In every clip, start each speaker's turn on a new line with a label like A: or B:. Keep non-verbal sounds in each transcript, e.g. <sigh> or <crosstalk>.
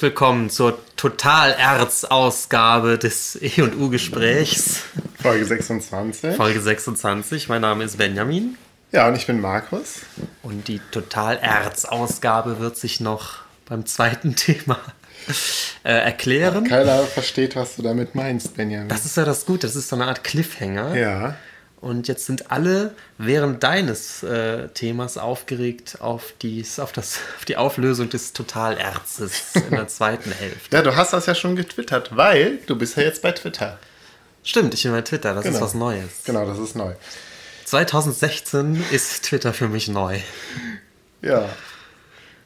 A: Herzlich willkommen zur Total-Erz-Ausgabe des E&U-Gesprächs.
B: Folge 26.
A: Folge 26. Mein Name ist Benjamin.
B: Ja, und ich bin Markus.
A: Und die Total-Erz-Ausgabe wird sich noch beim zweiten <laughs> Thema äh, erklären.
B: Keiner versteht, was du damit meinst, Benjamin.
A: Das ist ja das Gute. Das ist so eine Art Cliffhanger.
B: Ja.
A: Und jetzt sind alle während deines äh, Themas aufgeregt auf, dies, auf, das, <laughs> auf die Auflösung des Totalerzes in der <laughs> zweiten Hälfte.
B: Ja, du hast das ja schon getwittert, weil du bist ja jetzt bei Twitter.
A: Stimmt, ich bin bei Twitter, das
B: Genau.
A: ist was Neues.
B: Genau, das ist neu.
A: 2016 ist Twitter für mich neu.
B: Ja.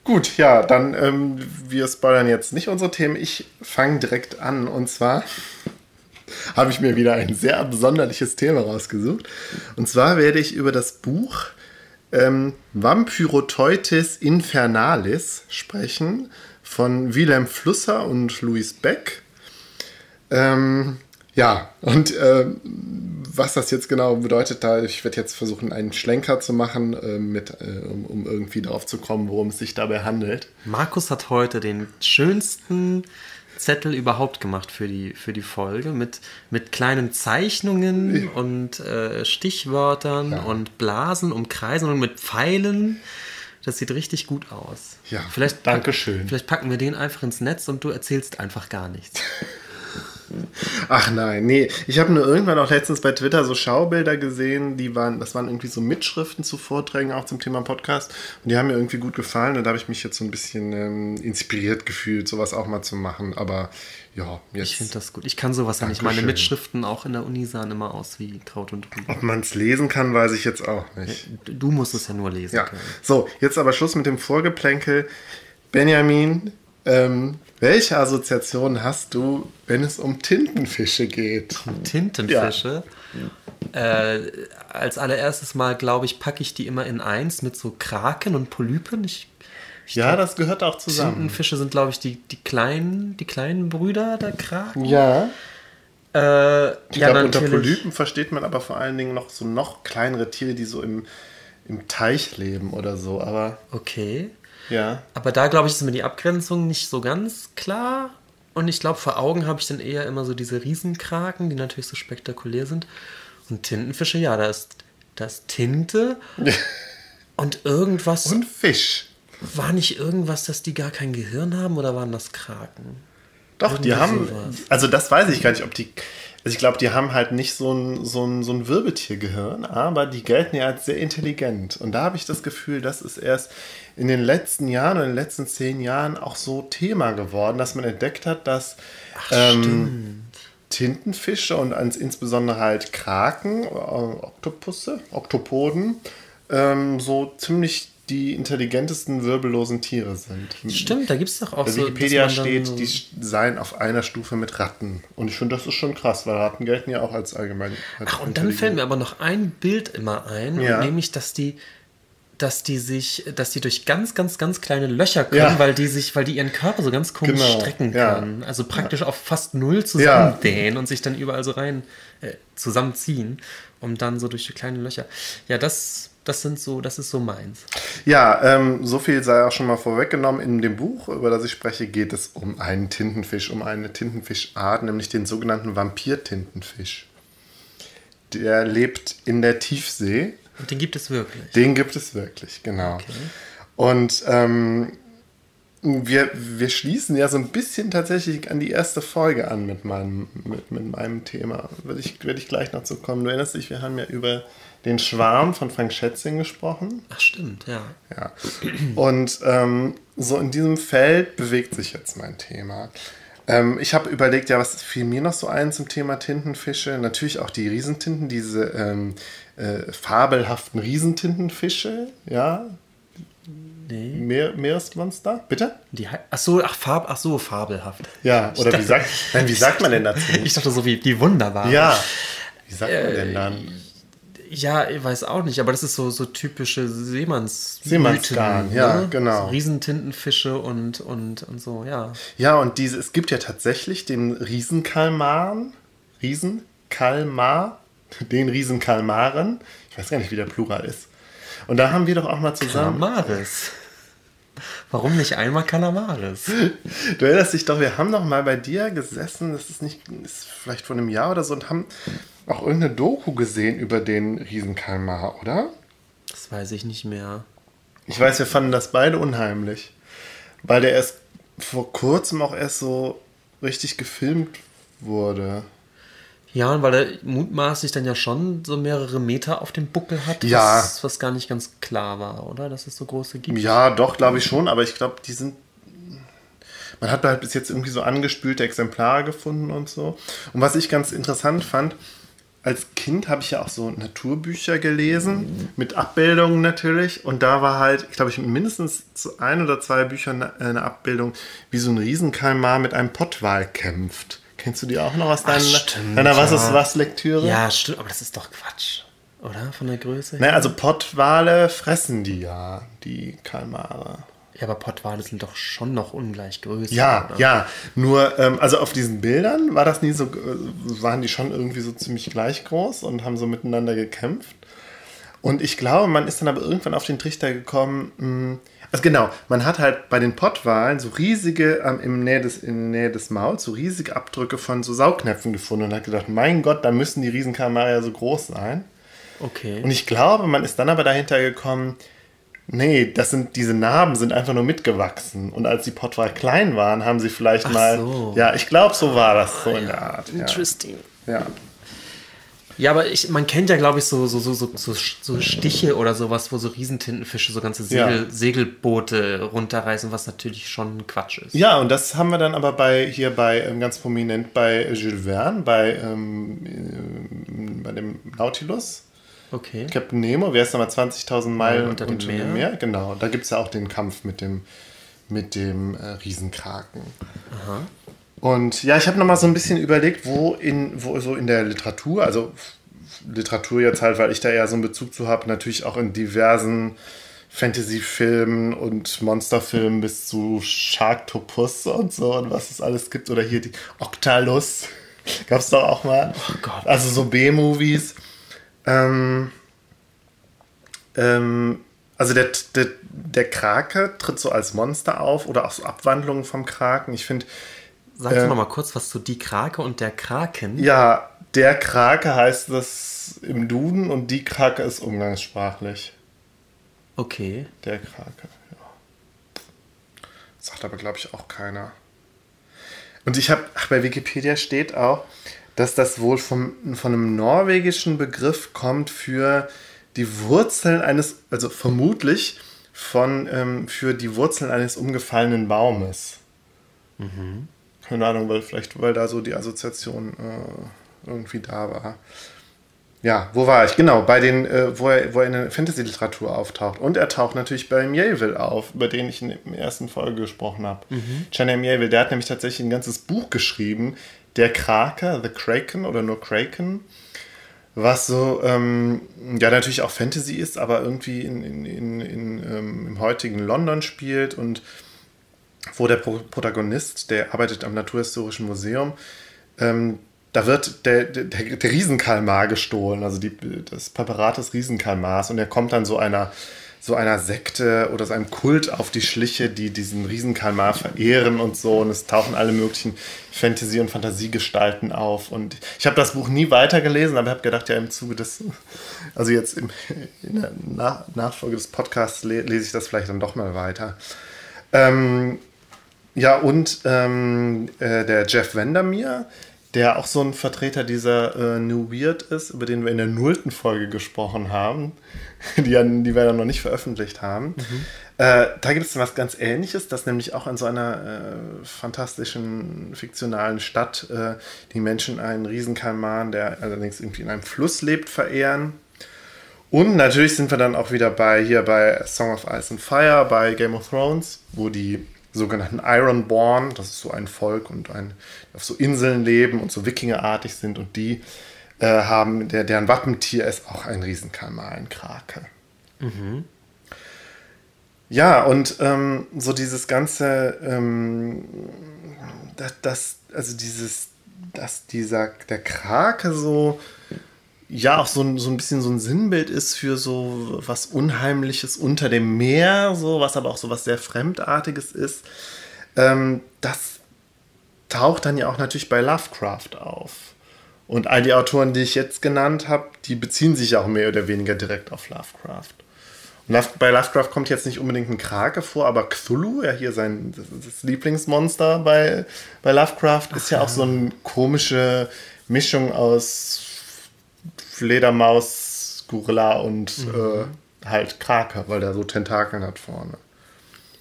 B: Gut, ja, dann ähm, wir spoilern jetzt nicht unsere Themen. Ich fange direkt an und zwar habe ich mir wieder ein sehr absonderliches Thema rausgesucht. Und zwar werde ich über das Buch ähm, Vampyroteutes Infernalis sprechen von Wilhelm Flusser und Louis Beck. Ähm, ja, und ähm, was das jetzt genau bedeutet, da ich werde jetzt versuchen, einen Schlenker zu machen, äh, mit, äh, um, um irgendwie darauf zu kommen, worum es sich dabei handelt.
A: Markus hat heute den schönsten Zettel überhaupt gemacht für die, für die Folge mit, mit kleinen Zeichnungen und äh, Stichwörtern
B: Ja.
A: und Blasen, Umkreisen und mit Pfeilen. Das sieht richtig gut aus.
B: Ja,
A: vielleicht
B: Dankeschön.
A: Vielleicht packen wir den einfach ins Netz und du erzählst einfach gar nichts. <laughs>
B: Ach nein, nee. Ich habe nur irgendwann auch letztens bei Twitter so Schaubilder gesehen, die waren, das waren irgendwie so Mitschriften zu Vorträgen auch zum Thema Podcast. Und die haben mir irgendwie gut gefallen. Und da habe ich mich jetzt so ein bisschen ähm, inspiriert gefühlt, sowas auch mal zu machen. Aber ja, jetzt.
A: Ich finde das gut. Ich kann sowas ja nicht. Meine. Mitschriften auch in der Uni sahen immer aus wie Kraut und Rüben.
B: Ob man es lesen kann, weiß ich jetzt auch nicht.
A: Du musst es ja nur lesen
B: Ja.
A: können.
B: So, jetzt aber Schluss mit dem Vorgeplänkel. Benjamin, ähm, welche Assoziationen hast du, wenn es um Tintenfische geht?
A: Tintenfische. Äh, als allererstes Mal, glaube ich, packe ich die immer in eins mit so Kraken und Polypen. Ich,
B: Ja, das gehört auch zusammen.
A: Tintenfische sind, glaube ich, die, die, kleinen, die kleinen Brüder der Kraken.
B: Ja.
A: Äh,
B: Ich glaube, unter Polypen versteht man aber vor allen Dingen noch so noch kleinere Tiere, die so im, im Teich leben oder so. Aber
A: Okay.
B: Ja.
A: Aber da, glaube ich, ist mir die Abgrenzung nicht so ganz klar. Und ich glaube, vor Augen habe ich dann eher immer so diese Riesenkraken, die natürlich so spektakulär sind. Und Tintenfische, ja, da ist, da ist Tinte <laughs> und irgendwas.
B: Und Fisch.
A: War nicht irgendwas, dass die gar kein Gehirn haben oder waren das Kraken?
B: Doch, die
A: Irgendwie
B: haben.
A: sowas.
B: Also, das weiß ich gar nicht, ob die. Also, ich glaube, die haben halt nicht so ein, so, ein, so ein Wirbeltiergehirn, aber die gelten ja als sehr intelligent. Und da habe ich das Gefühl, das ist erst in den letzten Jahren und in den letzten zehn Jahren auch so Thema geworden, dass man entdeckt hat, dass ähm, Tintenfische und insbesondere halt Kraken, äh, Oktopusse, Oktopoden, ähm, so ziemlich die intelligentesten wirbellosen Tiere sind.
A: Stimmt, da gibt es doch auch
B: Bei
A: so.
B: Wikipedia steht, die seien auf einer Stufe mit Ratten. Und ich finde, das ist schon krass, weil Ratten gelten ja auch als allgemein. als
A: Ach, und dann fällt mir aber noch ein Bild immer ein,
B: Ja.
A: nämlich, dass die, dass die sich, dass die durch ganz, ganz, ganz kleine Löcher können,
B: Ja.
A: weil die sich, weil die ihren Körper so ganz komisch
B: Genau,
A: strecken
B: ja.
A: können. Also praktisch auf fast null zusammendehnen und sich dann überall so rein äh, zusammenziehen, um dann so durch die kleinen Löcher. Ja, das, das sind so, das ist so meins.
B: Ja, ähm, so viel sei auch schon mal vorweggenommen. In dem Buch, über das ich spreche, geht es um einen Tintenfisch, um eine Tintenfischart, nämlich den sogenannten Vampir-Tintenfisch. Der lebt in der Tiefsee.
A: Und den gibt es wirklich.
B: Den gibt es wirklich, genau. Und ähm, wir, wir schließen ja so ein bisschen tatsächlich an die erste Folge an mit meinem, mit, mit meinem Thema. Werde ich, werde ich gleich noch zu kommen. Du erinnerst dich, wir haben ja über den Schwarm von Frank Schätzing gesprochen.
A: Ach stimmt, ja.
B: Ja. Und ähm, so in diesem Feld bewegt sich jetzt mein Thema. Ähm, ich habe überlegt, ja, was fiel mir noch so ein zum Thema Tintenfische? Natürlich auch die Riesentinten, diese ähm, äh, fabelhaften Riesentintenfische, ja.
A: Nee.
B: Meer, Meeresmonster, bitte?
A: Die, ach so, ach, Farb, ach so, fabelhaft.
B: Ja, oder wie
A: dachte-
B: sagt, nein, wie sagt man denn dazu? <laughs>
A: Ich dachte so wie die wunderbar.
B: Ja, wie sagt man denn dann?
A: Ja, ich weiß auch nicht, aber das ist so, so typische Seemanns
B: Seemannsgarn, ja, genau.
A: So Riesentintenfische und, und, und so, ja.
B: Ja, und diese, es gibt ja tatsächlich den Riesenkalmaren, Riesenkalmar, den Riesenkalmaren. Ich weiß gar nicht, wie der Plural ist. Und da haben wir doch auch mal zusammen.
A: Maris. Warum nicht einmal Kalamaris? <laughs>
B: Du erinnerst dich doch, wir haben doch mal bei dir gesessen, das ist nicht, ist vielleicht vor einem Jahr oder so, und haben auch irgendeine Doku gesehen über den Riesenkalmar, oder?
A: Das weiß ich nicht mehr.
B: Ich weiß, wir fanden das beide unheimlich. Weil der erst vor kurzem auch erst so richtig gefilmt wurde.
A: Ja, und weil er mutmaßlich dann ja schon so mehrere Meter auf dem Buckel hat,
B: Ja.
A: was, was gar nicht ganz klar war, oder? Dass es so große gibt.
B: Ja, doch, glaube ich schon, aber ich glaube, die sind. Man hat halt bis jetzt irgendwie so angespülte Exemplare gefunden und so. Und was ich ganz interessant fand, als Kind habe ich ja auch so Naturbücher gelesen, mit Abbildungen natürlich. Und da war halt, ich glaube, ich mindestens zu ein oder zwei Büchern eine- eine Abbildung, wie so ein Riesenkalmar mit einem Pottwal kämpft. Kennst du die auch noch aus deiner,
A: stimmt,
B: deiner Was
A: ja.
B: ist was Lektüre?
A: Ja, stimmt, aber das ist doch Quatsch, oder? Von der Größe her.
B: Ne, also Pottwale fressen die ja, die Kalmare.
A: Ja, aber Pottwale sind doch schon noch ungleich größer.
B: Ja,
A: oder?
B: ja. Nur, ähm, also auf diesen Bildern war das nie so, äh, waren die schon irgendwie so ziemlich gleich groß und haben so miteinander gekämpft. Und ich glaube, man ist dann aber irgendwann auf den Trichter gekommen, mh, also genau, man hat halt bei den Pottwalen so riesige, ähm, im Nähe des, in der Nähe des Mauls, so riesige Abdrücke von so Saugnäpfen gefunden und hat gedacht, mein Gott, da müssen die Riesenkalmare ja so groß sein.
A: Okay.
B: Und ich glaube, man ist dann aber dahinter gekommen, nee, das sind, diese Narben sind einfach nur mitgewachsen. Und als die Pottwal klein waren, haben sie vielleicht
A: Ach
B: mal.
A: so.
B: Ja, ich glaube, so war das so in der Art. Ja.
A: Interesting.
B: ja.
A: Ja, aber ich, man kennt ja, glaube ich, so, so, so, so, so, Stiche oder sowas, wo so Riesentintenfische so ganze Segel,
B: Ja.
A: Segelboote runterreißen, was natürlich schon Quatsch ist.
B: Ja, und das haben wir dann aber bei hier bei ähm, ganz prominent bei Jules Verne, bei, ähm, ähm, bei dem Nautilus.
A: Okay.
B: Captain Nemo, wer ist nochmal 20.000 Meilen
A: unter dem Meer.
B: Meer? Genau, da gibt es ja auch den Kampf mit dem, mit dem äh, Riesenkraken. Und ja, ich habe nochmal so ein bisschen überlegt, wo in, wo so in der Literatur, also Literatur jetzt halt, weil ich da eher so einen Bezug zu habe, natürlich auch in diversen Fantasy-Filmen und Monsterfilmen bis zu Sharktopus und so und was es alles gibt. Oder hier die Octalus. <laughs> Gab es doch auch mal.
A: Oh Gott.
B: Also so B-Movies. Ähm, ähm, also der, der, der Krake tritt so als Monster auf oder auch so Abwandlungen vom Kraken. Ich finde,
A: Sagst du
B: Äh,
A: noch mal kurz was zu die Krake und der Kraken?
B: ja, der Krake heißt das im Duden und die Krake ist umgangssprachlich.
A: Okay.
B: Der Krake, ja. Sagt aber, glaube ich, auch keiner. Und ich habe, ach, bei Wikipedia steht auch, dass das wohl vom, von einem norwegischen Begriff kommt für die Wurzeln eines, also vermutlich von, ähm, für die Wurzeln eines umgefallenen Baumes. Keine Ahnung, weil vielleicht, weil da so die Assoziation äh, irgendwie da war. Ja, wo war ich? Genau, bei den, äh, wo, er, wo er in der Fantasy-Literatur auftaucht. Und er taucht natürlich bei Mieville auf, über den ich in der ersten Folge gesprochen habe. Mhm. Mieville, der hat nämlich tatsächlich ein ganzes Buch geschrieben, Der Krake, The Kraken oder nur Kraken, was so, ähm, ja, natürlich auch Fantasy ist, aber irgendwie in, in, in, in, ähm, im heutigen London spielt und wo der Pro Protagonist, der arbeitet am Naturhistorischen Museum, ähm, da wird der, der, der Riesenkalmar gestohlen, also die, das Präparat des Riesenkalmars. Und er kommt dann so einer, so einer Sekte oder so einem Kult auf die Schliche, die diesen Riesenkalmar verehren und so. Und es tauchen alle möglichen Fantasy- und Fantasiegestalten auf. Und ich habe das Buch nie weitergelesen, aber habe gedacht, ja, im Zuge des, also jetzt im, in der Nach Nachfolge des Podcasts le lese ich das vielleicht dann doch mal weiter. Ähm, ja, und ähm, äh, der Jeff Vandermeer, der auch so ein Vertreter dieser äh, New Weird ist, über den wir in der nullten Folge gesprochen haben, <laughs> die, die wir dann noch nicht veröffentlicht haben. Äh, da gibt es was ganz Ähnliches, dass nämlich auch in so einer äh, fantastischen, fiktionalen Stadt äh, die Menschen einen Riesenkalman, der allerdings irgendwie in einem Fluss lebt, verehren. Und natürlich sind wir dann auch wieder bei hier bei Song of Ice and Fire, bei Game of Thrones, wo die sogenannten Ironborn, das ist so ein Volk und ein auf so Inseln leben und so Wikingerartig sind. Und die äh, haben, der, deren Wappentier ist auch ein Riesenkalmar, ein Krake. Ja, und ähm, so dieses ganze, ähm, das, das, also dieses, dass dieser, der Krake so ja auch so ein, so ein bisschen so ein Sinnbild ist für so was Unheimliches unter dem Meer, so was aber auch so was sehr Fremdartiges ist. Ähm, das taucht dann ja auch natürlich bei Lovecraft auf. Und all die Autoren, die ich jetzt genannt habe, die beziehen sich auch mehr oder weniger direkt auf Lovecraft. Und bei Lovecraft kommt jetzt nicht unbedingt ein Krake vor, aber Cthulhu, ja hier sein das Lieblingsmonster bei, bei Lovecraft, ist ja auch so eine komische Mischung aus Fledermaus, Gorilla und mhm. äh, halt Krake, weil der so Tentakeln hat vorne.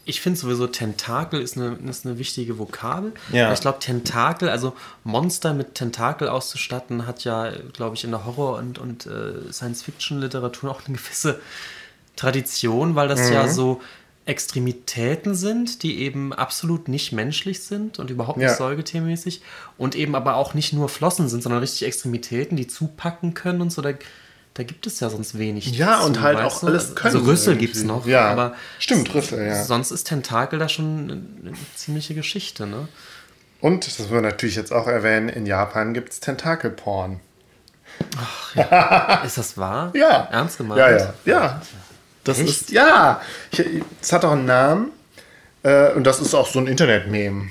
A: Ich finde sowieso, Tentakel ist eine, ist eine wichtige Vokabel.
B: Ja.
A: Ich glaube, Tentakel, also Monster mit Tentakel auszustatten, hat ja, glaube ich, in der Horror- und, und äh, Science-Fiction-Literatur auch eine gewisse Tradition, weil das mhm. ja so Extremitäten sind, die eben absolut nicht menschlich sind und überhaupt nicht ja. säugetiermäßig und eben aber auch nicht nur Flossen sind, sondern richtig Extremitäten, die zupacken können und so. Da, da gibt es ja sonst wenig.
B: Ja, zu, und halt auch du? alles
A: können. Also Rüssel gibt es noch.
B: Ja, aber stimmt, Rüssel, ja.
A: Sonst ist Tentakel da schon eine, eine ziemliche Geschichte, ne?
B: Und, das müssen wir natürlich jetzt auch erwähnen, in Japan gibt es Tentakelporn.
A: Ach, ja. <laughs> ist das wahr?
B: Ja.
A: Ernst gemeint?
B: Ja, ja. Ja. Das Echt? ist, ja. Es hat auch einen Namen. Äh, und das ist auch so ein Internet-Meme.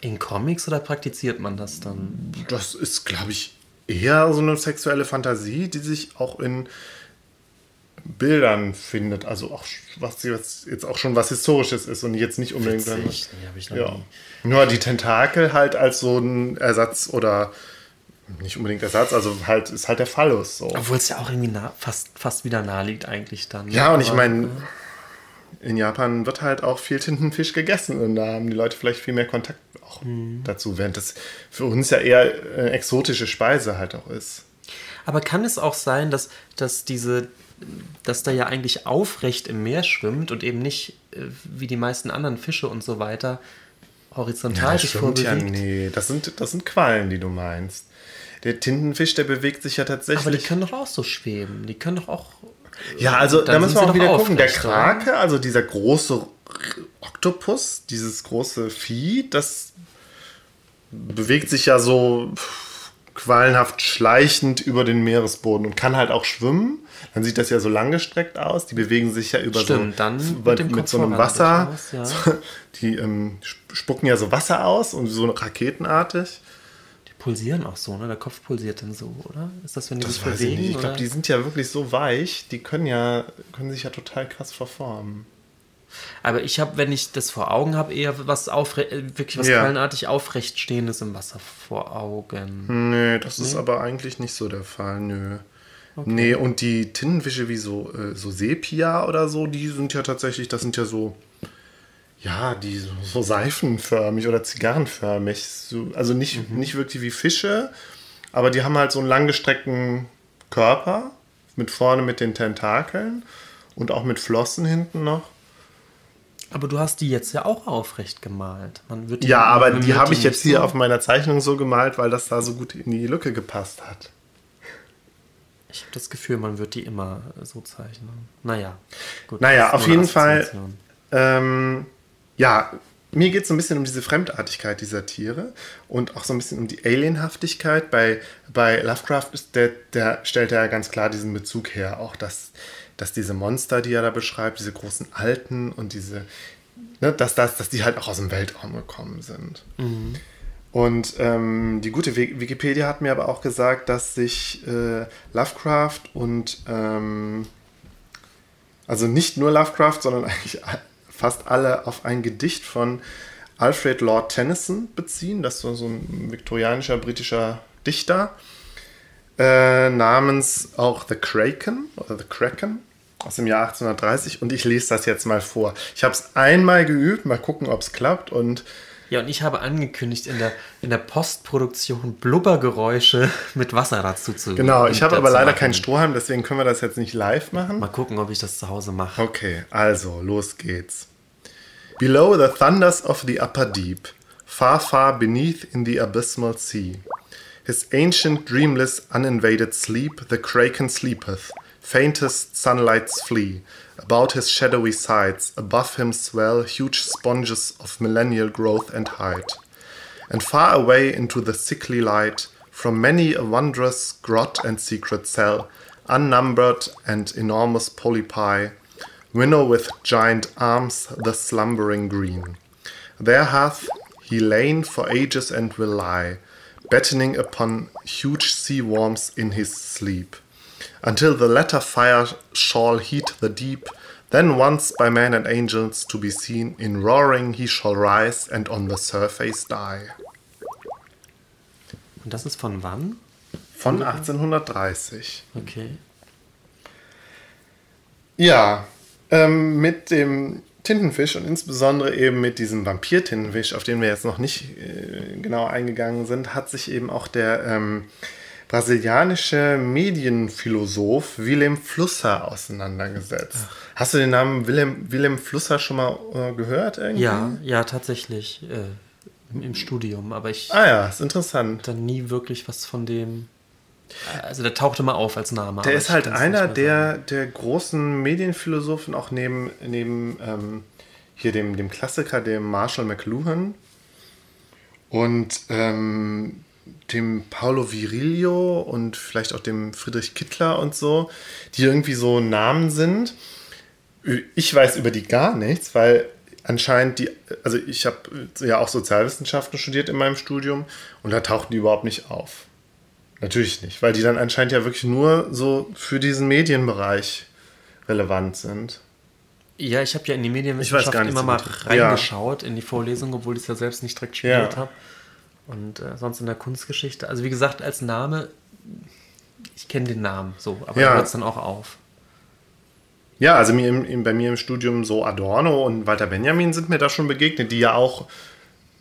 A: In Comics oder praktiziert man das dann?
B: Das ist, glaube ich, eher so eine sexuelle Fantasie, die sich auch in Bildern findet. Also auch was jetzt auch schon was Historisches ist und jetzt nicht unbedingt.
A: Witzig. Nee, hab ich noch
B: ja. Nur die Tentakel halt als so ein Ersatz oder nicht unbedingt Ersatz, also halt ist halt der Phallus. So.
A: Obwohl es ja auch irgendwie nah, fast, fast wieder nahe liegt eigentlich dann.
B: Ne? Ja, und ich meine, in Japan wird halt auch viel Tintenfisch gegessen und da haben die Leute vielleicht viel mehr Kontakt auch mhm. dazu, während das für uns ja eher eine exotische Speise halt auch ist.
A: Aber kann es auch sein, dass, dass diese, dass da ja eigentlich aufrecht im Meer schwimmt und eben nicht äh, wie die meisten anderen Fische und so weiter horizontal ja, sich vorbewegt? Ja,
B: nee, das sind, das sind Quallen, die du meinst. Der Tintenfisch, der bewegt sich ja tatsächlich. Aber
A: die können doch auch so schweben. Die können doch auch.
B: Ja, also da müssen wir auch wieder gucken. Der Krake, also dieser große Oktopus, dieses große Vieh, das bewegt sich ja so qualenhaft schleichend über den Meeresboden und kann halt auch schwimmen. Dann sieht das ja so langgestreckt aus. Die bewegen sich ja über
A: Stimmt,
B: so
A: dann
B: über, mit, mit so einem Wasser. Aus, ja. so, <laughs> die ähm, spucken ja so Wasser aus und so raketenartig
A: pulsieren auch so, ne? Der Kopf pulsiert dann so, oder? Ist das, wenn die
B: das
A: sich bewegen?
B: Ich, ich glaube, die sind ja wirklich so weich, die können ja, können sich ja total krass verformen.
A: Aber ich habe, wenn ich das vor Augen habe, eher was aufre äh, wirklich was ja. Quallenartig aufrecht stehendes im Wasser vor Augen.
B: Nö, das nee? ist aber eigentlich nicht so der Fall, nö. Okay. Nee, und die Tintenfische wie so, äh, so Sepia oder so, die sind ja tatsächlich, das sind ja so ja, die so, seifenförmig oder zigarrenförmig. So, also nicht, mhm. nicht wirklich wie Fische, aber die haben halt so einen langgestreckten Körper mit vorne mit den Tentakeln und auch mit Flossen hinten noch.
A: Aber du hast die jetzt ja auch aufrecht gemalt.
B: Man wird ja, aber die habe ich jetzt hier so auf meiner Zeichnung so gemalt, weil das da so gut in die Lücke gepasst hat.
A: Ich habe das Gefühl, man wird die immer so zeichnen. Naja,
B: gut. Naja, auf jeden Fall. Ähm, ja, mir geht es so ein bisschen um diese Fremdartigkeit dieser Tiere und auch so ein bisschen um die Alienhaftigkeit. Bei, bei Lovecraft der, der stellt er ja ganz klar diesen Bezug her, auch dass, dass diese Monster, die er da beschreibt, diese großen Alten und diese, ne, dass, dass, dass die halt auch aus dem Weltraum gekommen sind. Mhm. Und ähm, die gute Wikipedia hat mir aber auch gesagt, dass sich äh, Lovecraft und ähm, also nicht nur Lovecraft, sondern <laughs> eigentlich fast alle auf ein Gedicht von Alfred Lord Tennyson beziehen. Das ist so ein viktorianischer britischer Dichter. Äh, namens auch The Kraken oder The Kraken aus dem Jahr 1830 und ich lese das jetzt mal vor. Ich habe es einmal geübt, mal gucken, ob es klappt und
A: ja, und ich habe angekündigt, in der, in der Postproduktion Blubbergeräusche <laughs> mit Wasser dazu zu
B: Genau, ich habe aber leider keinen Strohhalm, deswegen können wir das jetzt nicht live machen.
A: Mal gucken, ob ich das zu Hause mache.
B: Okay, also, los geht's. Below the thunders of the upper deep, far, far beneath in the abysmal sea, his ancient, dreamless, uninvaded sleep, the kraken sleepeth, faintest sunlights flee, about his shadowy sides, above him swell huge sponges of millennial growth and height. And far away into the sickly light, from many a wondrous grot and secret cell, unnumbered and enormous polypi, winnow with giant arms the slumbering green. There hath he lain for ages and will lie, battening upon huge sea worms in his sleep, until the latter fire shall heat the deep. Then once by men and angels to be seen, in roaring he shall rise and on the surface die.
A: Und das ist von wann?
B: Von 1830.
A: Okay.
B: Ja, ähm, mit dem Tintenfisch und insbesondere eben mit diesem Vampir-Tintenfisch, auf den wir jetzt noch nicht äh, genau eingegangen sind, hat sich eben auch der ähm, brasilianische Medienphilosoph Willem Flusser auseinandergesetzt. Ach. Hast du den Namen Willem, Willem Flusser schon mal äh, gehört? Irgendwie?
A: Ja, ja, tatsächlich. Äh, im, im, Studium, aber ich.
B: Ah ja, ist interessant.
A: Dann nie wirklich was von dem. Also der tauchte mal auf als Name.
B: Der ist halt einer der, der großen Medienphilosophen, auch neben, neben ähm, hier dem, dem Klassiker, dem Marshall McLuhan und ähm, dem Paulo Virilio und vielleicht auch dem Friedrich Kittler und so, die irgendwie so Namen sind. Ich weiß über die gar nichts, weil anscheinend die, also ich habe ja auch Sozialwissenschaften studiert in meinem Studium und da tauchten die überhaupt nicht auf. Natürlich nicht, weil die dann anscheinend ja wirklich nur so für diesen Medienbereich relevant sind.
A: Ja, ich habe ja in die Medienwissenschaft immer so mal reingeschaut ja. in die Vorlesung, obwohl ich es ja selbst nicht direkt studiert ja. habe. Und äh, sonst in der Kunstgeschichte. Also wie gesagt, als Name, ich kenne den Namen so, aber ja. da hört es dann auch auf.
B: Ja, also mir im, bei mir im Studium so Adorno und Walter Benjamin sind mir da schon begegnet, die ja auch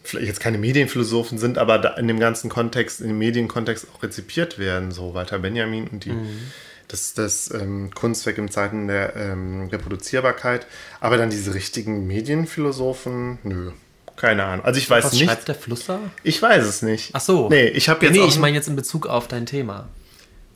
B: vielleicht jetzt keine Medienphilosophen sind, aber in dem ganzen Kontext, in dem Medienkontext auch rezipiert werden, so Walter Benjamin und die, mhm. das, das ähm, Kunstwerk im Zeiten der ähm, Reproduzierbarkeit. Aber dann diese richtigen Medienphilosophen, nö. Keine Ahnung. Also ich weiß Was nicht.
A: schreibt der Flusser?
B: Ich weiß es nicht.
A: Ach so.
B: Nee, ich habe jetzt.
A: Nee, ich meine jetzt in Bezug auf dein Thema.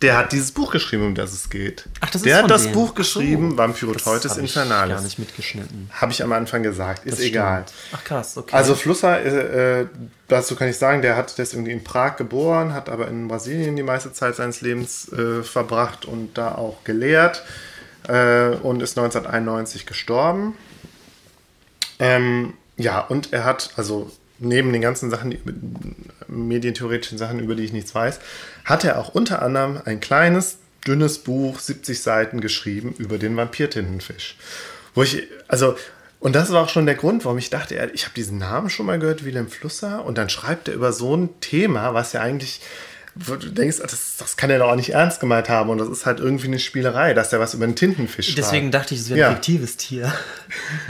B: Der hat dieses Buch geschrieben, um das es geht.
A: Ach, das ist
B: Der
A: hat
B: das denen. Buch geschrieben, so. Vampyroteutes Infernalis.
A: Ich gar nicht mitgeschnitten.
B: Habe ich am Anfang gesagt, ist
A: das
B: egal.
A: Ach krass, okay.
B: Also Flusser, äh, dazu kann ich sagen, der hat das irgendwie in Prag geboren, hat aber in Brasilien die meiste Zeit seines Lebens äh, verbracht und da auch gelehrt äh, und ist 1991 gestorben. Ähm, ja, und er hat, also neben den ganzen Sachen, medientheoretischen Sachen, über die ich nichts weiß, hat er auch unter anderem ein kleines, dünnes Buch, 70 Seiten geschrieben über den Vampirtintenfisch. Wo ich, also, und das war auch schon der Grund, warum ich dachte, ich habe diesen Namen schon mal gehört, Wilhelm Flusser, und dann schreibt er über so ein Thema, was ja eigentlich wo du denkst, das, das kann er doch auch nicht ernst gemeint haben und das ist halt irgendwie eine Spielerei, dass er was über einen Tintenfisch schreibt.
A: Deswegen dachte ich, es wäre ein ja. fiktives Tier. <laughs>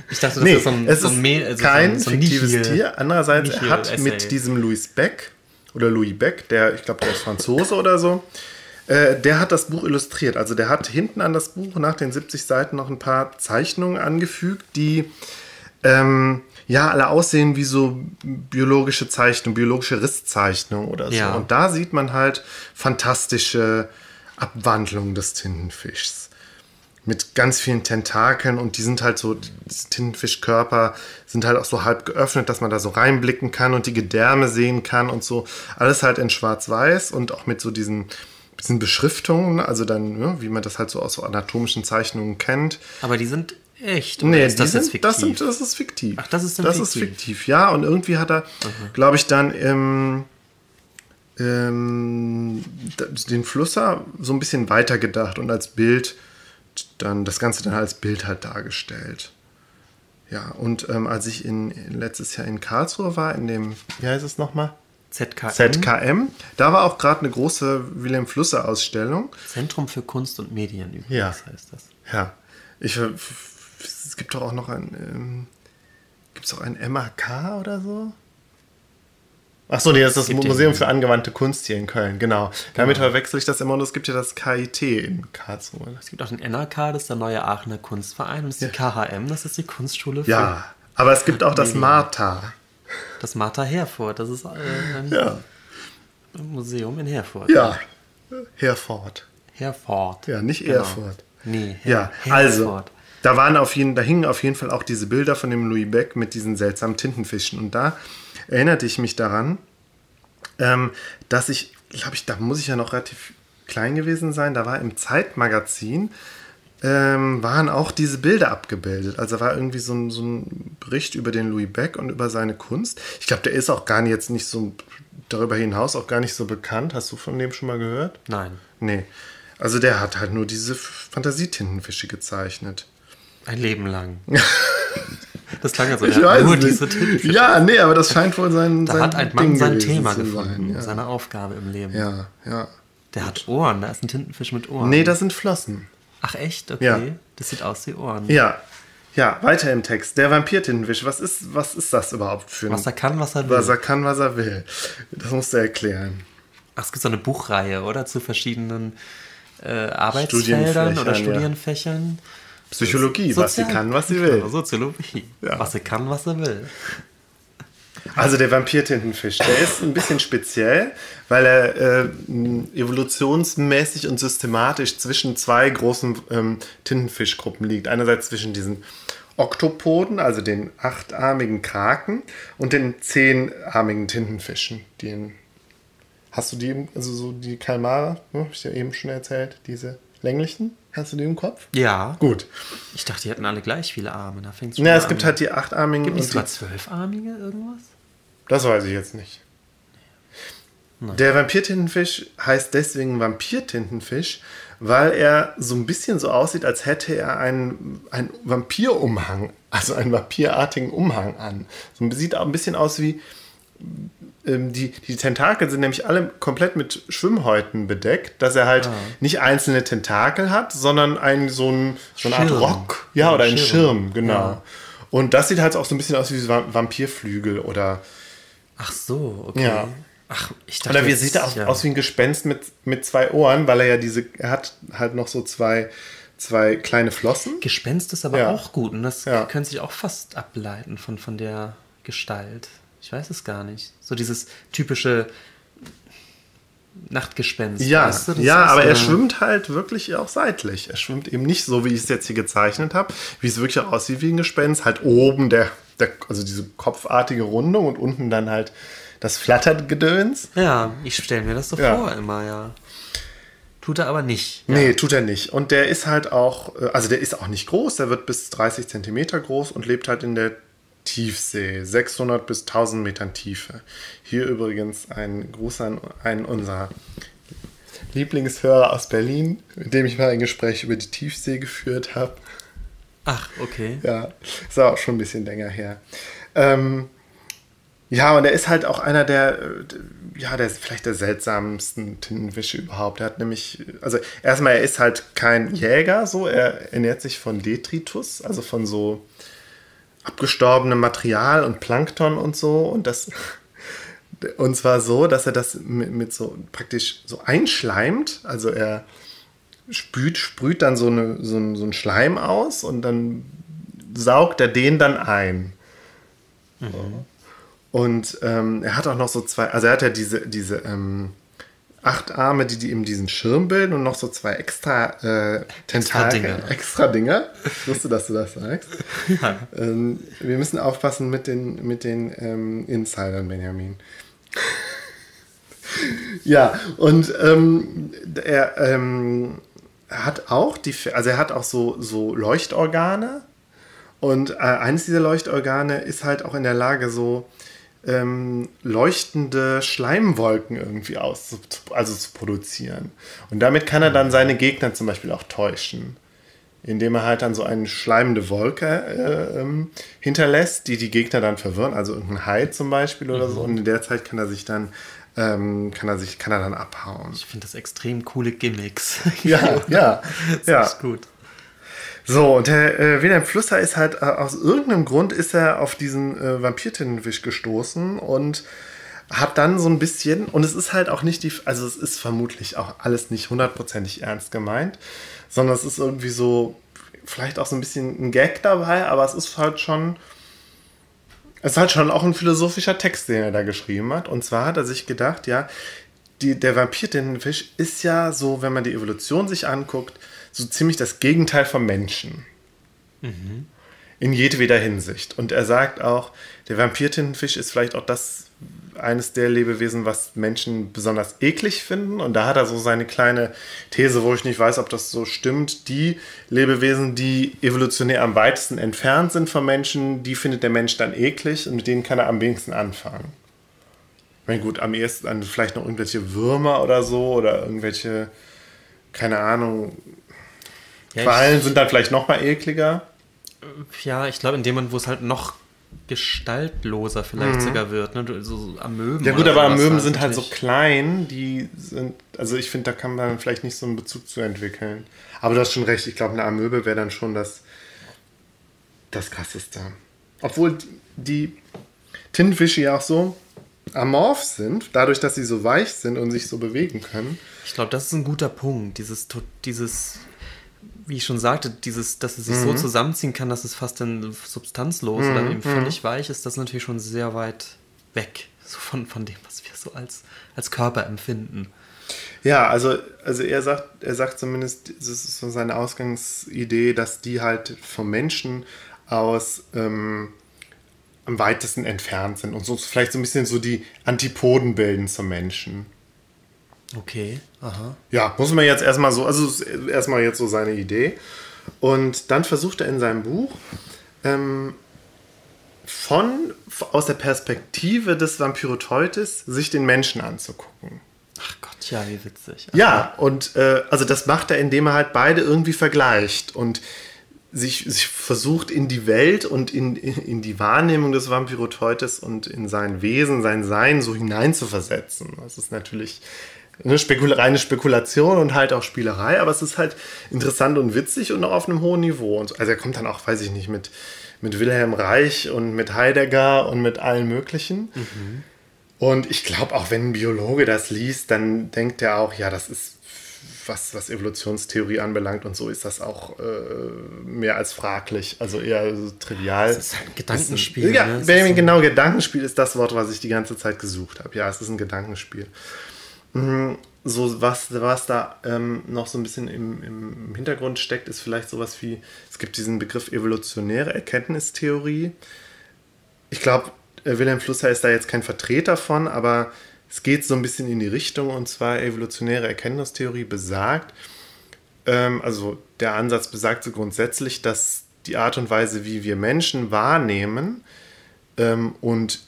A: Ich dachte, das
B: nee,
A: ist so ein,
B: es
A: so ein
B: ist also kein so ein, so ein fiktives Nihil, Tier. Andererseits Nihil hat Essay. mit diesem Louis Beck oder Louis Beck, der, ich glaube, der ist Franzose oder so, äh, der hat das Buch illustriert. Also der hat hinten an das Buch nach den 70 Seiten noch ein paar Zeichnungen angefügt, die ähm, ja, alle aussehen wie so biologische Zeichnungen, biologische Risszeichnungen oder so. Ja. Und da sieht man halt fantastische Abwandlungen des Tintenfischs. Mit ganz vielen Tentakeln und die sind halt so, die Tintenfischkörper sind halt auch so halb geöffnet, dass man da so reinblicken kann und die Gedärme sehen kann und so. Alles halt in schwarz-weiß und auch mit so diesen, diesen Beschriftungen, also dann, ja, wie man das halt so aus so anatomischen Zeichnungen kennt.
A: Aber die sind Echt?
B: Oder nee, ist das, sind, das, sind, das ist fiktiv.
A: Ach, das ist
B: dann Das fiktiv. ist fiktiv, ja. Und irgendwie hat er, glaube ich, dann im, ähm, den Flusser so ein bisschen weitergedacht und als Bild dann das Ganze dann als Bild halt dargestellt. Ja, und ähm, als ich in, letztes Jahr in Karlsruhe war, in dem, wie heißt es nochmal?
A: ZKM.
B: ZKM. Da war auch gerade eine große Wilhelm Flusser Ausstellung.
A: Zentrum für Kunst und Medien übrigens
B: ja.
A: heißt das.
B: Ja. Ich es gibt doch auch noch ein, ähm, gibt es auch ein MAK oder so? Ach so, nee, das ist das Museum für angewandte Kunst hier in Köln, genau. genau. Damit verwechsel ich das immer und es gibt ja das KIT in Karlsruhe.
A: Es gibt auch den NRK, das ist der neue Aachener Kunstverein und es ist ja. die KHM, das ist die Kunstschule
B: für Ja, aber es gibt auch das Martha.
A: Das Martha Herford, das ist äh, ein
B: ja.
A: Museum in Herford.
B: Ja, Herford.
A: Herford.
B: Ja, nicht genau. Erfurt.
A: Nee,
B: Her ja, Herford. also da waren auf jeden, da hingen auf jeden Fall auch diese Bilder von dem Louis Beck mit diesen seltsamen Tintenfischen. Und da erinnerte ich mich daran, ähm, dass ich, glaube ich, da muss ich ja noch relativ klein gewesen sein, da war im Zeitmagazin, ähm, waren auch diese Bilder abgebildet. Also war irgendwie so ein, so ein Bericht über den Louis Beck und über seine Kunst. Ich glaube, der ist auch gar nicht jetzt nicht so darüber hinaus auch gar nicht so bekannt. Hast du von dem schon mal gehört?
A: Nein.
B: Nee. Also der hat halt nur diese Fantasietintenfische gezeichnet.
A: Ein Leben lang. <laughs> Das klang also,
B: Ich weiß
A: nur
B: nicht.
A: diese Tintenfische.
B: Ja, nee, aber das scheint wohl sein,
A: Da
B: sein
A: hat ein Mann
B: Ding
A: sein Thema gefunden,
B: Sein, ja.
A: seine Aufgabe im Leben.
B: ja, ja.
A: Der hat Ohren, da ist ein Tintenfisch mit Ohren.
B: Nee, das sind Flossen.
A: Ach echt? Okay.
B: Ja.
A: Das sieht aus wie Ohren.
B: Ja. Ja, weiter im Text. Der Vampirtintenfisch, was ist, was ist das überhaupt für ein...
A: Was er kann, was er will.
B: was er kann, was er will. Das musst du erklären.
A: Ach, es gibt so eine Buchreihe, oder? Zu verschiedenen äh, Arbeitsfeldern
B: Studienfächern,
A: oder
B: ja. Psychologie, was sie
A: Sozial-
B: kann, was sie will.
A: Genau, Soziologie.
B: Ja.
A: Was er kann, was er will.
B: Also der Vampirtintenfisch, der ist ein bisschen speziell, weil er äh, evolutionsmäßig und systematisch zwischen zwei großen ähm, Tintenfischgruppen liegt. Einerseits zwischen diesen Oktopoden, also den achtarmigen Kraken, und den zehnarmigen Tintenfischen. Den, hast du die, also so die Kalmare, ne, habe ich dir eben schon erzählt, diese länglichen? Hast du die im Kopf?
A: Ja.
B: Gut.
A: Ich dachte, die hätten alle gleich viele Arme. Da fängt's
B: Ja,
A: an.
B: es gibt halt die achtarmigen
A: Gibt es sogar
B: die
A: zwölfarmige irgendwas?
B: Das weiß ich jetzt nicht. Der Vampirtintenfisch heißt deswegen Vampirtintenfisch, weil er so ein bisschen so aussieht, als hätte er einen, einen Vampirumhang, also einen vampirartigen Umhang an. So sieht auch ein bisschen aus wie ähm, die, die Tentakel sind nämlich alle komplett mit Schwimmhäuten bedeckt, dass er halt nicht einzelne Tentakel hat, sondern ein, so, ein, so eine Art. Rock. Ja, oder
A: ein Schirm.
B: Schirm, genau.
A: Ja.
B: Und das sieht halt auch so ein bisschen aus wie Vampirflügel oder
A: Ach so, okay.
B: Ja.
A: Ach, ich dachte.
B: Oder wie sieht er aus,
A: ja.
B: aus wie ein Gespenst mit, mit zwei Ohren, weil er ja diese, er hat halt noch so zwei, zwei kleine Flossen.
A: Gespenst ist aber
B: Ja.
A: auch gut und das
B: Ja.
A: könnte sich auch fast ableiten von, von der Gestalt. Ich weiß es gar nicht. So dieses typische Nachtgespenst.
B: Ja,
A: weißt du?
B: Ja, aber er schwimmt halt wirklich auch seitlich. Er schwimmt eben nicht so, wie ich es jetzt hier gezeichnet habe, wie es wirklich auch aussieht wie ein Gespenst. Halt oben der, der also diese kopfartige Rundung und unten dann halt das Flattergedöns.
A: Ja, ich stelle mir das so
B: Ja.
A: vor immer, ja. Tut er aber nicht. Ja.
B: Nee, tut er nicht. Und der ist halt auch, äh, also der ist auch nicht groß, der wird bis 30 Zentimeter groß und lebt halt in der Tiefsee, 600 bis 1000 Metern Tiefe. Hier übrigens ein Gruß an einen unserer Lieblingshörer aus Berlin, mit dem ich mal ein Gespräch über die Tiefsee geführt habe.
A: Ach, okay.
B: Ja, ist auch schon ein bisschen länger her. Ähm, ja, und er ist halt auch einer der, äh, ja, der vielleicht der seltsamsten Tintenfische überhaupt. Er hat nämlich, also erstmal, er ist halt kein Jäger, so, er ernährt sich von Detritus, also von so abgestorbenem Material und Plankton und so. Und das, und zwar so, dass er das mit, mit so praktisch so einschleimt. Also er spült, sprüht dann so, eine, so, ein, so einen Schleim aus und dann saugt er den dann ein. So. Und ähm, er hat auch noch so zwei, also er hat ja diese, diese ähm, acht Arme, die, die eben diesen Schirm bilden und noch so zwei extra äh, Tentakel. <laughs> Extra Dinger. Ich wusste, dass du das sagst.
A: Ja.
B: Ähm, wir müssen aufpassen mit den, mit den ähm, Insidern, Benjamin. <laughs> ja, und ähm, er, ähm, hat auch die, also er hat auch so, so Leuchtorgane. Und äh, eines dieser Leuchtorgane ist halt auch in der Lage, so ähm, leuchtende Schleimwolken irgendwie aus, also zu produzieren. Und damit kann er dann seine Gegner zum Beispiel auch täuschen indem er halt dann so eine schleimende Wolke äh, ähm, hinterlässt, die die Gegner dann verwirren, also irgendein Hai zum Beispiel oder so. Und in der Zeit kann er sich dann ähm, kann er sich kann er dann abhauen.
A: Ich finde das extrem coole Gimmicks.
B: Ja, <laughs> ja,
A: Das
B: ja.
A: ist gut.
B: So, und der äh, Wilhelm Flusser ist halt, äh, aus irgendeinem Grund ist er auf diesen äh, Vampirtintenfisch gestoßen und hat dann so ein bisschen, und es ist halt auch nicht die, also es ist vermutlich auch alles nicht hundertprozentig ernst gemeint, sondern es ist irgendwie so, vielleicht auch so ein bisschen ein Gag dabei, aber es ist halt schon, es ist halt schon auch ein philosophischer Text, den er da geschrieben hat. Und zwar hat er sich gedacht, ja, die, der Vampirtintenfisch ist ja so, wenn man die Evolution sich anguckt, so ziemlich das Gegenteil vom Menschen. In jedweder Hinsicht. Und er sagt auch, der Vampirtintenfisch ist vielleicht auch das eines der Lebewesen, was Menschen besonders eklig finden. Und da hat er so seine kleine These, wo ich nicht weiß, ob das so stimmt. Die Lebewesen, die evolutionär am weitesten entfernt sind von Menschen, die findet der Mensch dann eklig und mit denen kann er am wenigsten anfangen. Ich meine, gut, am ehesten dann vielleicht noch irgendwelche Würmer oder so oder irgendwelche, keine Ahnung, ja, Quallen sind dann vielleicht noch mal ekliger.
A: Ja, ich glaube, in dem Moment, wo es halt noch gestaltloser vielleicht mhm. sogar wird, ne? so Amöben.
B: Ja gut, aber Amöben sind halt so klein, die sind, also ich finde, da kann man vielleicht nicht so einen Bezug zu entwickeln. Aber du hast schon recht, ich glaube, eine Amöbe wäre dann schon das, das krasseste. Obwohl die Tintenfische ja auch so amorph sind, dadurch, dass sie so weich sind und sich so bewegen können.
A: Ich glaube, das ist ein guter Punkt, dieses, dieses wie ich schon sagte, dieses, dass es sich mhm. so zusammenziehen kann, dass es fast dann substanzlos mhm. oder eben mhm. völlig weich ist, das ist natürlich schon sehr weit weg so von, von dem, was wir so als, als Körper empfinden.
B: Ja, also, also er sagt, er sagt zumindest, das ist so seine Ausgangsidee, dass die halt vom Menschen aus ähm, am weitesten entfernt sind und so vielleicht so ein bisschen so die Antipoden bilden zum Menschen.
A: Okay, aha.
B: Ja, muss man jetzt erstmal so, also erstmal jetzt so seine Idee. Und dann versucht er in seinem Buch ähm, von, aus der Perspektive des Vampyroteutes sich den Menschen anzugucken.
A: Ach Gott, ja, wie witzig.
B: Aha. Ja, und äh, also das macht er, indem er halt beide irgendwie vergleicht und sich, sich versucht in die Welt und in, in die Wahrnehmung des Vampyroteutes und in sein Wesen, sein Sein so hineinzuversetzen. Das ist natürlich eine Spekul reine Spekulation und halt auch Spielerei, aber es ist halt interessant und witzig und auch auf einem hohen Niveau. Und also er kommt dann auch, weiß ich nicht, mit, mit Wilhelm Reich und mit Heidegger und mit allen möglichen. Mhm. Und ich glaube, auch wenn ein Biologe das liest, dann denkt er auch, ja, das ist, was, was Evolutionstheorie anbelangt und so ist das auch äh, mehr als fraglich, also eher so trivial. Das
A: ist halt ein Gedankenspiel.
B: ja, ne? Genau, Gedankenspiel ist das Wort, was ich die ganze Zeit gesucht habe. Ja, es ist ein Gedankenspiel. Mhm. So, was, was da ähm, noch so ein bisschen im, im Hintergrund steckt, ist vielleicht sowas wie, es gibt diesen Begriff evolutionäre Erkenntnistheorie. Ich glaube, äh, Wilhelm Flusser ist da jetzt kein Vertreter von, aber es geht so ein bisschen in die Richtung und zwar evolutionäre Erkenntnistheorie besagt, ähm, also der Ansatz besagt so grundsätzlich, dass die Art und Weise, wie wir Menschen wahrnehmen ähm, und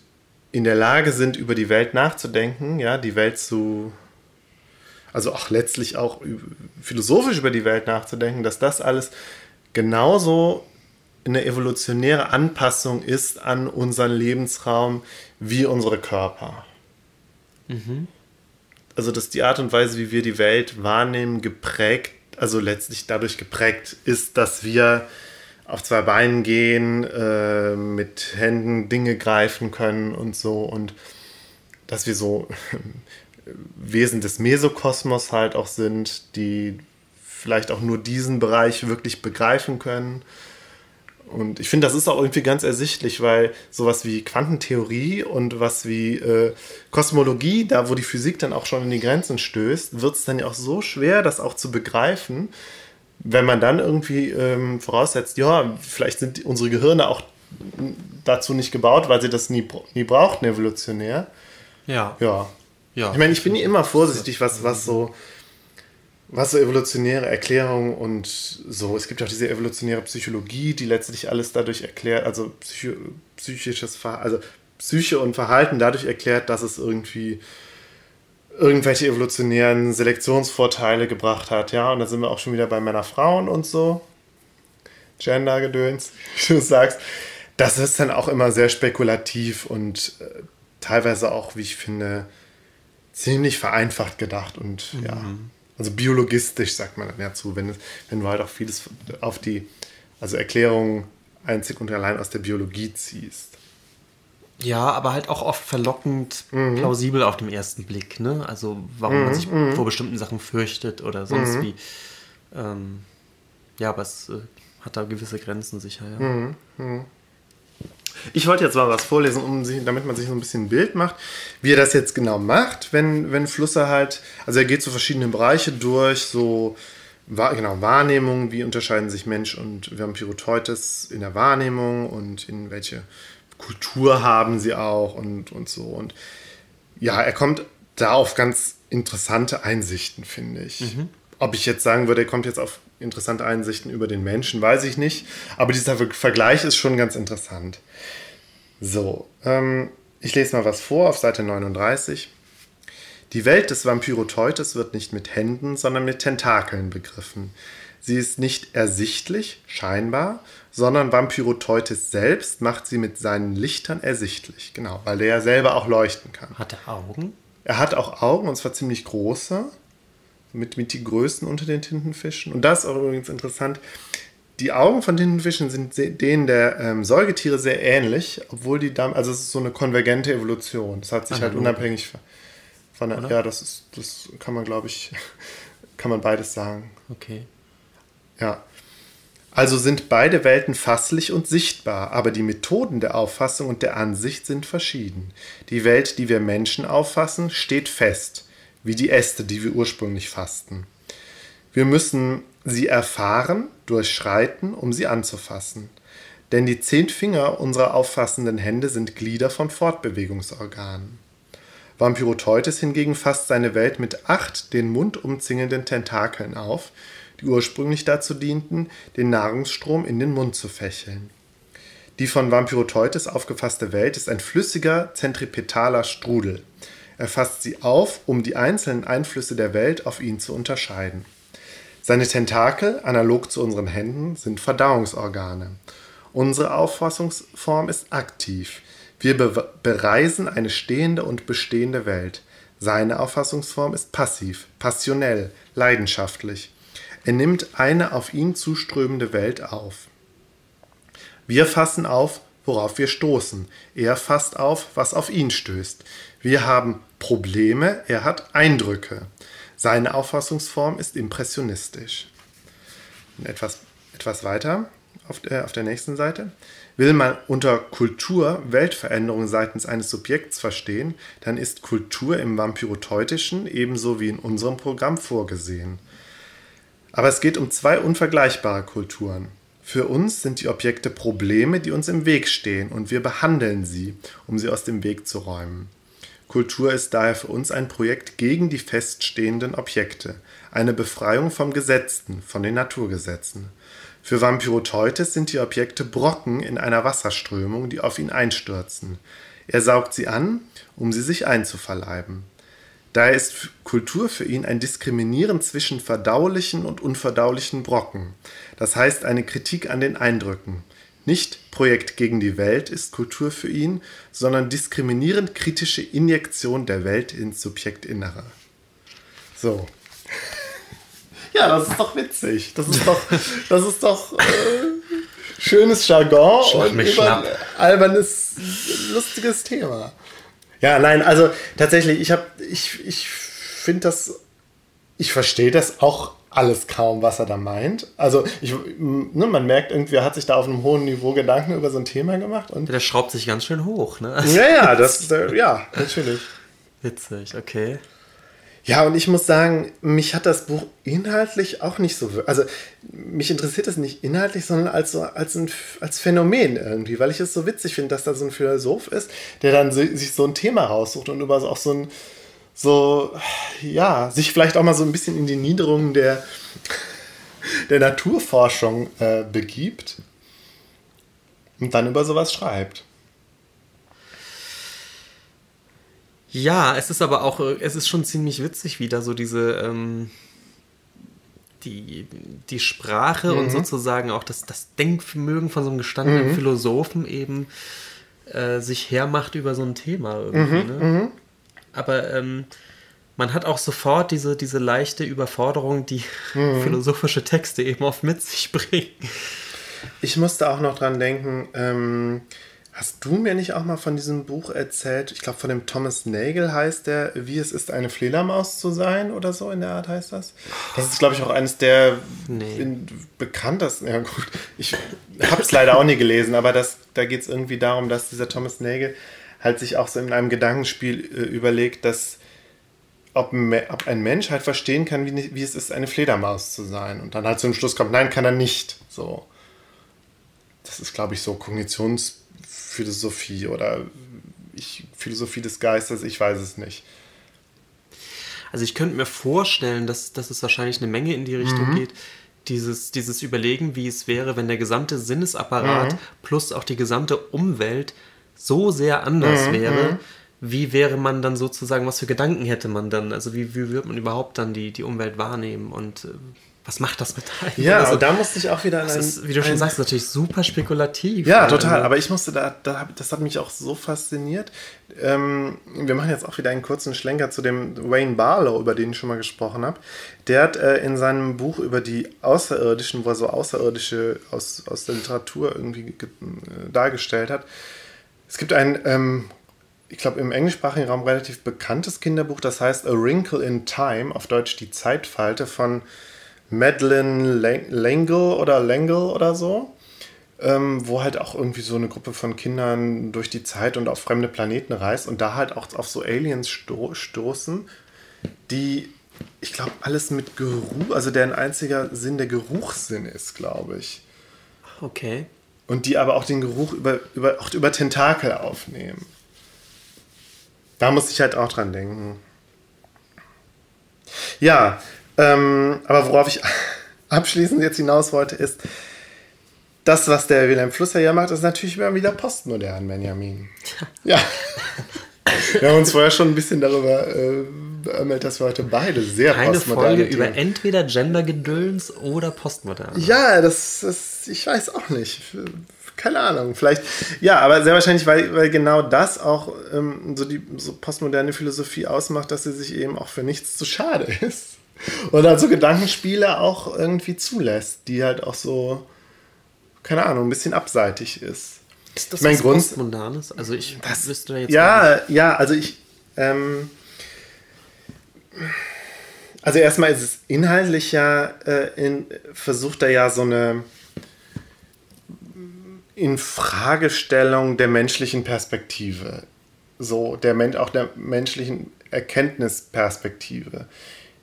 B: in der Lage sind, über die Welt nachzudenken, ja, die Welt zu, also auch letztlich auch philosophisch über die Welt nachzudenken, dass das alles genauso eine evolutionäre Anpassung ist an unseren Lebensraum wie unsere Körper. Mhm. Also dass die Art und Weise, wie wir die Welt wahrnehmen, geprägt, also letztlich dadurch geprägt ist, dass wir auf zwei Beinen gehen, äh, mit Händen Dinge greifen können und so. Und dass wir so Wesen des Mesokosmos halt auch sind, die vielleicht auch nur diesen Bereich wirklich begreifen können. Und ich finde, das ist auch irgendwie ganz ersichtlich, weil sowas wie Quantentheorie und was wie äh, Kosmologie, da wo die Physik dann auch schon in die Grenzen stößt, wird es dann ja auch so schwer, das auch zu begreifen, wenn man dann irgendwie ähm, voraussetzt, ja, vielleicht sind unsere Gehirne auch dazu nicht gebaut, weil sie das nie, nie brauchten, evolutionär.
A: Ja.
B: Ja. ja. Ich meine, ich bin immer vorsichtig, was, was so was so evolutionäre Erklärungen und so. Es gibt auch diese evolutionäre Psychologie, die letztlich alles dadurch erklärt, also psychisches Verhalten, also Psyche und Verhalten dadurch erklärt, dass es irgendwie irgendwelche evolutionären Selektionsvorteile gebracht hat, ja. Und da sind wir auch schon wieder bei Männer-Frauen und so. Gender-Gedöns, wie du sagst. Das ist dann auch immer sehr spekulativ und äh, teilweise auch, wie ich finde, ziemlich vereinfacht gedacht und mhm. ja, also biologistisch sagt man dann ja zu, wenn, wenn du halt auch vieles auf die, also Erklärungen einzig und allein aus der Biologie ziehst.
A: Ja, aber halt auch oft verlockend mhm. plausibel auf den ersten Blick. Ne? Also warum mhm. man sich mhm. vor bestimmten Sachen fürchtet oder sonst mhm. wie. Ähm, ja, aber es äh, hat da gewisse Grenzen sicher. Ja. Mhm.
B: Mhm. Ich wollte jetzt mal was vorlesen, um sich, damit man sich so ein bisschen ein Bild macht, wie er das jetzt genau macht, wenn, wenn Flusser halt, also er geht so verschiedene Bereiche durch, so genau, Wahrnehmung, wie unterscheiden sich Mensch und Vampiroteutes in der Wahrnehmung und in welche Kultur haben sie auch und, und so. Und ja, er kommt da auf ganz interessante Einsichten, finde ich. Mhm. Ob ich jetzt sagen würde, er kommt jetzt auf interessante Einsichten über den Menschen, weiß ich nicht. Aber dieser Vergleich ist schon ganz interessant. So, ähm, ich lese mal was vor auf Seite 39. Die Welt des Vampyroteutes wird nicht mit Händen, sondern mit Tentakeln begriffen. Sie ist nicht ersichtlich, scheinbar, sondern Vampyroteutes selbst macht sie mit seinen Lichtern ersichtlich. Genau, weil er ja selber auch leuchten kann.
A: Hat er Augen?
B: Er hat auch Augen und zwar ziemlich große, mit, mit die größten unter den Tintenfischen. Und das ist auch übrigens interessant. Die Augen von Tintenfischen sind denen der ähm, Säugetiere sehr ähnlich, obwohl die dann, also es ist so eine konvergente Evolution. Das hat sich Analog. halt unabhängig von der, ja, das ist, das kann man, glaube ich, <laughs> kann man beides sagen.
A: Okay.
B: Ja. Also sind beide Welten fasslich und sichtbar, aber die Methoden der Auffassung und der Ansicht sind verschieden. Die Welt, die wir Menschen auffassen, steht fest, wie die Äste, die wir ursprünglich fassten. Wir müssen sie erfahren, durchschreiten, um sie anzufassen. Denn die zehn Finger unserer auffassenden Hände sind Glieder von Fortbewegungsorganen. Vampyroteutes hingegen fasst seine Welt mit acht den Mund umzingelnden Tentakeln auf, die ursprünglich dazu dienten, den Nahrungsstrom in den Mund zu fächeln. Die von Vampyroteutes aufgefasste Welt ist ein flüssiger, zentripetaler Strudel. Er fasst sie auf, um die einzelnen Einflüsse der Welt auf ihn zu unterscheiden. Seine Tentakel, analog zu unseren Händen, sind Verdauungsorgane. Unsere Auffassungsform ist aktiv. Wir be bereisen eine stehende und bestehende Welt. Seine Auffassungsform ist passiv, passionell, leidenschaftlich. Er nimmt eine auf ihn zuströmende Welt auf. Wir fassen auf, worauf wir stoßen. Er fasst auf, was auf ihn stößt. Wir haben Probleme, er hat Eindrücke. Seine Auffassungsform ist impressionistisch. Etwas, etwas weiter auf der, auf der nächsten Seite. Will man unter Kultur Weltveränderung seitens eines Subjekts verstehen, dann ist Kultur im Vampiroteutischen ebenso wie in unserem Programm vorgesehen. Aber es geht um zwei unvergleichbare Kulturen. Für uns sind die Objekte Probleme, die uns im Weg stehen, und wir behandeln sie, um sie aus dem Weg zu räumen. Kultur ist daher für uns ein Projekt gegen die feststehenden Objekte, eine Befreiung vom Gesetzten, von den Naturgesetzen. Für Vampiroteutes sind die Objekte Brocken in einer Wasserströmung, die auf ihn einstürzen. Er saugt sie an, um sie sich einzuverleiben. Daher ist Kultur für ihn ein Diskriminieren zwischen verdaulichen und unverdaulichen Brocken, das heißt eine Kritik an den Eindrücken. Nicht Projekt gegen die Welt ist Kultur für ihn, sondern diskriminierend kritische Injektion der Welt ins Subjektinnere. So. <laughs> Ja, das ist doch witzig. Das ist doch, das ist doch äh, schönes Jargon
A: Schlag und über
B: albernes, lustiges Thema. Ja, nein, also tatsächlich, ich habe, ich, ich finde das, ich verstehe das auch alles kaum, was er da meint. Also ich, ne, man merkt irgendwie, er hat sich da auf einem hohen Niveau Gedanken über so ein Thema gemacht. Und
A: der schraubt sich ganz schön hoch, ne?
B: Ja, ja, <laughs> das, ja, natürlich.
A: Witzig, okay.
B: Ja, und ich muss sagen, mich hat das Buch inhaltlich auch nicht so. Also, mich interessiert es nicht inhaltlich, sondern als, so, als, ein, als Phänomen irgendwie, weil ich es so witzig finde, dass da so ein Philosoph ist, der dann so, sich so ein Thema raussucht und über auch so ein, so, ja, sich vielleicht auch mal so ein bisschen in die Niederungen der, der Naturforschung äh, begibt und dann über sowas schreibt.
A: Ja, es ist aber auch, es ist schon ziemlich witzig, wie da so diese, ähm, die, die Sprache mhm. und sozusagen auch das, das Denkvermögen von so einem gestandenen mhm. Philosophen eben äh, sich hermacht über so ein Thema irgendwie. Mhm. Ne? Mhm aber ähm, man hat auch sofort diese, diese leichte Überforderung, die mhm. <laughs> philosophische Texte eben oft mit sich bringen.
B: Ich musste auch noch dran denken, ähm, hast du mir nicht auch mal von diesem Buch erzählt? Ich glaube, von dem Thomas Nagel heißt der, Wie es ist, eine Fledermaus zu sein oder so in der Art heißt das. Das ist, glaube ich, auch eines der nee. bekanntesten. <laughs> Ja, gut, ich habe es leider auch nie gelesen, aber das, da geht es irgendwie darum, dass dieser Thomas Nagel halt sich auch so in einem Gedankenspiel äh, überlegt, dass ob, ob ein Mensch halt verstehen kann, wie, wie es ist, eine Fledermaus zu sein. Und dann halt zum Schluss kommt, nein, kann er nicht. So. Das ist, glaube ich, so Kognitionsphilosophie oder ich, Philosophie des Geistes, ich weiß es nicht.
A: Also ich könnte mir vorstellen, dass, dass es wahrscheinlich eine Menge in die Richtung mhm. geht, dieses, dieses Überlegen, wie es wäre, wenn der gesamte Sinnesapparat mhm. plus auch die gesamte Umwelt so sehr anders mhm. wäre, mhm. wie wäre man dann sozusagen, was für Gedanken hätte man dann? Also wie, wie würde man überhaupt dann die, die Umwelt wahrnehmen und äh, was macht das mit einem?
B: Ja, also, da musste ich auch wieder
A: an ist, Wie du schon sagst, natürlich super spekulativ.
B: Ja, total. Also. Aber ich musste da, da, das hat mich auch so fasziniert. Ähm, wir machen jetzt auch wieder einen kurzen Schlenker zu dem Wayne Barlow, über den ich schon mal gesprochen habe. Der hat äh, in seinem Buch über die Außerirdischen, wo er so Außerirdische aus, aus der Literatur irgendwie äh, dargestellt hat, es gibt ein, ähm, ich glaube, im englischsprachigen Raum relativ bekanntes Kinderbuch, das heißt A Wrinkle in Time, auf Deutsch die Zeitfalte von Madeline Langle oder Langle oder so. Ähm, wo halt auch irgendwie so eine Gruppe von Kindern durch die Zeit und auf fremde Planeten reist und da halt auch auf so Aliens sto stoßen, die, ich glaube, alles mit Geruch, also deren einziger Sinn der Geruchssinn ist, glaube ich.
A: Okay.
B: Und die aber auch den Geruch über, über, auch über Tentakel aufnehmen. Da muss ich halt auch dran denken. Ja, ähm, aber worauf ich <laughs> abschließend jetzt hinaus wollte, ist, das, was der Wilhelm Flusser ja macht, ist natürlich immer wieder postmodern, Benjamin. Ja. Wir haben uns vorher schon ein bisschen darüber äh, beömmelt, dass wir heute beide sehr
A: Keine postmoderne Folge Themen. über entweder Gendergedöns oder postmodern.
B: Ja, das, das, ich weiß auch nicht. Keine Ahnung. Vielleicht, ja, aber sehr wahrscheinlich, weil, weil genau das auch ähm, so die so postmoderne Philosophie ausmacht, dass sie sich eben auch für nichts zu schade ist. Und also Gedankenspiele auch irgendwie zulässt, die halt auch so, keine Ahnung, ein bisschen abseitig ist.
A: Ist das ich mein, was Grund, Postmodernes? Also ich das, wüsste da jetzt
B: Ja, ja, also ich, ähm, also erstmal ist es inhaltlich ja, äh, in, versucht er ja so eine Infragestellung der menschlichen Perspektive. So, der Men auch der menschlichen Erkenntnisperspektive.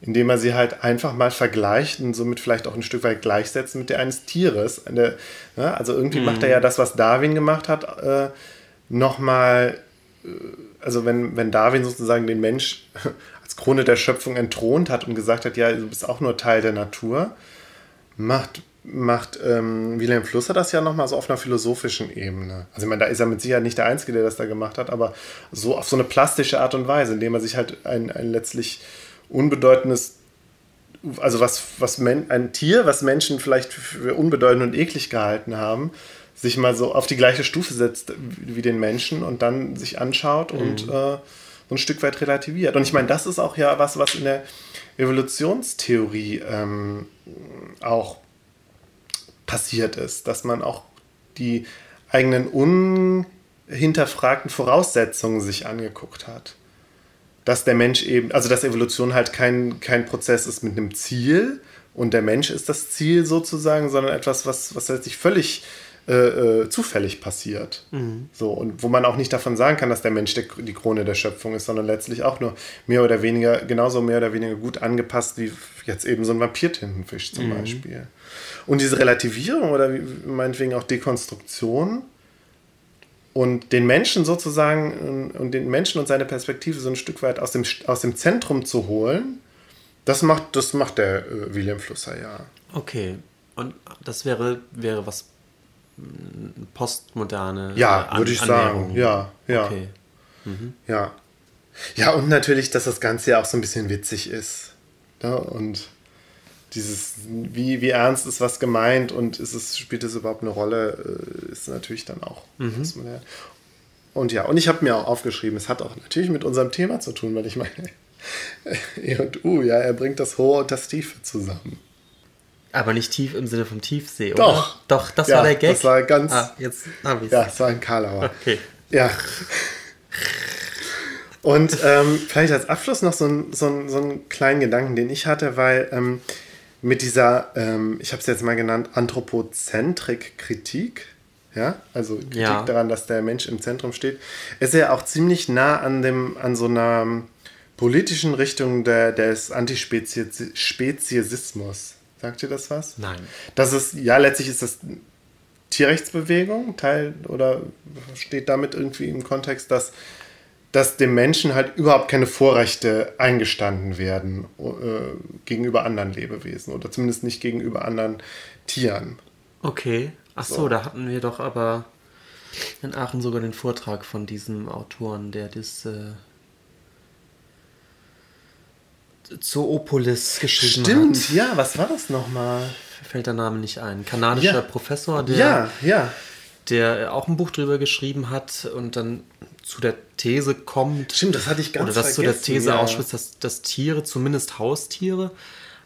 B: Indem er sie halt einfach mal vergleicht und somit vielleicht auch ein Stück weit gleichsetzt mit der eines Tieres. Eine, ne? Also irgendwie mhm. macht er ja das, was Darwin gemacht hat, äh, nochmal äh, also wenn, wenn Darwin sozusagen den Mensch <laughs> als Krone der Schöpfung entthront hat und gesagt hat, ja, du bist auch nur Teil der Natur, macht macht ähm, Wilhelm Flusser das ja nochmal so auf einer philosophischen Ebene. Also ich meine, da ist er mit Sicherheit nicht der Einzige, der das da gemacht hat, aber so auf so eine plastische Art und Weise, indem er sich halt ein, ein letztlich unbedeutendes, also was, was Men ein Tier, was Menschen vielleicht für unbedeutend und eklig gehalten haben, sich mal so auf die gleiche Stufe setzt wie den Menschen und dann sich anschaut mhm. und äh, so ein Stück weit relativiert. Und ich meine, das ist auch ja was, was in der Evolutionstheorie ähm, auch passiert ist, dass man auch die eigenen unhinterfragten Voraussetzungen sich angeguckt hat. Dass der Mensch eben, also dass Evolution halt kein, kein Prozess ist mit einem Ziel und der Mensch ist das Ziel sozusagen, sondern etwas, was, was letztlich völlig äh, äh, zufällig passiert. Mhm. So, und wo man auch nicht davon sagen kann, dass der Mensch der, die Krone der Schöpfung ist, sondern letztlich auch nur mehr oder weniger, genauso mehr oder weniger gut angepasst wie jetzt eben so ein Vampirtintenfisch zum mhm. Beispiel. Und diese Relativierung oder meinetwegen auch Dekonstruktion und den Menschen sozusagen und den Menschen und seine Perspektive so ein Stück weit aus dem, aus dem Zentrum zu holen, das macht, das macht der äh, William Flusser, ja.
A: Okay. Und das wäre, wäre was postmoderne.
B: Ja, äh, würde ich Annäherung. sagen. Ja, ja. Okay. Mhm. Ja. Ja, und natürlich, dass das Ganze ja auch so ein bisschen witzig ist. Ja, ne? und dieses, wie, wie ernst ist was gemeint und ist es, spielt es überhaupt eine Rolle, äh, ist natürlich dann auch mhm. postmodern. Und ja, und ich habe mir auch aufgeschrieben, es hat auch natürlich mit unserem Thema zu tun, weil ich meine, <laughs> E und U, ja, er bringt das Hohe und das Tiefe zusammen.
A: Aber nicht tief im Sinne vom Tiefsee,
B: oder? Doch.
A: Doch, das ja, war der Gag.
B: Das war ganz.
A: Ah, jetzt
B: habe ich Ja, das war ein Karlauer. <laughs>
A: Okay.
B: Ja. Und ähm, vielleicht als Abschluss noch so, ein, so, ein, so einen kleinen Gedanken, den ich hatte, weil ähm, mit dieser, ähm, ich habe es jetzt mal genannt, Anthropozentrik-Kritik, ja, also Kritik ja. daran, dass der Mensch im Zentrum steht, ist er ja auch ziemlich nah an dem, an so einer politischen Richtung der, des Antispeziesismus. Sagt ihr das was?
A: Nein.
B: Das ist, ja, letztlich ist das Tierrechtsbewegung, Teil oder steht damit irgendwie im Kontext, dass, dass dem Menschen halt überhaupt keine Vorrechte eingestanden werden äh, gegenüber anderen Lebewesen oder zumindest nicht gegenüber anderen Tieren.
A: Okay. Ach so, so, da hatten wir doch aber in Aachen sogar den Vortrag von diesem Autoren, der das äh, Zoopolis geschrieben
B: Stimmt, hat. Stimmt, ja, was war das nochmal?
A: Fällt der Name nicht ein. Kanadischer
B: ja.
A: Professor, der,
B: ja, ja.
A: der auch ein Buch drüber geschrieben hat und dann zu der These kommt.
B: Stimmt, das hatte ich ganz
A: Oder das zu der These ja. ausschwitzt, dass, dass Tiere, zumindest Haustiere,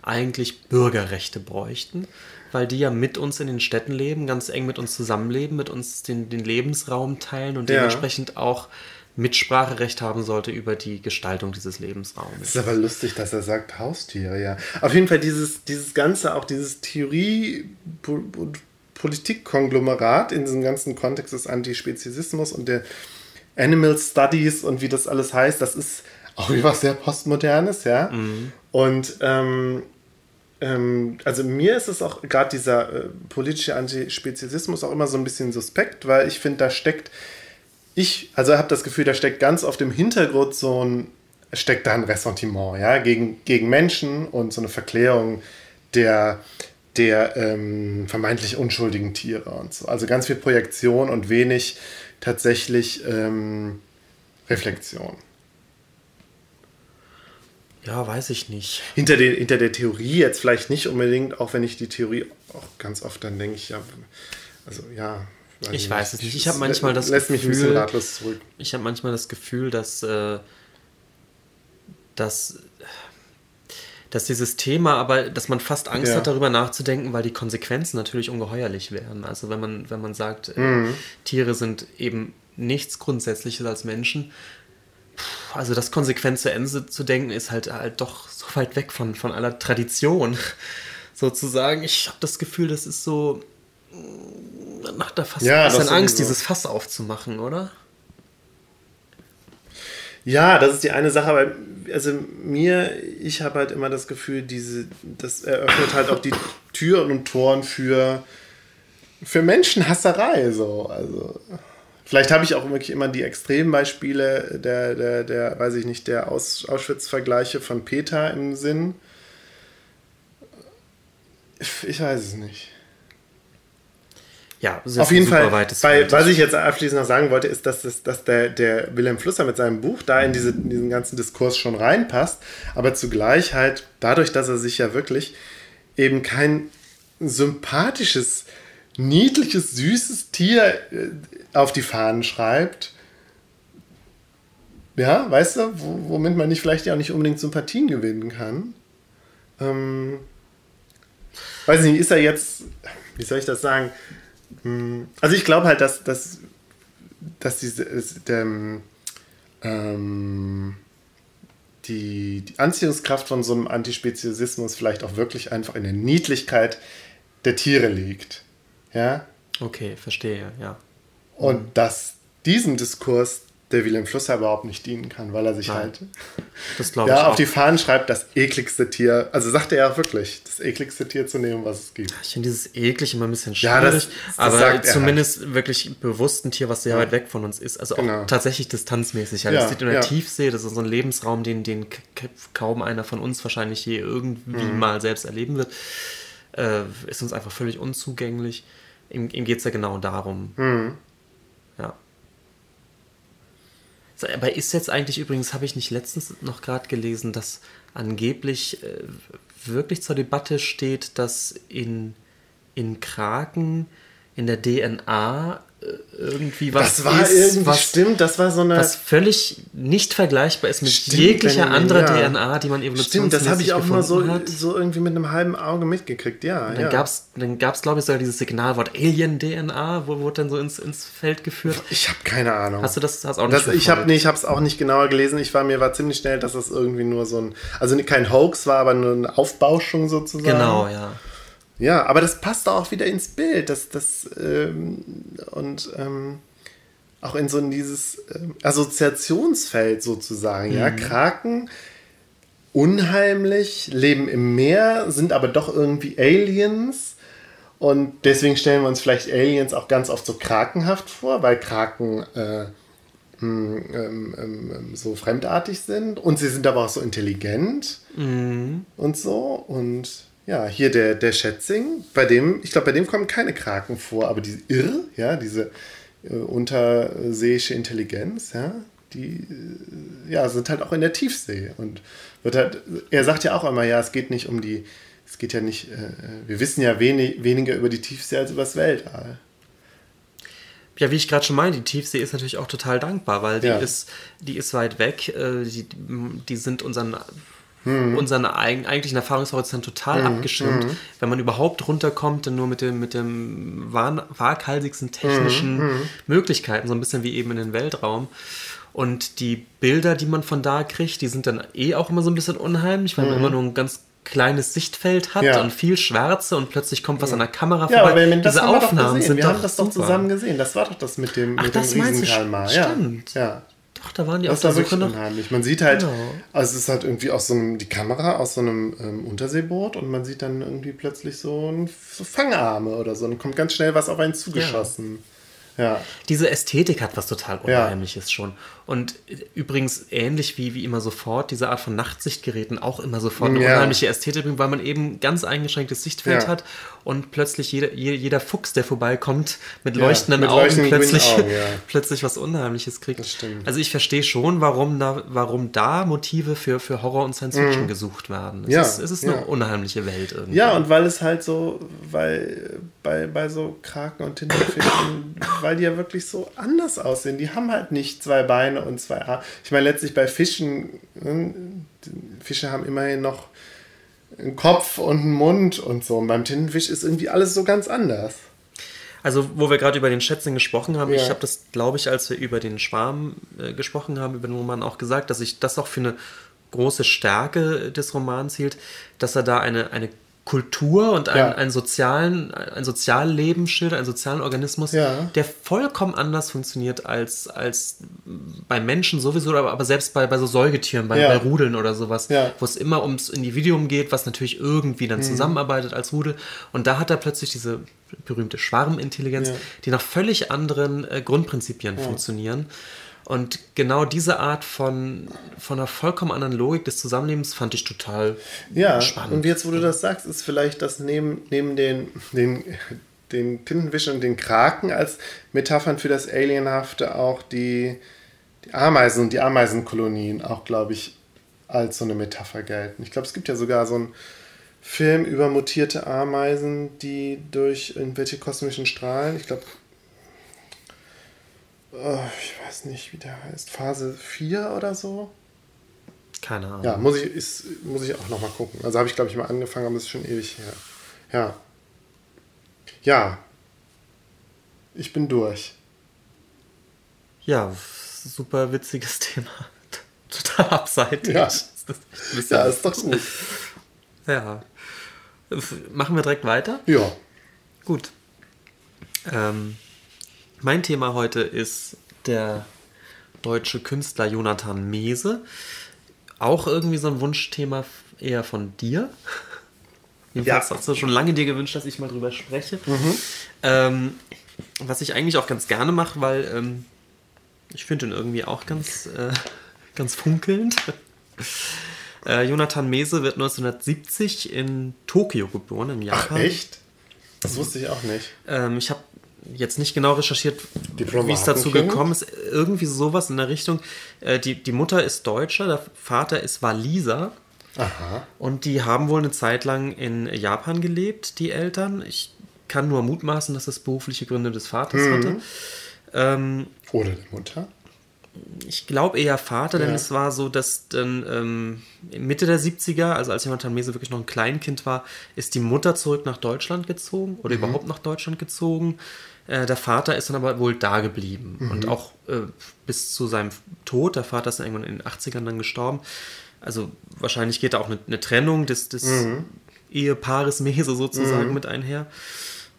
A: eigentlich Bürgerrechte bräuchten, weil die ja mit uns in den Städten leben, ganz eng mit uns zusammenleben, mit uns den, den Lebensraum teilen und ja. dementsprechend auch Mitspracherecht haben sollte über die Gestaltung dieses Lebensraums.
B: Es ist aber lustig, dass er sagt Haustiere, ja. Auf jeden Fall dieses, dieses Ganze, auch dieses Theorie- Politikkonglomerat in diesem ganzen Kontext des Antispeziesismus und der Animal Studies und wie das alles heißt, das ist auch <laughs> was sehr Postmodernes, ja. Mhm. Und ähm, ähm, also mir ist es auch gerade dieser äh, politische Antispeziesismus auch immer so ein bisschen suspekt, weil ich finde, da steckt, ich, also habe das Gefühl, da steckt ganz auf dem Hintergrund so ein, steckt da ein Ressentiment, ja, gegen, gegen Menschen und so eine Verklärung der, der ähm, vermeintlich unschuldigen Tiere und so. Also ganz viel Projektion und wenig tatsächlich ähm, Reflexion.
A: Ja, weiß ich nicht.
B: Hinter, den, hinter der Theorie jetzt vielleicht nicht unbedingt, auch wenn ich die Theorie auch ganz oft dann denke ich, ja, also ja.
A: Weiß ich weiß es nicht. Ich habe manchmal das
B: lässt Gefühl, mich ein bisschen ratlos zurück.
A: Ich habe manchmal das Gefühl, dass, äh, dass, dass dieses Thema, aber dass man fast Angst ja. hat, darüber nachzudenken, weil die Konsequenzen natürlich ungeheuerlich wären. Also wenn man, wenn man sagt, äh, mhm. Tiere sind eben nichts Grundsätzliches als Menschen, also das konsequent zu Ende zu denken, ist halt, halt doch so weit weg von, von aller Tradition, <laughs> sozusagen. Ich habe das Gefühl, das ist so, man macht da fast
B: ja,
A: ein bisschen Angst, dieses Fass aufzumachen, oder?
B: Ja, das ist die eine Sache, aber also mir, ich habe halt immer das Gefühl, diese, das eröffnet halt auch die Türen und Toren für, für Menschenhasserei, so, also. Vielleicht habe ich auch wirklich immer die Extrembeispiele der, der, der weiß ich nicht, der Auschwitz-Vergleiche von Peter im Sinn. Ich weiß es nicht.
A: Ja,
B: auf jeden Fall. Weil, was ich jetzt abschließend noch sagen wollte, ist, dass, das, dass der, der Wilhelm Flusser mit seinem Buch da in, diese, in diesen ganzen Diskurs schon reinpasst, aber zugleich halt dadurch, dass er sich ja wirklich eben kein sympathisches niedliches, süßes Tier äh, auf die Fahnen schreibt. Ja, weißt du, womit man nicht vielleicht ja auch nicht unbedingt Sympathien gewinnen kann. Ähm, weiß nicht, ist er jetzt, wie soll ich das sagen? Hm, also ich glaube halt, dass, dass, dass diese, der, ähm, die, die Anziehungskraft von so einem Antispeziesismus vielleicht auch wirklich einfach in der Niedlichkeit der Tiere liegt. Ja?
A: Okay, verstehe, ja.
B: Und mhm. dass diesem Diskurs der Wilhelm Flusser überhaupt nicht dienen kann, weil er sich Nein. halt
A: das
B: ja,
A: ich
B: auf die Fahnen schreibt, das ekligste Tier, also sagt er ja wirklich, das ekligste Tier zu nehmen, was es gibt.
A: Ich finde dieses eklig immer ein bisschen schwierig, ja, das, das aber zumindest halt. wirklich bewusst ein Tier, was sehr ja. weit weg von uns ist, also genau. auch tatsächlich distanzmäßig. Also ja, das steht in der Tiefsee, das ist so ein Lebensraum, den, den kaum einer von uns wahrscheinlich je irgendwie mhm. mal selbst erleben wird, äh, ist uns einfach völlig unzugänglich ihm, ihm geht es ja genau darum.
B: Mhm.
A: Ja. Aber ist jetzt eigentlich übrigens, habe ich nicht letztens noch gerade gelesen, dass angeblich äh, wirklich zur Debatte steht, dass in, in Kraken in der DNA irgendwie was
B: das war ist, irgendwie was, stimmt, das war so eine
A: was völlig nicht vergleichbar ist mit stimmt, jeglicher anderer ja. DNA, die man evolutionsmäßig
B: Stimmt, das habe ich auch mal so, so irgendwie mit einem halben Auge mitgekriegt, ja.
A: dann ja. gab's dann gab's glaube ich sogar dieses Signalwort Alien DNA, wo wurde dann so ins, ins Feld geführt.
B: Ich habe keine Ahnung.
A: Hast du das hast auch nicht
B: das, Ich habe nee, ich habe es auch nicht genauer gelesen. Ich war mir war ziemlich schnell, dass das irgendwie nur so ein also kein Hoax war, aber nur eine Aufbauschung sozusagen.
A: Genau, ja.
B: Ja, aber das passt auch wieder ins Bild. Das, das, ähm, und ähm, auch in so dieses ähm, Assoziationsfeld sozusagen. Ja, Kraken unheimlich, leben im Meer, sind aber doch irgendwie Aliens. Und deswegen stellen wir uns vielleicht Aliens auch ganz oft so krakenhaft vor, weil Kraken äh, mh, ähm, ähm, so fremdartig sind. Und sie sind aber auch so intelligent und so. Und ja, hier der, der Schätzing, bei dem, ich glaube, bei dem kommen keine Kraken vor, aber diese Irr, ja, diese äh, unterseeische Intelligenz, ja, die äh, ja, sind halt auch in der Tiefsee. Und wird halt, er sagt ja auch immer, ja, es geht nicht um die, es geht ja nicht, äh, wir wissen ja wenig, weniger über die Tiefsee als über das Weltall.
A: Ja, wie ich gerade schon meinte, die Tiefsee ist natürlich auch total dankbar, weil die,
B: Ja.
A: ist, die ist weit weg. Äh, die, die sind unseren,
B: Hm.
A: unseren eig- eigentlichen Erfahrungshorizont total abgeschirmt.
B: hm.
A: Wenn man überhaupt runterkommt, dann nur mit dem, mit dem waghalsigsten technischen
B: Hm,
A: Möglichkeiten, so ein bisschen wie eben in den Weltraum. Und die Bilder, die man von da kriegt, die sind dann eh auch immer so ein bisschen unheimlich, weil man immer nur ein ganz kleines Sichtfeld hat.
B: Ja.
A: und viel Schwärze und plötzlich kommt was an der Kamera
B: Ja,
A: vorbei.
B: aber das
A: Diese
B: doch
A: Aufnahmen sind
B: Wir
A: doch
B: haben das doch
A: super.
B: zusammen gesehen. Das war doch das mit dem,
A: Ach,
B: mit
A: das
B: dem
A: meinst du,
B: Riesenkalmar.
A: stimmt.
B: Ja, ja.
A: Doch, da waren die
B: Das
A: auf der Suche nach.
B: unheimlich. Man sieht halt,
A: Genau.
B: also es ist halt irgendwie aus so einem, die Kamera aus so einem ähm, Unterseeboot und man sieht dann irgendwie plötzlich so, ein, so Fangarme oder so und kommt ganz schnell was auf einen zugeschossen. Ja.
A: Diese Ästhetik hat was total
B: Ja.
A: Unheimliches schon. Und äh, übrigens ähnlich wie, wie immer sofort, diese Art von Nachtsichtgeräten auch immer sofort eine
B: Ja.
A: unheimliche Ästhetik bringt, weil man eben ganz eingeschränktes Sichtfeld
B: Ja.
A: hat und plötzlich jeder, je- jeder Fuchs, der vorbeikommt, mit
B: Ja,
A: leuchtenden
B: mit
A: Augen
B: leuchtenden
A: plötzlich,
B: Augen, <laughs>
A: plötzlich was Unheimliches kriegt. Also ich verstehe schon, warum da, warum da Motive für, für Horror und Science Fiction gesucht werden. Es
B: Mhm. Ja,
A: ist, es ist eine unheimliche Welt irgendwie.
B: Ja, und weil es halt so, weil bei, bei so Kraken und Tintenfischen, <coughs> weil die ja wirklich so anders aussehen. Die haben halt nicht zwei Beine und zwei Arme. Ich meine, letztlich bei Fischen, die Fische haben immerhin noch einen Kopf und einen Mund und so. Und beim Tintenfisch ist irgendwie alles so ganz anders.
A: Also, wo wir gerade über den Schätzing gesprochen haben,
B: Ja.
A: ich habe das, glaube ich, als wir über den Schwarm äh, gesprochen haben, über den Roman auch gesagt, dass ich das auch für eine große Stärke des Romans hielt, dass er da eine, eine Kultur und einen,
B: Ja.
A: einen sozialen, ein Sozialleben schildert, einen sozialen Organismus,
B: Ja.
A: der vollkommen anders funktioniert als, als bei Menschen sowieso, aber, aber selbst bei, bei so Säugetieren, bei,
B: Ja.
A: bei Rudeln oder sowas.
B: Mhm.
A: wo es immer ums Individuum geht, was natürlich irgendwie dann zusammenarbeitet als Rudel. Und da hat er plötzlich diese berühmte Schwarmintelligenz, die nach völlig anderen äh, Grundprinzipien funktionieren. Und genau diese Art von, von einer vollkommen anderen Logik des Zusammenlebens fand ich total
B: Ja,
A: spannend.
B: und jetzt, wo du das sagst, ist vielleicht das neben, neben den, den, den Tintenfischen und den Kraken als Metaphern für das Alienhafte auch die, die Ameisen und die Ameisenkolonien auch, glaube ich, als so eine Metapher gelten. Ich glaube, es gibt ja sogar so einen Film über mutierte Ameisen, die durch irgendwelche kosmischen Strahlen, ich glaube, ich weiß nicht, wie der heißt, Phase 4 oder so.
A: Keine Ahnung.
B: Ja, muss ich, ist, muss ich auch nochmal gucken. Also habe ich, glaube ich, mal angefangen, aber es ist schon ewig her. Ja. Ja. Ich bin durch.
A: Ja, super witziges <laughs> Thema. Total abseitig.
B: Ja.
A: Das
B: Ja, ist doch gut.
A: Ja. Machen wir direkt weiter?
B: Ja.
A: Gut. Ähm, mein Thema heute ist der deutsche Künstler Jonathan Mese. Auch irgendwie so ein Wunschthema eher von dir. <laughs> Jedenfalls
B: Ja.
A: hast du schon lange dir gewünscht, dass ich mal drüber spreche. Ähm, was ich eigentlich auch ganz gerne mache, weil ähm, ich finde ihn irgendwie auch ganz, äh, <laughs> ganz funkelnd. <laughs> Äh, Jonathan Mese wird 1970 in Tokio geboren, in
B: Ach,
A: Japan.
B: echt? Das wusste ich auch nicht.
A: Ähm, ich habe jetzt nicht genau recherchiert, wie es dazu gekommen ist. Irgendwie sowas in der Richtung. Äh, die, die Mutter ist Deutscher, der Vater ist Waliser.
B: Aha.
A: Und die haben wohl eine Zeit lang in Japan gelebt, die Eltern. Ich kann nur mutmaßen, dass das berufliche Gründe des Vaters
B: Mhm.
A: hatte. Ähm,
B: Oder die Mutter?
A: Ich glaube eher Vater, denn
B: Ja.
A: es war so, dass dann ähm, Mitte der 70er, also als Jonathan Mese wirklich noch ein Kleinkind war, ist die Mutter zurück nach Deutschland gezogen oder überhaupt nach Deutschland gezogen. Äh, der Vater ist dann aber wohl da geblieben und auch äh, bis zu seinem Tod. Der Vater ist dann irgendwann in den 80ern dann gestorben. Also wahrscheinlich geht da auch eine, eine Trennung des, des Ehepaares Mese sozusagen mit einher.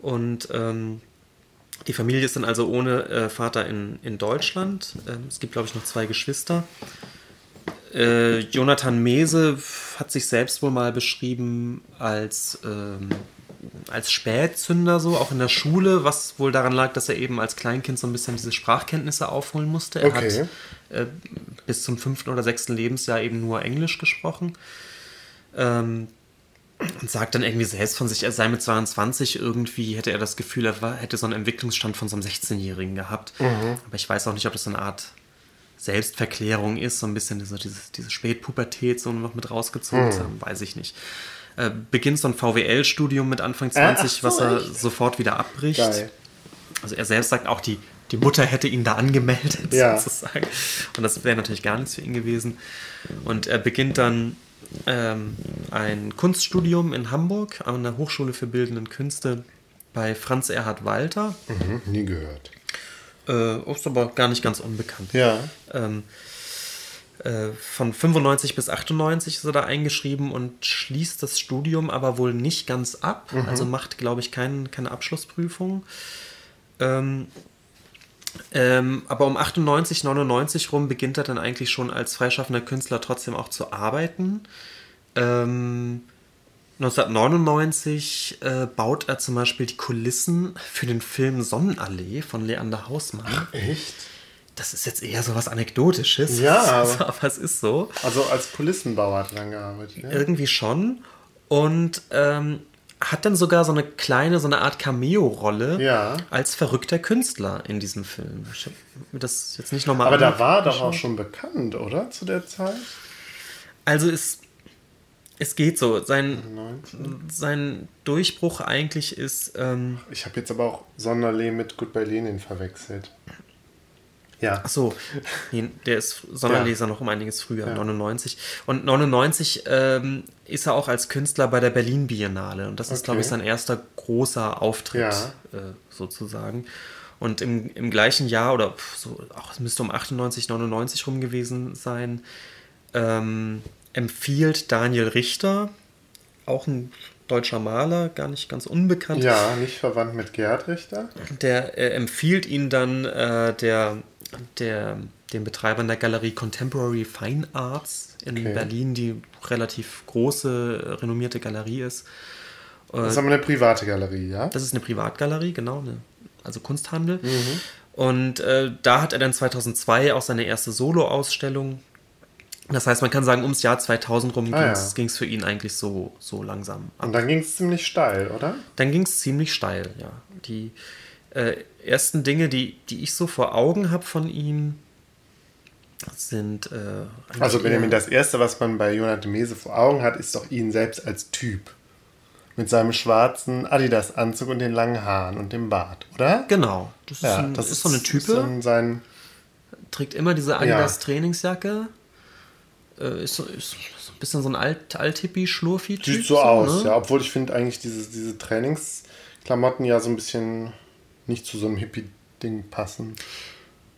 A: Und ähm, Die Familie ist dann also ohne äh, Vater in, in Deutschland. Ähm, es gibt, glaube ich, noch zwei Geschwister. Äh, Jonathan Mese hat sich selbst wohl mal beschrieben als, ähm, als Spätzünder, so auch in der Schule, was wohl daran lag, dass er eben als Kleinkind so ein bisschen diese Sprachkenntnisse aufholen musste. Er
B: Okay.
A: hat äh, bis zum fünften oder sechsten Lebensjahr eben nur Englisch gesprochen. Ähm, und sagt dann irgendwie selbst von sich, er sei mit 22 irgendwie, hätte er das Gefühl, er war, hätte so einen Entwicklungsstand von so einem 16-Jährigen gehabt. Aber ich weiß auch nicht, ob das so eine Art Selbstverklärung ist, so ein bisschen diese, diese, diese Spätpubertät so noch mit rausgezogen zu haben, weiß ich nicht. Äh, beginnt so ein VWL-Studium mit Anfang 20,
B: ach so,
A: was er
B: echt?
A: sofort wieder abbricht.
B: Geil.
A: Also er selbst sagt auch, die, die Mutter hätte ihn da angemeldet,
B: Ja. <laughs>
A: sozusagen. Und das wäre natürlich gar nichts für ihn gewesen. Und er beginnt dann ähm, ein Kunststudium in Hamburg an der Hochschule für Bildenden Künste bei Franz Erhard Walter.
B: Hm, nie gehört.
A: Äh, ist aber gar nicht ganz unbekannt.
B: Ja.
A: Ähm, äh, von 95 bis 98 ist er da eingeschrieben und schließt das Studium aber wohl nicht ganz ab. Also macht, glaube ich, kein, keine Abschlussprüfung. Ähm, ähm, aber um 98, 99 rum beginnt er dann eigentlich schon als freischaffender Künstler trotzdem auch zu arbeiten. Ähm, 1999 äh, baut er zum Beispiel die Kulissen für den Film Sonnenallee von Leander Hausmann.
B: Echt?
A: Das ist jetzt eher so was Anekdotisches.
B: Ja,
A: aber,
B: aber-
A: es ist so.
B: Also als Kulissenbauer dran gearbeitet. Ja?
A: Irgendwie schon. Und ähm, hat dann sogar so eine kleine, so eine Art Cameo-Rolle
B: Ja.
A: als verrückter Künstler in diesem Film. Ich habe mir das jetzt nicht nochmal
B: Aber da war doch auch schon bekannt, oder? Zu der Zeit?
A: Also es, es geht so. Sein, sein Durchbruch eigentlich ist. Ähm,
B: Ich habe jetzt aber auch Sonderlee mit Goodbye Lenin verwechselt. Ja.
A: Ach so, nee, der ist Sonderleser noch um einiges früher,
B: Ja.
A: 99. Und 99 ähm, ist er auch als Künstler bei der Berlin Biennale. Und das ist,
B: Okay.
A: glaube ich, sein erster großer Auftritt,
B: Ja.
A: äh, sozusagen. Und im, im gleichen Jahr, oder so, auch es müsste um 98, 99 rum gewesen sein, ähm, empfiehlt Daniel Richter, auch ein deutscher Maler, gar nicht ganz unbekannt,
B: Ja, nicht verwandt mit Gerd Richter.
A: der äh, empfiehlt ihn dann äh, der, der, den Betreibern der Galerie Contemporary Fine Arts in
B: Okay.
A: Berlin, die relativ große, äh, renommierte Galerie ist.
B: Das ist aber eine private Galerie, ja?
A: Das ist eine Privatgalerie, genau, eine, also Kunsthandel.
B: Mhm.
A: Und äh, da hat er dann 2002 auch seine erste Solo-Ausstellung. Das heißt, man kann sagen, ums Jahr 2000 rum
B: Ah,
A: ging es
B: ja.
A: für ihn eigentlich so, so langsam ab.
B: Und dann ging es ziemlich steil, oder?
A: Dann ging es ziemlich steil, ja. Die äh, ersten Dinge, die, die ich so vor Augen habe von ihm, sind. Äh,
B: Also Benjamin, das Erste, was man bei Jonathan Mese vor Augen hat, ist doch ihn selbst als Typ. Mit seinem schwarzen Adidas-Anzug und den langen Haaren und dem Bart, oder?
A: Genau. Das ist,
B: Ja,
A: ein,
B: das
A: ist so eine Type.
B: so ein- sein,
A: trägt immer diese Adidas Trainingsjacke. Äh, ist, so, ist so ein bisschen so ein alt, Alt-Hippie-Schlurfi-Typ.
B: sieht so aus,
A: ne?
B: ja. Obwohl ich finde eigentlich diese, diese Trainingsklamotten ja so ein bisschen nicht zu so einem Hippie-Ding passen.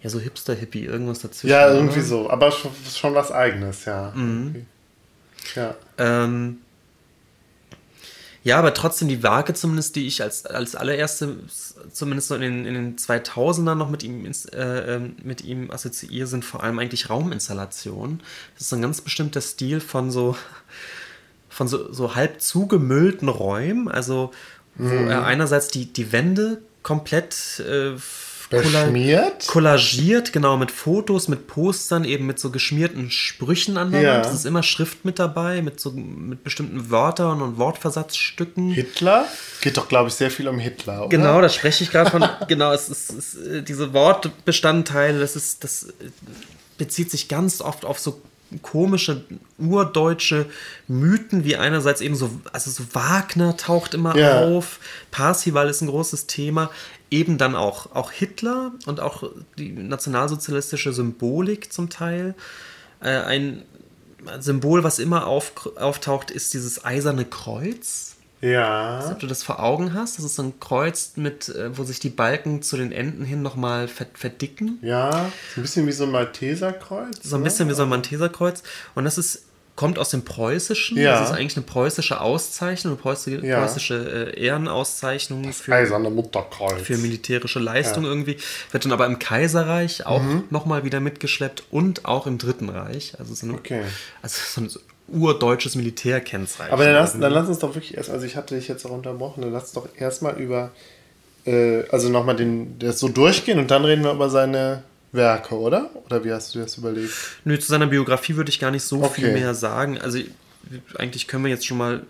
A: Ja, so Hipster-Hippie, irgendwas dazwischen.
B: Ja, irgendwie so. Aber schon, schon was Eigenes, ja.
A: Mhm.
B: Ja.
A: Ähm, ja, aber trotzdem die Werke zumindest, die ich als, als allererste, zumindest so in den, in den 2000ern noch mit ihm, äh, ähm, mit ihm assoziiere, sind vor allem eigentlich Rauminstallationen. Das ist so ein ganz bestimmter Stil von so, von so, so halb zugemüllten Räumen, also wo er einerseits die, die Wände komplett äh,
B: Beschmiert?
A: kollagiert, genau, mit Fotos, mit Postern, eben mit so geschmierten Sprüchen an der
B: Ja.
A: Wand. Es ist immer Schrift mit dabei, mit so mit bestimmten Wörtern und Wortversatzstücken.
B: Hitler? Geht doch, glaube ich, sehr viel um Hitler, oder?
A: Genau, da spreche ich gerade von. <laughs> genau, es ist, es ist äh, diese Wortbestandteile, das ist, das äh, bezieht sich ganz oft auf so komische urdeutsche Mythen, wie einerseits eben so, also so Wagner taucht immer
B: Ja.
A: auf, Parsival ist ein großes Thema, eben dann auch, auch Hitler und auch die nationalsozialistische Symbolik zum Teil. Äh, ein Symbol, was immer auf, auftaucht, ist dieses eiserne Kreuz.
B: Ja.
A: Ob du das vor Augen hast, das ist so ein Kreuz, mit, äh, wo sich die Balken zu den Enden hin nochmal verdicken.
B: Ja, so ein bisschen wie so ein Malteserkreuz.
A: So ein bisschen wie so ein Malteserkreuz. Und das ist kommt aus dem Preußischen.
B: Ja.
A: Das ist eigentlich eine preußische Auszeichnung, eine preußische,
B: Ja.
A: preußische äh, Ehrenauszeichnung für,
B: Eiserne Mutterkreuz.
A: für militärische Leistung
B: Ja.
A: irgendwie. Wird dann aber im Kaiserreich auch
B: Mhm.
A: nochmal wieder mitgeschleppt und auch im Dritten Reich. Also so ein,
B: Okay.
A: also so ein urdeutsches Militärkennzeichen.
B: Aber dann lass, dann lass uns doch wirklich erst, also ich hatte dich jetzt auch unterbrochen, dann lass uns doch erstmal über, äh, also nochmal den, das so durchgehen und dann reden wir über seine Werke, oder? Oder wie hast du dir das überlegt?
A: Nö, zu seiner Biografie würde ich gar nicht so
B: Okay.
A: viel mehr sagen. Also eigentlich können wir jetzt schon mal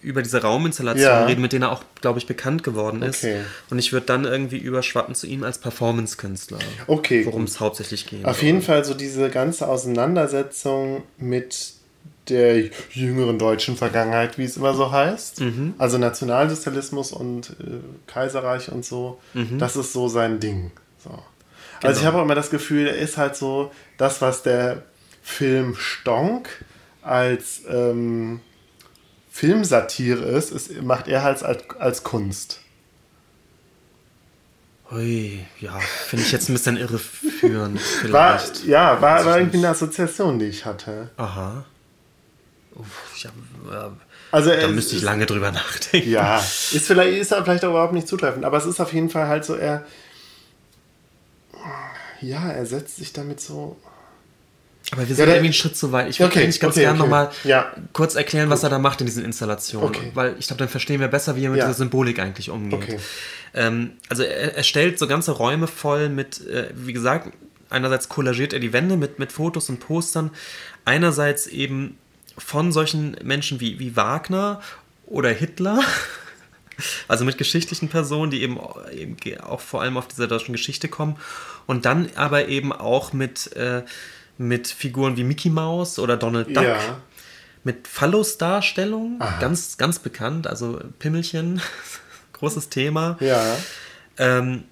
A: über diese Rauminstallation
B: Ja.
A: reden, mit denen er auch, glaube ich, bekannt geworden ist.
B: Okay.
A: Und ich würde dann irgendwie überschwappen zu ihm als Performance-Künstler.
B: Okay,
A: Worum es hauptsächlich geht.
B: Auf jeden Fall so diese ganze Auseinandersetzung mit der jüngeren deutschen Vergangenheit, wie es immer so heißt.
A: Mhm.
B: Also Nationalsozialismus und äh, Kaiserreich und so,
A: Mhm.
B: das ist so sein Ding. So. Also
A: Genau.
B: ich habe auch immer das Gefühl, er ist halt so das, was der Film Stonk als ähm, Filmsatire ist, ist, macht er halt als, als Kunst.
A: Ui, ja, finde ich jetzt ein bisschen irreführend.
B: War,
A: Vielleicht.
B: ja, war, war irgendwie eine Assoziation, die ich hatte.
A: Aha. Ich hab, äh,
B: Also
A: da müsste ich lange drüber nachdenken.
B: Ja, ist vielleicht, ist er vielleicht auch überhaupt nicht zutreffend, aber es ist auf jeden Fall halt so, er. Ja, er setzt sich damit so.
A: Aber wir
B: Ja,
A: sind
B: der-
A: irgendwie einen Schritt zu weit. Ich würde
B: Okay,
A: eigentlich ganz
B: okay,
A: gerne
B: okay.
A: nochmal
B: Ja.
A: kurz erklären, was er da macht in diesen Installationen.
B: Okay.
A: Weil ich glaube, dann verstehen wir besser, wie er mit
B: Ja.
A: dieser Symbolik eigentlich umgeht. Ähm, also er, er stellt so ganze Räume voll mit, äh, wie gesagt, einerseits kollagiert er die Wände mit, mit Fotos und Postern, einerseits eben von solchen Menschen wie, wie Wagner oder Hitler, <laughs> also mit geschichtlichen Personen, die eben, eben auch vor allem auf dieser deutschen Geschichte kommen und dann aber eben auch mit, äh, mit Figuren wie Mickey Mouse oder Donald Duck
B: Ja.
A: mit Phallus-Darstellung, ganz, ganz bekannt, also Pimmelchen, <laughs> großes Thema.
B: Ja.
A: Ähm,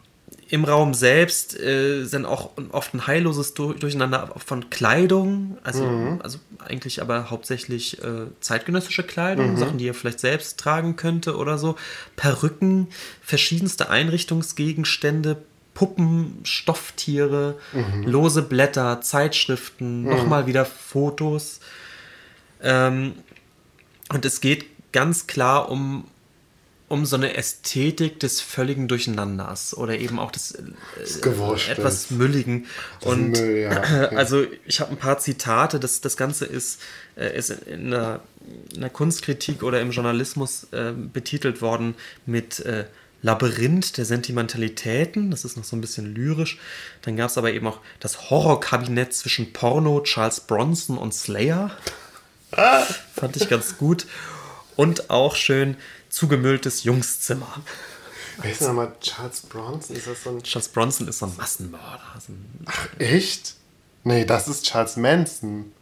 A: Im Raum selbst äh, sind auch oft ein heilloses Dur- Durcheinander von Kleidung, also,
B: Mhm.
A: also eigentlich aber hauptsächlich äh, zeitgenössische Kleidung,
B: Mhm.
A: Sachen, die er vielleicht selbst tragen könnte oder so. Perücken, verschiedenste Einrichtungsgegenstände, Puppen, Stofftiere,
B: Mhm.
A: lose Blätter, Zeitschriften, nochmal wieder Fotos. Ähm, und es geht ganz klar um, um so eine Ästhetik des völligen Durcheinanders oder eben auch des äh, etwas Mülligen. Und
B: Müll, ja, <clears throat>
A: also ich habe ein paar Zitate, das, das Ganze ist, äh, ist in einer, in einer Kunstkritik oder im Journalismus äh, betitelt worden mit äh, Labyrinth der Sentimentalitäten, das ist noch so ein bisschen lyrisch. Dann gab es aber eben auch das Horrorkabinett zwischen Porno, Charles Bronson und Slayer. <laughs> Fand ich ganz gut. Und auch schön zugemülltes Jungszimmer.
B: Wer ist nochmal Charles Bronson? Ist das so ein.
A: Charles Bronson ist so ein Massenmörder. Ein
B: Echt? Nee, das ist Charles Manson.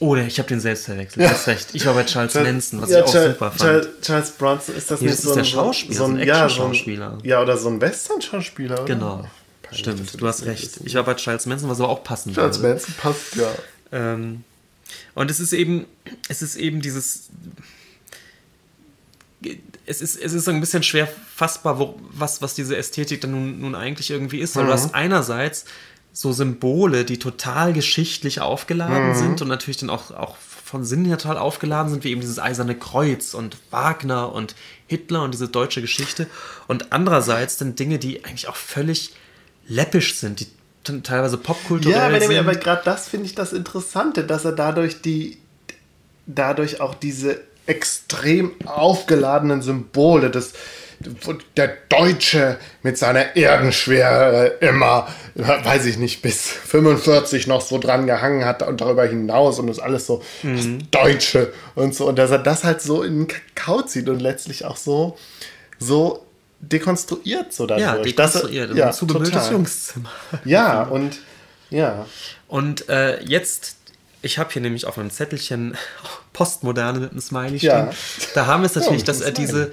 A: oh, der- ich habe den selbst verwechselt. Du hast recht. Ich war bei Charles Manson, was
B: ja,
A: ich auch
B: Charles,
A: super fand.
B: Charles, Charles Bronson ist das
A: Nee,
B: nicht
A: das
B: so
A: ist
B: ein,
A: der Schauspieler,
B: so ein, ja, so ein
A: Action-Schauspieler.
B: Ja, oder so ein Western-Schauspieler, oder?
A: Genau.
B: Peinlich,
A: Stimmt, du
B: das
A: hast recht.
B: wissen.
A: Ich war bei Charles Manson, was aber auch passend
B: Charles
A: würde.
B: Manson passt, ja.
A: Ähm, und es ist eben, es ist eben dieses. Es ist, es ist so ein bisschen schwer fassbar, wo, was, was diese Ästhetik dann nun, nun eigentlich irgendwie ist. Weil du hast einerseits so Symbole, die total geschichtlich aufgeladen sind und natürlich dann auch, auch von Sinn her total aufgeladen sind, wie eben dieses Eiserne Kreuz und Wagner und Hitler und diese deutsche Geschichte. Und andererseits dann Dinge, die eigentlich auch völlig läppisch sind, die teilweise popkulturell
B: Ja, aber,
A: sind.
B: aber gerade das finde ich das Interessante, dass er dadurch die, dadurch auch diese extrem aufgeladenen Symbole des wo der Deutsche mit seiner Erdenschwere immer, weiß ich nicht, bis 45 noch so dran gehangen hat und darüber hinaus und das alles so das Deutsche und so. Und dass er das halt so in den Kakao zieht und letztlich auch so, so dekonstruiert so dadurch.
A: Ja,
B: Dass er-
A: dekonstruiert.
B: ja,
A: ein zugemülltes. Jungszimmer.
B: Ja, und ja.
A: Und äh, jetzt, ich habe hier nämlich auf meinem Zettelchen <laughs> Postmoderne mit einem Smiley stehen.
B: Ja.
A: Da haben wir es natürlich,
B: Oh,
A: dass er diese,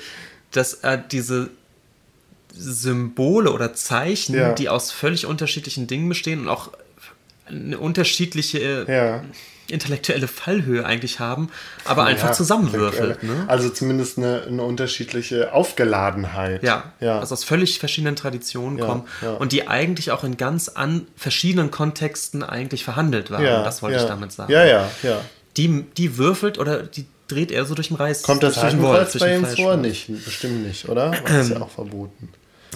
A: dass er diese Symbole oder Zeichen,
B: Ja.
A: die aus völlig unterschiedlichen Dingen bestehen und auch eine unterschiedliche äh,
B: Ja.
A: Intellektuelle Fallhöhe eigentlich haben, aber einfach
B: Ja,
A: zusammenwürfelt. Ne?
B: Also zumindest eine, eine unterschiedliche Aufgeladenheit.
A: Ja,
B: ja.
A: also aus völlig verschiedenen Traditionen
B: Ja,
A: kommen und die eigentlich auch in ganz an verschiedenen Kontexten eigentlich verhandelt waren. das wollte ich damit sagen.
B: Ja, ja, ja.
A: die, die würfelt oder die dreht er so durch den Reis.
B: Kommt das
A: durch den
B: Hakenkreuz bei ihm vor? Nicht, bestimmt nicht, oder? Das <clears throat> ist ja auch verboten.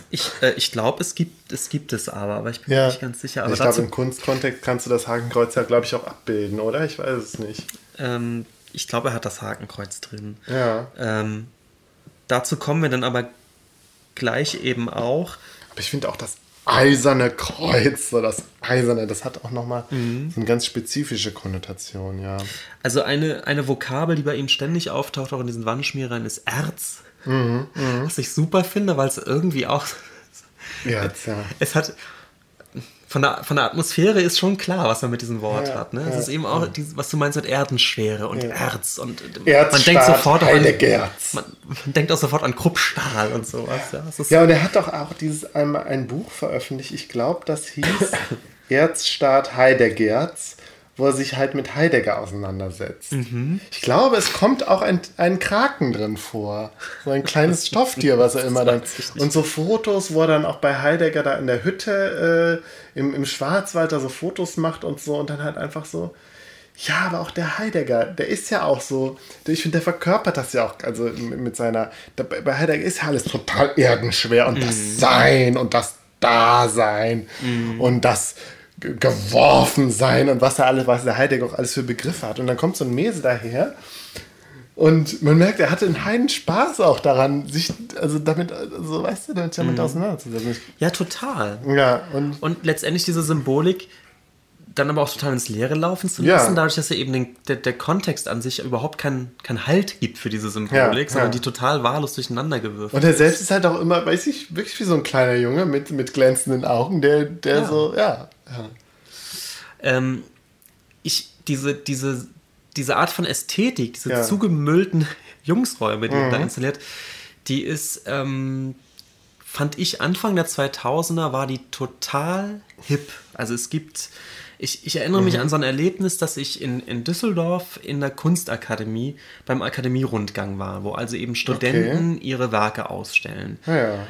A: Ich, äh, ich glaube, es gibt, es gibt es aber, aber ich bin mir
B: Ja,
A: nicht ganz sicher. Aber
B: ich glaube, im Kunstkontext kannst du das Hakenkreuz ja, glaube ich, auch abbilden, oder? Ich weiß es nicht.
A: ähm, ich glaube, er hat das Hakenkreuz drin.
B: Ja.
A: Ähm, dazu kommen wir dann aber gleich eben auch.
B: Aber ich finde auch das eiserne Kreuz, so das eiserne, das hat auch nochmal
A: Mhm.
B: so eine ganz spezifische Konnotation, ja.
A: Also eine, eine Vokabel, die bei ihm ständig auftaucht, auch in diesen Wandschmierern, ist Erz.
B: Mhm,
A: Was ich super finde, weil es irgendwie auch.
B: Jetzt, <laughs> ja.
A: Es hat. Von der, von der Atmosphäre ist schon klar, was man mit diesem Wort
B: Ja,
A: hat. Ne?
B: ja,
A: es ist eben auch, dieses, was du meinst mit Erdenschwere und
B: Ja.
A: Erz. Und
B: Erzstaat,
A: man denkt sofort an, man, man denkt auch sofort an Kruppstahl und sowas. Ja,
B: Ja, und er hat doch auch dieses einmal ein Buch veröffentlicht, ich glaube, das hieß <laughs> Erzstaat Heidegerz, wo er sich halt mit Heidegger auseinandersetzt.
A: Mhm.
B: Ich glaube, es kommt auch ein, ein Kraken drin vor. So ein kleines <laughs> Stofftier, was er immer dann. Und so Fotos, wo er dann auch bei Heidegger da in der Hütte äh, im, im Schwarzwald da so Fotos macht und so und dann halt einfach so. Ja, aber auch der Heidegger, der ist ja auch so, ich finde, der verkörpert das ja auch, also mit seiner, bei Heidegger ist ja alles total erdenschwer und das Sein und das Dasein und das Ge- Geworfensein und was er alles, was der Heidegger auch alles für Begriffe hat. Und dann kommt so ein Mese daher und man merkt, er hatte einen heiden Spaß auch daran, sich, also damit, also weißt du, damit, damit auseinanderzusetzen.
A: ja, total.
B: Ja, und
A: Und letztendlich diese Symbolik dann aber auch total ins Leere laufen zu
B: Ja.
A: lassen, dadurch, dass er eben den, der, der Kontext an sich überhaupt keinen keinen Halt gibt für diese Symbolik,
B: Ja,
A: sondern
B: ja.
A: die total wahllos durcheinander gewürfelt.
B: Und er selbst ist halt auch immer, weiß ich, wirklich wie so ein kleiner Junge mit, mit glänzenden Augen, der, der
A: Ja.
B: so, ja. ja.
A: ähm, ich, diese, diese, diese Art von Ästhetik, diese
B: Ja.
A: zugemüllten <laughs> Jungsräume, die er
B: Mhm.
A: da installiert, die ist, ähm, fand ich Anfang der 2000er war die total hip. Also es gibt, ich, ich erinnere
B: Mhm.
A: mich an so ein Erlebnis, dass ich in, in Düsseldorf in der Kunstakademie beim Akademierundgang war, wo also eben Studenten ihre Werke ausstellen.
B: Ja, ja.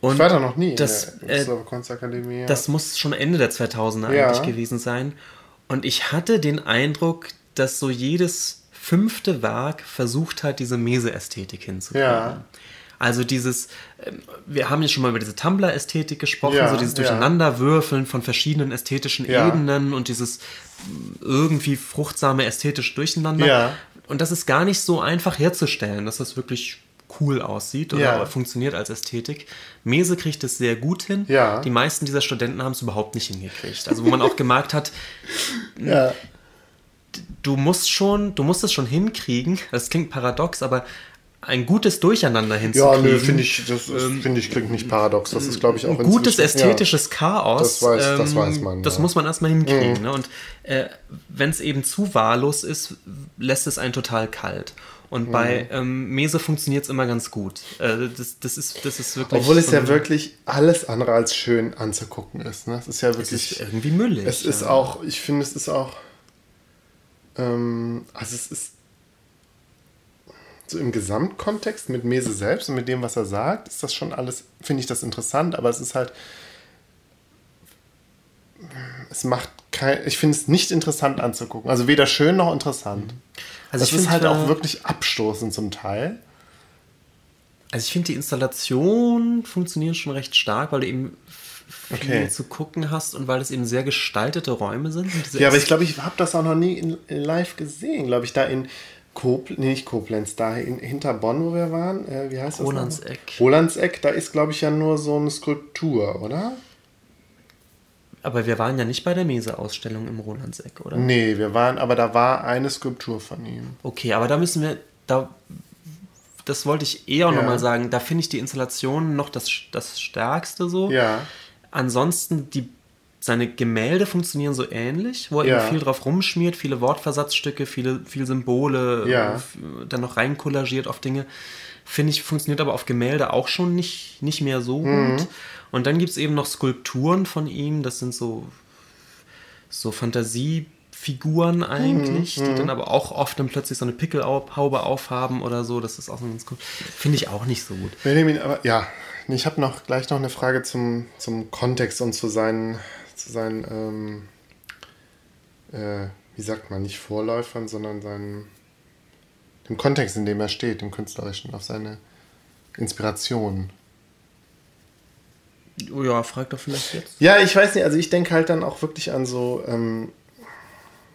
A: Und
B: ich war da noch nie
A: das,
B: in der
A: äh,
B: Kunstakademie. ja.
A: das muss schon Ende der 2000er
B: Ja.
A: eigentlich gewesen sein. Und ich hatte den Eindruck, dass so jedes fünfte Werk versucht hat, diese Mese-Ästhetik hinzukriegen.
B: Ja.
A: Also dieses, ähm, wir haben ja schon mal über diese Tumblr-Ästhetik gesprochen,
B: Ja,
A: so dieses. Durcheinanderwürfeln von verschiedenen ästhetischen. Ebenen und dieses mm, irgendwie fruchtsame ästhetische Durcheinander. Und das ist gar nicht so einfach herzustellen, dass das wirklich cool aussieht oder
B: Ja.
A: funktioniert als Ästhetik. Mese kriegt es sehr gut hin.
B: Ja.
A: Die meisten dieser Studenten haben es überhaupt nicht hingekriegt. Also wo man auch <laughs> gemerkt hat,
B: ja.
A: du musst schon, du musst es schon hinkriegen. Das klingt paradox, aber ein gutes Durcheinander
B: Ja,
A: hinzukriegen.
B: nö, finde ich, das ist, finde ich, klingt nicht paradox. Das ist, glaube ich, auch
A: ein gutes ästhetisches Chaos.
B: Das weiß- das
A: ähm,
B: weiß man,
A: Das
B: ja.
A: muss man erstmal hinkriegen. Ne? Und äh, wenn es eben zu wahllos ist, lässt es einen total kalt. Und bei
B: Mhm.
A: ähm, Mese funktioniert es immer ganz gut. Äh, das, das, ist, das ist wirklich.
B: Obwohl es
A: so
B: ja wirklich alles andere als schön anzugucken ist. Ne? Es ist ja
A: Es
B: wirklich.
A: ist irgendwie müllig.
B: Es ist
A: ja.
B: auch, ich finde, es ist auch, ähm, also es ist so im Gesamtkontext mit Mese selbst und mit dem, was er sagt, ist das schon alles, finde ich das interessant, aber es ist halt, es macht kein, ich finde es nicht interessant anzugucken. Also weder schön noch interessant.
A: Also
B: das
A: ich
B: ist halt
A: äh,
B: auch wirklich abstoßend zum Teil.
A: Also ich finde die Installation funktioniert schon recht stark, weil du eben viel
B: Okay.
A: zu gucken hast und weil es eben sehr gestaltete Räume sind.
B: Ja, aber ich glaube, ich habe das auch noch nie in, in live gesehen, glaube ich, da in Koblenz, nee, nicht Koblenz, da in, hinter Bonn, wo wir waren, äh, wie heißt das?
A: Rolandseck.
B: Rolandseck, da ist, glaube ich, ja nur so eine Skulptur, oder?
A: aber wir waren ja nicht bei der Mese-Ausstellung im Rolandseck, oder?
B: Nee, wir waren, aber da war eine Skulptur von ihm.
A: Okay, aber da müssen wir, da, das wollte ich eher auch
B: Ja.
A: nochmal sagen, da finde ich die Installation noch das, das Stärkste so.
B: Ja.
A: Ansonsten, die, seine Gemälde funktionieren so ähnlich, wo er
B: Ja.
A: eben viel drauf rumschmiert, viele Wortversatzstücke, viele, viele Symbole,
B: Ja.
A: äh, dann noch reinkollagiert auf Dinge. Finde ich, funktioniert aber auf Gemälde auch schon nicht, nicht mehr so
B: Mhm.
A: gut. Und dann gibt es eben noch Skulpturen von ihm, das sind so, so Fantasiefiguren eigentlich,
B: Mhm.
A: die dann aber auch oft dann plötzlich so eine Pickelhaube aufhaben oder so. Das ist auch so ganz cool. Finde ich auch nicht so gut.
B: Benjamin, aber ja, ich habe noch gleich noch eine Frage zum, zum Kontext und zu seinen, zu seinen ähm, äh, wie sagt man, nicht Vorläufern, sondern seinen, dem Kontext, in dem er steht, dem künstlerischen, auf seine Inspiration.
A: Oh ja, frag doch vielleicht jetzt.
B: Ja, ich weiß nicht, also ich denke halt dann auch wirklich an so, ähm,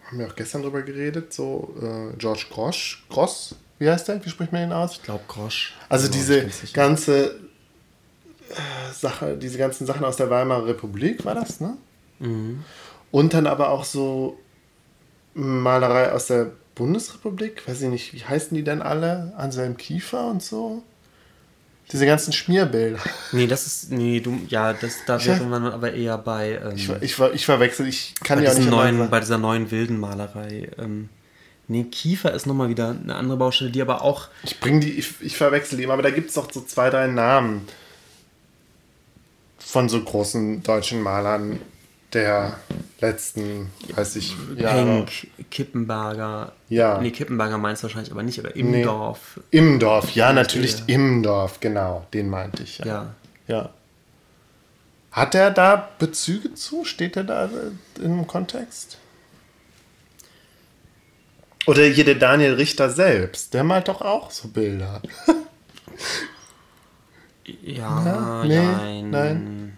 B: haben wir auch gestern drüber geredet, so äh, George Grosch, Gross, wie heißt der? Wie spricht man ihn aus?
A: Ich glaube Grosch.
B: Also
A: mir
B: diese ganze äh, Sache, diese ganzen Sachen aus der Weimarer Republik war das, ne?
A: Mhm.
B: Und dann aber auch so Malerei aus der Bundesrepublik, weiß ich nicht, wie heißen die denn alle? Anselm Kiefer und so. Diese ganzen Schmierbilder.
A: Nee, das ist. Nee, du. Ja, das, da wäre man aber eher bei. Ähm,
B: Ich, ich, ich verwechsel, ich kann ja nicht
A: neuen, bei dieser neuen wilden Malerei. Ähm, nee, Kiefer ist nochmal wieder eine andere Baustelle, die aber auch.
B: Ich bring die, ich, ich verwechsel die immer, aber da gibt es doch so zwei, drei Namen von so großen deutschen Malern der letzten, weiß ich, Jahre.
A: Henk, Kippenberger.
B: Ja.
A: Nee, Kippenberger meinst du wahrscheinlich aber nicht. Oder Imdorf.
B: Imdorf, ja, natürlich
A: Ja.
B: Imdorf, genau, den meinte ich. Ja.
A: Ja.
B: ja. Hat er da Bezüge zu? Steht er da im Kontext? Oder hier der Daniel Richter selbst, der malt doch auch so Bilder. <laughs>
A: Ja,
B: nee,
A: nein.
B: nein.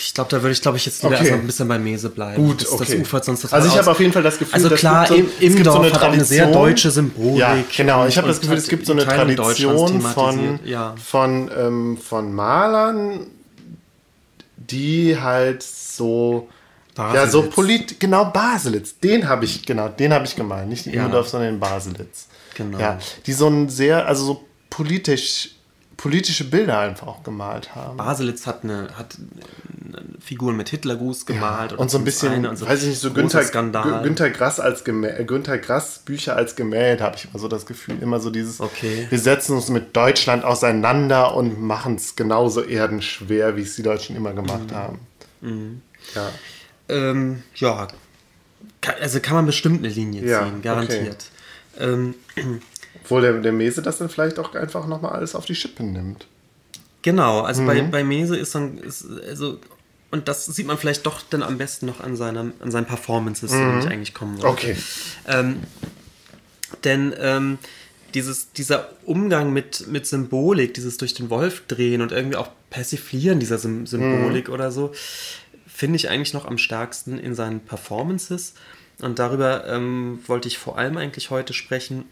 A: Ich glaube, da würde ich, glaube ich, jetzt lieber
B: Okay.
A: erstmal ein bisschen bei Mese bleiben.
B: Gut,
A: das,
B: okay.
A: Das ufert sonst total
B: Also ich habe auf jeden Fall das Gefühl,
A: Also
B: das
A: klar,
B: so-
A: im,
B: es gibt
A: Imdorf
B: so eine
A: hat eine sehr
B: Tradition.
A: deutsche Symbolik.
B: Ja, genau. Ich habe das Gefühl, es gibt so eine Tradition von.
A: Ja.
B: von, ähm, von Malern, die halt so ja so
A: Baselitz.
B: polit genau Baselitz, den habe ich genau, den habe ich gemeint, nicht in
A: Ja.
B: Immendorf, sondern in Baselitz.
A: Genau.
B: Ja, die so ein sehr also so politisch politische Bilder einfach auch gemalt haben.
A: Baselitz hat eine, hat Figuren mit Hitlergruß gemalt. oder
B: und so ein bisschen,
A: und so
B: weiß ich nicht, so Günther,
A: Skandal.
B: Günther Grass als Gemä äh, Günther Grass Bücher als Gemälde habe ich immer so das Gefühl, immer so dieses
A: Okay.
B: wir setzen uns mit Deutschland auseinander und machen es genauso erdenschwer, wie es die Deutschen immer gemacht
A: Mhm.
B: haben. Ja.
A: Ähm, ja, also kann man bestimmt eine Linie
B: Ja,
A: ziehen, garantiert. Ähm,
B: Obwohl der, der Mese das dann vielleicht auch einfach nochmal alles auf die Schippe nimmt.
A: genau, also
B: Mhm.
A: bei, bei Mese ist dann, ist, also, und das sieht man vielleicht doch dann am besten noch an, seinem, an seinen Performances, zu denen ich eigentlich kommen wollte.
B: Mhm. Okay.
A: Ähm, denn ähm, dieses, dieser Umgang mit, mit Symbolik, dieses durch den Wolf drehen und irgendwie auch Persiflieren dieser Sym Symbolik
B: Mhm.
A: oder so, finde ich eigentlich noch am stärksten in seinen Performances. Und darüber ähm, wollte ich vor allem eigentlich heute sprechen.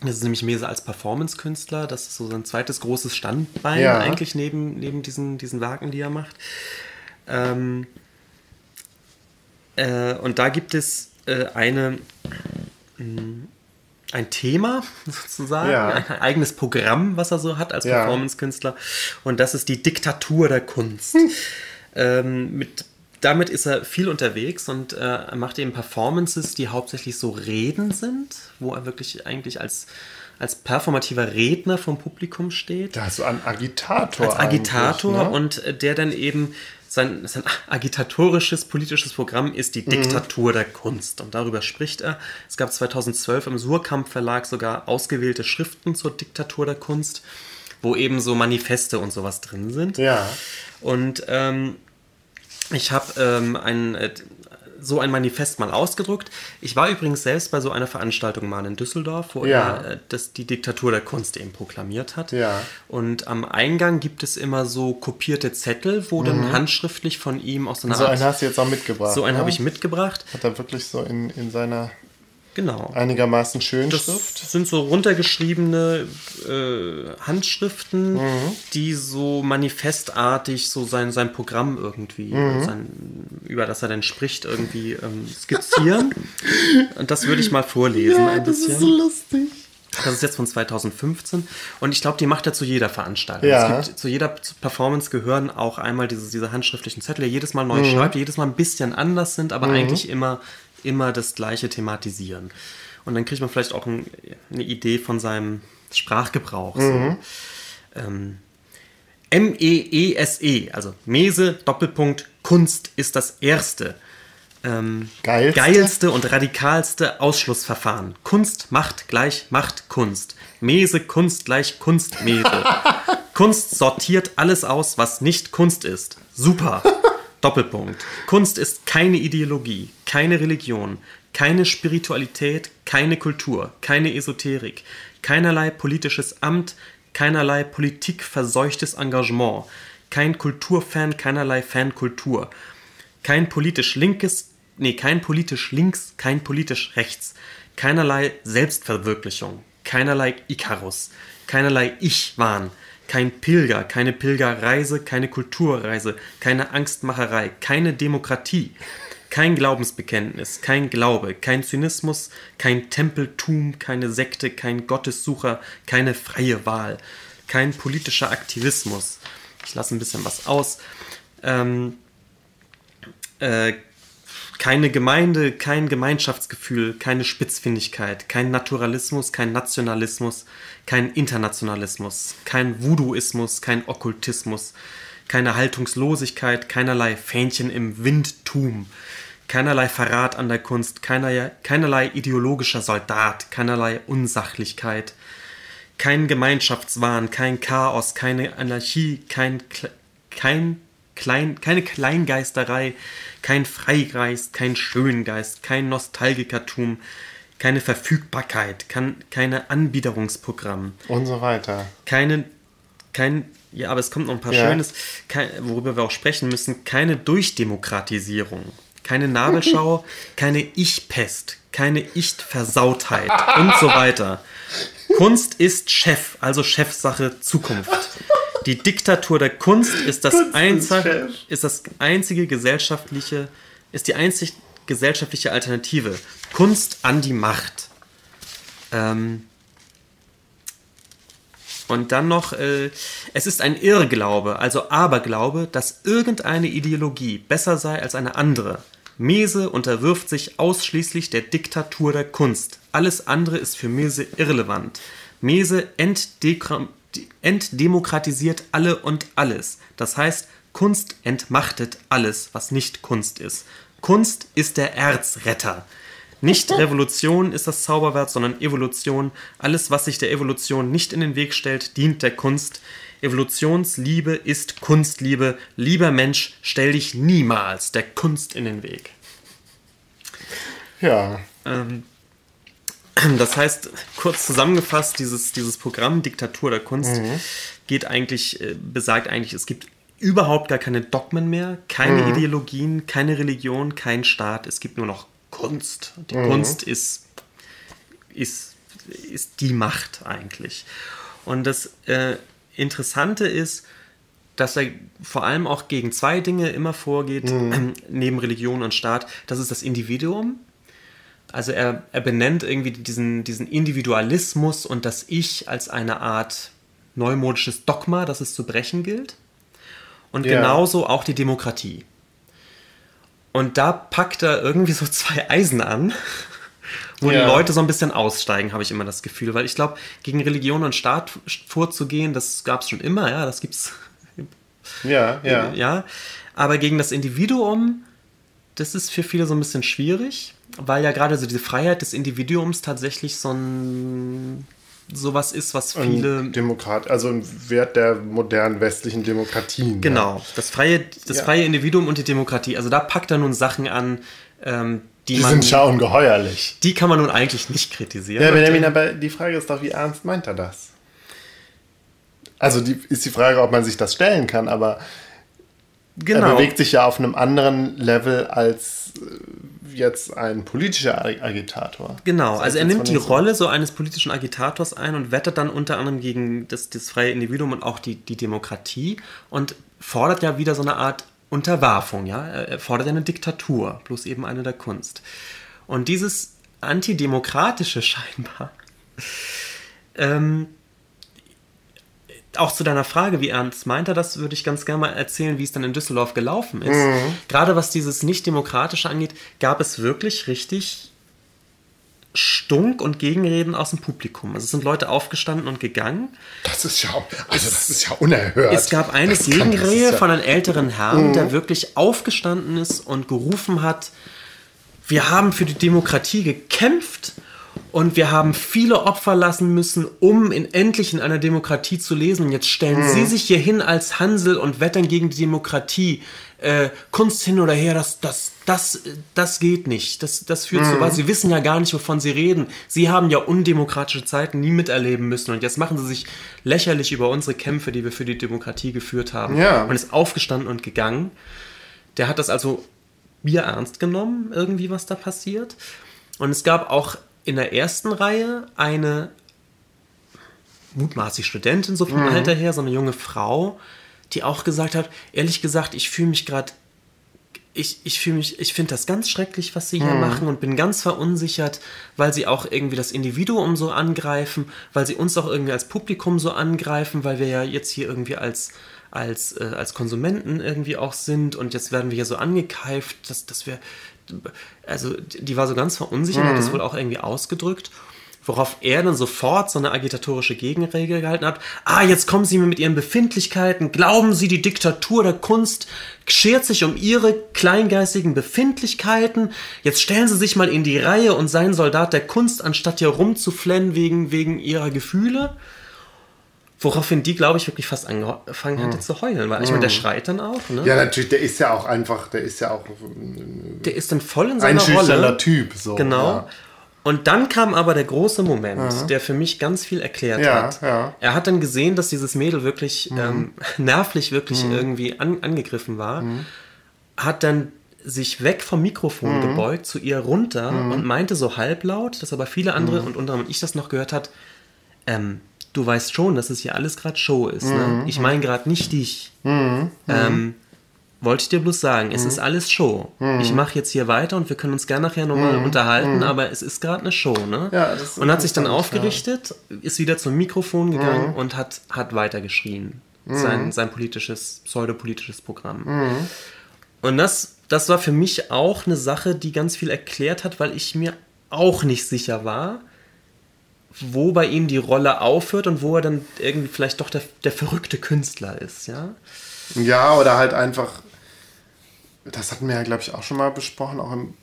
A: Das ist nämlich Mese als Performance-Künstler. Das ist so sein zweites großes Standbein
B: Ja.
A: eigentlich neben, neben diesen, diesen Werken, die er macht. Ähm, äh, und da gibt es äh, eine, mh, ein Thema <laughs> sozusagen,
B: Ja.
A: ein eigenes Programm, was er so hat als
B: Ja.
A: Performance-Künstler. Und das ist die Diktatur der Kunst. ähm, mit, damit ist er viel unterwegs und äh, er macht eben Performances, die hauptsächlich so Reden sind, wo er wirklich eigentlich als, als performativer Redner vom Publikum steht
B: Ja, so ein Agitator.
A: als Agitator
B: ne?
A: und äh, der dann eben sein, sein agitatorisches politisches Programm ist
B: Mhm.
A: die Diktatur der Kunst und darüber spricht er. Es gab 2012 im Surkamp Verlag sogar ausgewählte Schriften zur Diktatur der Kunst, wo eben so Manifeste und sowas drin sind.
B: Ja.
A: Und ähm, ich habe ähm, ein, äh, so ein Manifest mal ausgedruckt. Ich war übrigens selbst bei so einer Veranstaltung mal in Düsseldorf, wo
B: Ja.
A: er äh, das, die Diktatur der Kunst eben proklamiert hat.
B: Ja.
A: Und am Eingang gibt es immer so kopierte Zettel, wo dann handschriftlich von ihm aus einer
B: Mhm. So
A: Art...
B: einen hast du jetzt auch mitgebracht.
A: so einen
B: ne?
A: habe ich mitgebracht.
B: Hat er wirklich so in, in seiner
A: Genau.
B: einigermaßen schönen
A: Das
B: Schrift?
A: sind so runtergeschriebene äh, Handschriften,
B: Mhm.
A: die so manifestartig so sein, sein Programm irgendwie,
B: Mhm.
A: sein, über das er dann spricht, irgendwie ähm, skizzieren. <laughs> Und das würde ich mal vorlesen ein
B: das
A: bisschen.
B: ist so lustig.
A: Das ist jetzt von 2015 und ich glaube, die macht er zu jeder Veranstaltung.
B: Ja.
A: Gibt, zu jeder Performance gehören auch einmal diese, diese handschriftlichen Zettel, die jedes Mal
B: Mhm.
A: neu schreibt, die jedes Mal ein bisschen anders sind, aber eigentlich immer, immer das gleiche thematisieren. Und dann kriegt man vielleicht auch ein, eine Idee von seinem Sprachgebrauch.
B: Mhm.
A: So. Ähm, M-E-E-S-E, also Mese, Doppelpunkt, Kunst ist das Erste. Ähm,
B: Geilste?
A: geilste und radikalste Ausschlussverfahren. Kunst macht gleich macht Kunst. Mese Kunst gleich Kunstmese. <laughs> Kunst sortiert alles aus, was nicht Kunst ist. Super. Doppelpunkt. Kunst ist keine Ideologie, keine Religion, keine Spiritualität, keine Kultur, keine Esoterik, keinerlei politisches Amt, keinerlei politikverseuchtes Engagement, kein Kulturfan, keinerlei Fankultur, kein politisch linkes, nee, kein politisch links, kein politisch rechts, keinerlei Selbstverwirklichung, keinerlei Ikarus, keinerlei Ich-Wahn, kein Pilger, keine Pilgerreise, keine Kulturreise, keine Angstmacherei, keine Demokratie, kein Glaubensbekenntnis, kein Glaube, kein Zynismus, kein Tempeltum, keine Sekte, kein Gottessucher, keine freie Wahl, kein politischer Aktivismus. Ich lasse ein bisschen was aus. Ähm, äh, keine Gemeinde, kein Gemeinschaftsgefühl, keine Spitzfindigkeit, kein Naturalismus, kein Nationalismus, kein Internationalismus, kein Voodooismus, kein Okkultismus, keine Haltungslosigkeit, keinerlei Fähnchen im Windtum, keinerlei Verrat an der Kunst, keinerlei, keinerlei ideologischer Soldat, keinerlei Unsachlichkeit, kein Gemeinschaftswahn, kein Chaos, keine Anarchie, kein, kein Klein, keine Kleingeisterei, kein Freigeist, kein Schöngeist, kein Nostalgikertum, keine Verfügbarkeit, kann, keine Anbiederungsprogramm.
B: Und so weiter.
A: Keine, kein, ja, aber es kommt noch ein paar
B: Ja.
A: Schönes, kein, worüber wir auch sprechen müssen, keine Durchdemokratisierung, keine Nabelschau, <laughs> keine Ich-Pest, keine Ich-Versautheit und so weiter. Kunst ist Chef, also Chefsache Zukunft. Die Diktatur der Kunst ist das, einzige, ist das einzige gesellschaftliche, ist die einzig gesellschaftliche Alternative. Kunst an die Macht. Ähm, und dann noch, äh, es ist ein Irrglaube, also Aberglaube, dass irgendeine Ideologie besser sei als eine andere. Mese unterwirft sich ausschließlich der Diktatur der Kunst. Alles andere ist für Mese irrelevant. Mese entdekra- entdemokratisiert alle und alles. Das heißt, Kunst entmachtet alles, was nicht Kunst ist. Kunst ist der Erzretter. Nicht <laughs> Revolution ist das Zauberwort, sondern Evolution. Alles, was sich der Evolution nicht in den Weg stellt, dient der Kunst. Evolutionsliebe ist Kunstliebe. Lieber Mensch, stell dich niemals der Kunst in den Weg.
B: Ja.
A: Ähm, das heißt, kurz zusammengefasst, dieses, dieses Programm Diktatur der Kunst geht eigentlich, äh, besagt eigentlich, es gibt überhaupt gar keine Dogmen mehr, keine Ideologien, keine Religion, kein Staat. Es gibt nur noch Kunst. Die Kunst ist, ist, ist die Macht eigentlich. Und das äh, Interessante ist, dass er vor allem auch gegen zwei Dinge immer vorgeht, <clears throat> neben Religion und Staat. Das ist das Individuum. Also er, er benennt irgendwie diesen, diesen Individualismus und das Ich als eine Art neumodisches Dogma, das es zu brechen gilt. Und
B: Ja.
A: genauso auch die Demokratie. Und da packt er irgendwie so zwei Eisen an, <laughs> wo
B: Ja.
A: die Leute so ein bisschen aussteigen, habe ich immer das Gefühl. Weil ich glaube, gegen Religion und Staat vorzugehen, das gab es schon immer, ja, das gibt's
B: Ja, ja.
A: ja. Aber gegen das Individuum, das ist für viele so ein bisschen schwierig, weil ja gerade so diese Freiheit des Individuums tatsächlich so ein sowas ist, was viele.
B: Ein Demokrat, also ein Wert der modernen westlichen Demokratien.
A: Genau, das freie, das
B: Ja.
A: freie Individuum und die Demokratie. Also da packt er nun Sachen an, ähm, die,
B: Die
A: man.
B: sind ja ungeheuerlich.
A: die kann man nun eigentlich nicht kritisieren.
B: Ja, Benjamin, aber die Frage ist doch, wie ernst meint er das? Also die, ist die Frage, ob man sich das stellen kann, aber er
A: genau.
B: bewegt sich ja auf einem anderen Level als äh, jetzt ein politischer Ag- Agitator.
A: Genau,
B: Das
A: also er nimmt die
B: uns-
A: Rolle so eines politischen Agitators ein und wettet dann unter anderem gegen das, das freie Individuum und auch die, die Demokratie und fordert ja wieder so eine Art Unterwerfung, ja. Er er fordert ja eine Diktatur, bloß eben eine der Kunst. Und dieses Antidemokratische <laughs> scheinbar, ähm, auch zu deiner Frage, wie ernst meint er das, würde ich ganz gerne mal erzählen, wie es dann in Düsseldorf gelaufen ist. Gerade was dieses Nicht-Demokratische angeht, gab es wirklich richtig Stunk und Gegenreden aus dem Publikum. Also es sind Leute aufgestanden und gegangen.
B: Das ist ja, also das ist ja unerhört.
A: Es gab eine
B: Das ist ja-
A: von einem älteren Herrn, der wirklich aufgestanden ist und gerufen hat, wir haben für die Demokratie gekämpft und wir haben viele Opfer lassen müssen, um in endlich in einer Demokratie zu lesen. Und jetzt stellen
B: Mhm.
A: Sie sich hier hin als Hansel und wettern gegen die Demokratie. Äh, Kunst hin oder her, das, das, das, das geht nicht. Das, das führt
B: Mhm.
A: zu was. Sie wissen ja gar nicht, wovon Sie reden. Sie haben ja undemokratische Zeiten nie miterleben müssen. Und jetzt machen Sie sich lächerlich über unsere Kämpfe, die wir für die Demokratie geführt haben.
B: Ja.
A: Und ist aufgestanden und gegangen. Der hat das also Bier ernst genommen, irgendwie, was da passiert. Und es gab auch in der ersten Reihe eine mutmaßlich Studentin, so vom
B: Mhm.
A: Alter her, so eine junge Frau, die auch gesagt hat, ehrlich gesagt, ich fühle mich gerade, ich, ich fühle mich, ich finde das ganz schrecklich, was sie hier
B: Mhm.
A: machen und bin ganz verunsichert, weil sie auch irgendwie das Individuum so angreifen, weil sie uns auch irgendwie als Publikum so angreifen, weil wir ja jetzt hier irgendwie als als, äh, als Konsumenten irgendwie auch sind und jetzt werden wir hier so angekeift, dass, dass wir, also die war so ganz verunsichert, hat das wohl auch irgendwie ausgedrückt, worauf er dann sofort so eine agitatorische Gegenregel gehalten hat. Ah, jetzt kommen Sie mir mit Ihren Befindlichkeiten. Glauben Sie, die Diktatur der Kunst schert sich um Ihre kleingeistigen Befindlichkeiten? Jetzt stellen Sie sich mal in die Reihe und seien Soldat der Kunst, anstatt hier rumzuflennen wegen, wegen Ihrer Gefühle. Woraufhin die, glaube ich, wirklich fast angefangen hatte zu heulen. Weil ich meine, der schreit dann auch. Ne?
B: Ja, natürlich, der ist ja auch einfach, der ist ja auch
A: Der ist dann voll in seiner Rolle.
B: Typ. So.
A: Genau.
B: Ja.
A: Und dann kam aber der große Moment, der für mich ganz viel erklärt
B: Ja,
A: hat.
B: ja.
A: Er hat dann gesehen, dass dieses Mädel wirklich ähm, <laughs> nervlich wirklich irgendwie an, angegriffen war, hat dann sich weg vom Mikrofon gebeugt, zu ihr runter und meinte so halblaut, dass aber viele andere und unter anderem ich das noch gehört hat, ähm, du weißt schon, dass es hier alles gerade Show ist. Ne? Ich meine gerade nicht dich. Ähm, wollte ich dir bloß sagen, es ist alles Show. Ich mache jetzt hier weiter und wir können uns gerne nachher nochmal unterhalten, aber es ist gerade eine Show, ne?
B: Ja,
A: und hat sich dann aufgerichtet, ist wieder zum Mikrofon gegangen und hat, hat weitergeschrien. Sein, sein politisches, pseudopolitisches Programm. Und das, das war für mich auch eine Sache, die ganz viel erklärt hat, weil ich mir auch nicht sicher war, wo bei ihm die Rolle aufhört und wo er dann irgendwie vielleicht doch der, der verrückte Künstler ist, ja?
B: Ja, oder halt einfach, das hatten wir ja, glaube ich, auch schon mal besprochen, auch im,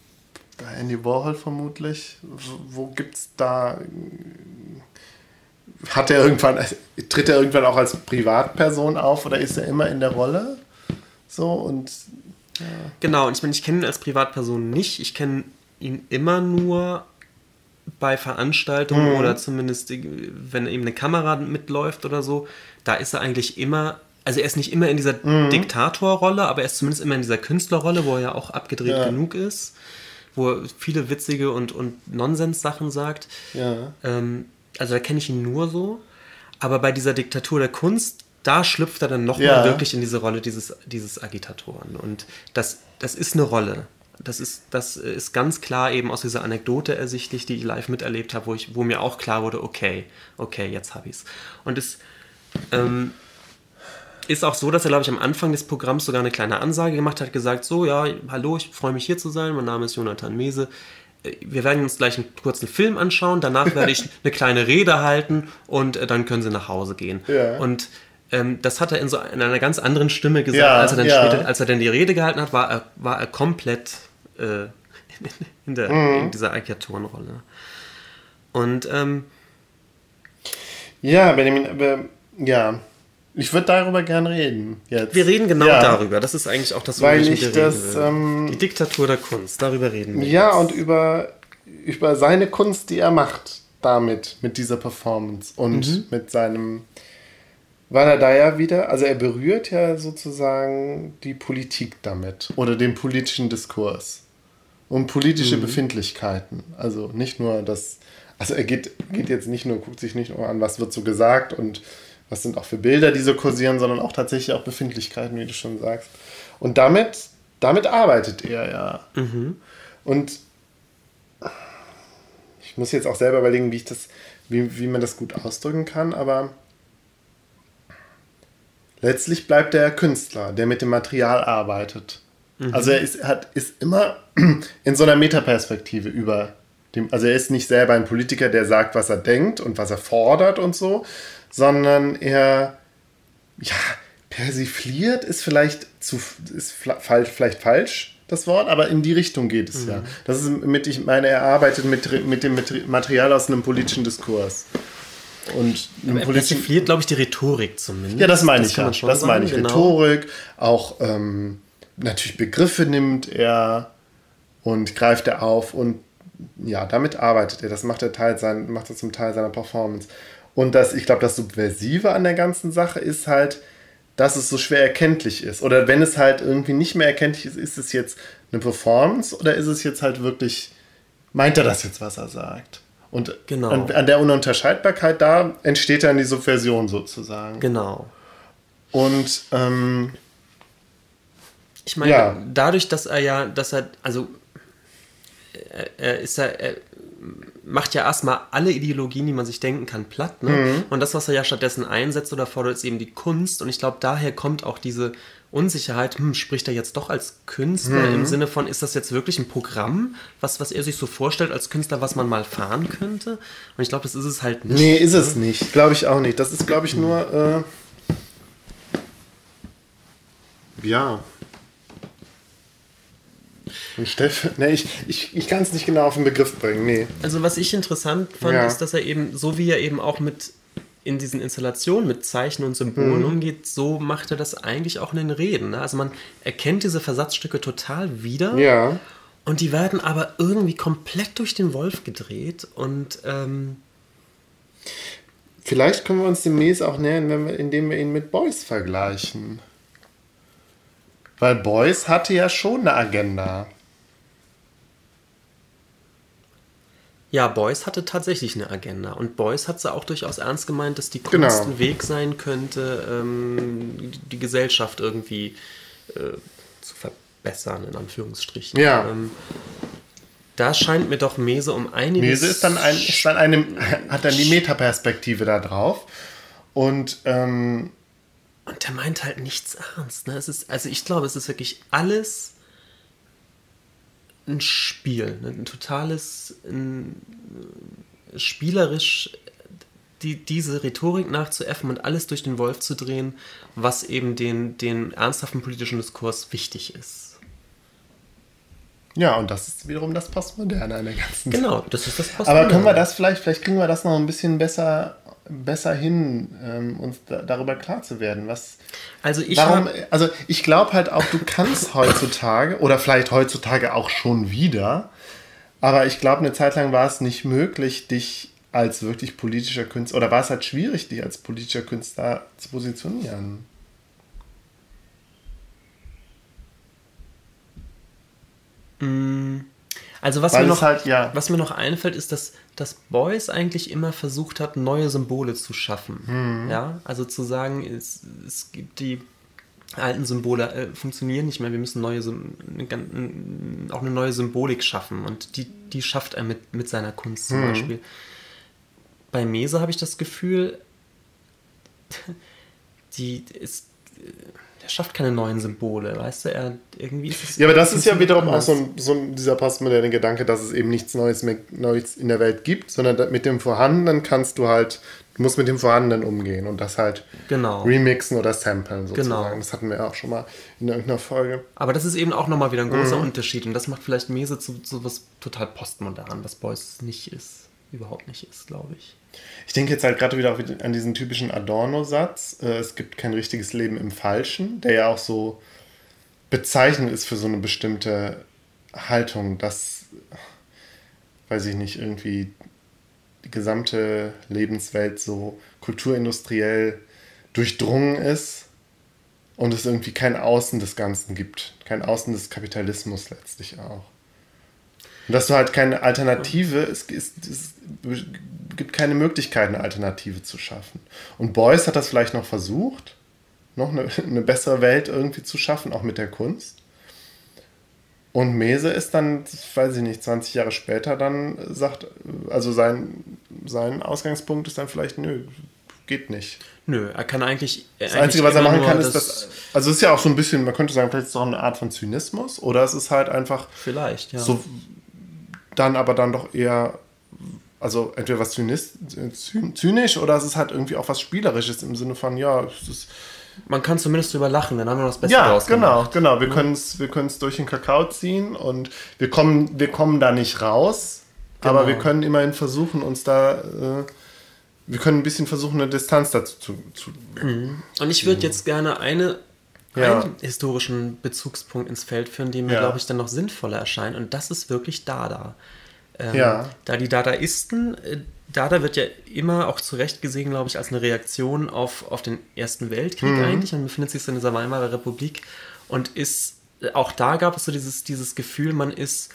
B: bei Andy Warhol vermutlich. Wo, wo gibt's da. Hat er irgendwann, tritt er irgendwann auch als Privatperson auf oder ist er immer in der Rolle? So und.
A: Genau, und ich meine, ich kenne ihn als Privatperson nicht. Ich kenne ihn immer nur bei Veranstaltungen oder zumindest, wenn eben eine Kamera mitläuft oder so. Da ist er eigentlich immer, also er ist nicht immer in dieser Diktatorrolle, aber er ist zumindest immer in dieser Künstlerrolle, wo er ja auch abgedreht
B: Ja.
A: genug ist, wo er viele witzige und, und Nonsens-Sachen sagt.
B: Ja.
A: Ähm, also da kenne ich ihn nur so. Aber bei dieser Diktatur der Kunst, da schlüpft er dann nochmal
B: Ja.
A: wirklich in diese Rolle dieses, dieses Agitatoren. Und das, das ist eine Rolle. Das ist, das ist ganz klar eben aus dieser Anekdote ersichtlich, die ich live miterlebt habe, wo, ich, wo mir auch klar wurde, okay, okay, jetzt habe ich es. Und es ähm, ist auch so, dass er, glaube ich, am Anfang des Programms sogar eine kleine Ansage gemacht hat, gesagt, so, ja, hallo, ich freue mich hier zu sein, mein Name ist Jonathan Mese. Äh, Wir werden uns gleich einen kurzen Film anschauen, danach werde ich <laughs> eine kleine Rede halten und äh, dann können Sie nach Hause gehen.
B: Ja.
A: Und ähm, das hat er in so in einer ganz anderen Stimme gesagt,
B: Ja,
A: als er dann
B: ja.
A: später, als er dann die Rede gehalten hat, war er, war er komplett äh, <laughs> in, der,
B: Mhm.
A: in dieser Agitatorenrolle. Und ähm,
B: Ja, Benjamin, aber ja. Ich würde darüber gern reden. Jetzt.
A: wir reden genau
B: ja.
A: darüber. Das ist eigentlich auch das, worüber
B: ich
A: reden
B: das, ähm,
A: Die Diktatur der Kunst, darüber reden wir.
B: Ja, und über, über seine Kunst, die er macht, damit, mit dieser Performance und
A: Mhm.
B: mit seinem. Weil er da ja wieder, also er berührt ja sozusagen die Politik damit oder den politischen Diskurs und politische
A: Mhm.
B: Befindlichkeiten. Also nicht nur das, also er geht, geht jetzt nicht nur, guckt sich nicht nur an, was wird so gesagt und was sind auch für Bilder, die so kursieren, sondern auch tatsächlich auch Befindlichkeiten, wie du schon sagst. Und damit, damit arbeitet er ja. Und ich muss jetzt auch selber überlegen, wie ich das, wie, wie man das gut ausdrücken kann, aber letztlich bleibt er Künstler, der mit dem Material arbeitet. Also er ist, hat, ist immer <clears throat> in so einer Metaperspektive über dem, also er ist nicht selber ein Politiker, der sagt, was er denkt und was er fordert und so, sondern er, ja, persifliert ist vielleicht zu, ist falsch, vielleicht falsch, das Wort, aber in die Richtung geht es mhm. ja. Das ist mit, ich meine, er arbeitet mit, mit dem Material aus einem politischen Diskurs.
A: Und er persifliert, glaube ich, die Rhetorik zumindest.
B: Ja, das meine das ich ja. Das sagen, meine ich. Genau. Rhetorik, auch ähm, natürlich Begriffe nimmt er und greift er auf und ja, damit arbeitet er. Das macht er, Teil sein, macht er zum Teil seiner Performance. Und das, ich glaube, das Subversive an der ganzen Sache ist halt, dass es so schwer erkenntlich ist. Oder wenn es halt irgendwie nicht mehr erkenntlich ist, ist es jetzt eine Performance oder ist es jetzt halt wirklich, meint er das jetzt, was er sagt? Und genau. an, an, der Ununterscheidbarkeit, da entsteht dann die Subversion sozusagen.
A: Genau.
B: Und ähm,
A: ich meine, ja. dadurch, dass er ja, dass er, also er, ist er, er macht ja erstmal alle Ideologien, die man sich denken kann, platt. Ne? Mhm. Und das, was er ja stattdessen einsetzt oder fordert, ist eben die Kunst. Und ich glaube, daher kommt auch diese Unsicherheit, hm, spricht er jetzt doch als Künstler mhm. im Sinne von, ist das jetzt wirklich ein Programm, was, was er sich so vorstellt als Künstler, was man mal fahren könnte? Und ich glaube, das ist es halt
B: nicht. Nee, ist es nicht. Glaube ich auch nicht. Das ist, glaube ich, nur. Äh, ja. Und Steff, ne, ich, ich, ich kann es nicht genau auf den Begriff bringen, nee.
A: Also was ich interessant fand, ja. ist, dass er eben, so wie er eben auch mit in diesen Installationen mit Zeichen und Symbolen mhm. umgeht, so macht er das eigentlich auch in den Reden. Ne? Also man erkennt diese Versatzstücke total wieder.
B: Ja.
A: Und die werden aber irgendwie komplett durch den Wolf gedreht und ähm
B: Vielleicht können wir uns dem Mies auch nähern, wir, indem wir ihn mit Beuys vergleichen. Weil Beuys hatte ja schon eine Agenda.
A: Ja, Beuys hatte tatsächlich eine Agenda. Und Beuys hat sie auch durchaus ernst gemeint, dass die Kunst genau. ein Weg sein könnte, ähm, die Gesellschaft irgendwie äh, zu verbessern, in Anführungsstrichen.
B: Ja.
A: Ähm, da scheint mir doch Mese um einiges.
B: Mese ist dann, ein, ist dann eine, hat dann die Metaperspektive da drauf. Und, ähm,
A: und der meint halt nichts ernst. Ne? Es ist, also ich glaube, es ist wirklich alles ein Spiel, ne? ein totales, ein, spielerisch die, diese Rhetorik nachzuäffen und alles durch den Wolf zu drehen, was eben den, den ernsthaften politischen Diskurs wichtig ist.
B: Ja, und das ist wiederum das Postmoderne an der ganzen
A: Genau, das ist das Postmoderne.
B: Aber können wir das vielleicht, vielleicht kriegen wir das noch ein bisschen besser besser hin, ähm, uns da, darüber klar zu werden. Was,
A: also ich,
B: warum, also ich glaube halt auch, du kannst heutzutage, oder vielleicht heutzutage auch schon wieder, aber ich glaube, eine Zeit lang war es nicht möglich, dich als wirklich politischer Künstler, oder war es halt schwierig, dich als politischer Künstler zu positionieren.
A: Mm. Also was mir, noch, halt, ja. was mir noch einfällt, ist, dass, dass Beuys eigentlich immer versucht hat, neue Symbole zu schaffen. Mhm. Ja, also zu sagen, es, es gibt die alten Symbole äh, funktionieren nicht mehr, wir müssen neue, auch eine neue Symbolik schaffen und die, die schafft er mit, mit seiner Kunst zum mhm. Beispiel. Bei Mese habe ich das Gefühl, <laughs> die ist der schafft keine neuen Symbole, weißt du? Er, irgendwie ist
B: es ja, aber das ist ja wiederum anders. auch so, ein, so ein, dieser postmoderne Gedanke, dass es eben nichts Neues mehr Neues in der Welt gibt, sondern mit dem Vorhandenen kannst du halt, du musst mit dem Vorhandenen umgehen und das halt
A: genau.
B: remixen oder samplen sozusagen. Genau. Das hatten wir auch schon mal in irgendeiner Folge.
A: Aber das ist eben auch nochmal wieder ein großer mhm. Unterschied und das macht vielleicht Mese zu, zu was total postmodern, was Beuys nicht ist, überhaupt nicht ist, glaube ich.
B: Ich denke jetzt halt gerade wieder an diesen typischen Adorno-Satz, äh, es gibt kein richtiges Leben im Falschen, der ja auch so bezeichnend ist für so eine bestimmte Haltung, dass, weiß ich nicht, irgendwie die gesamte Lebenswelt so kulturindustriell durchdrungen ist und es irgendwie kein Außen des Ganzen gibt, kein Außen des Kapitalismus letztlich auch. Und dass du halt keine Alternative, es, es, es gibt keine Möglichkeit, eine Alternative zu schaffen. Und Beuys hat das vielleicht noch versucht, noch eine, <laughs> eine bessere Welt irgendwie zu schaffen, auch mit der Kunst. Und Mese ist dann, weiß ich nicht, 20 Jahre später dann sagt, also sein, sein Ausgangspunkt ist dann vielleicht, nö, geht nicht.
A: Nö, er kann eigentlich.
B: Das eigentlich Einzige, was er machen kann, ist das. Also, es ist ja auch so ein bisschen, man könnte sagen, vielleicht ist es auch eine Art von Zynismus oder es ist halt einfach.
A: Vielleicht, ja.
B: So, dann aber dann doch eher, also entweder was zynisch oder es ist halt irgendwie auch was Spielerisches im Sinne von, ja, es ist,
A: man kann zumindest drüber lachen, dann haben wir das Beste
B: Ja,
A: draus
B: genau, genau. Wir können es wir können's durch den Kakao ziehen und wir kommen, wir kommen da nicht raus, aber
A: Genau.
B: wir können immerhin versuchen, uns da, äh, wir können ein bisschen versuchen, eine Distanz dazu zu. zu
A: Und ich würde jetzt gerne eine,
B: Ja.
A: einen historischen Bezugspunkt ins Feld führen, den mir,
B: Ja.
A: glaube ich, dann noch sinnvoller erscheint. Und das ist wirklich Dada. Ähm,
B: Ja.
A: Da die Dadaisten, äh, Dada wird ja immer auch zu Recht gesehen, glaube ich, als eine Reaktion auf, auf den Ersten Weltkrieg
B: Mhm.
A: eigentlich und befindet sich so in dieser Weimarer Republik und ist, äh, auch da gab es so dieses, dieses Gefühl, man ist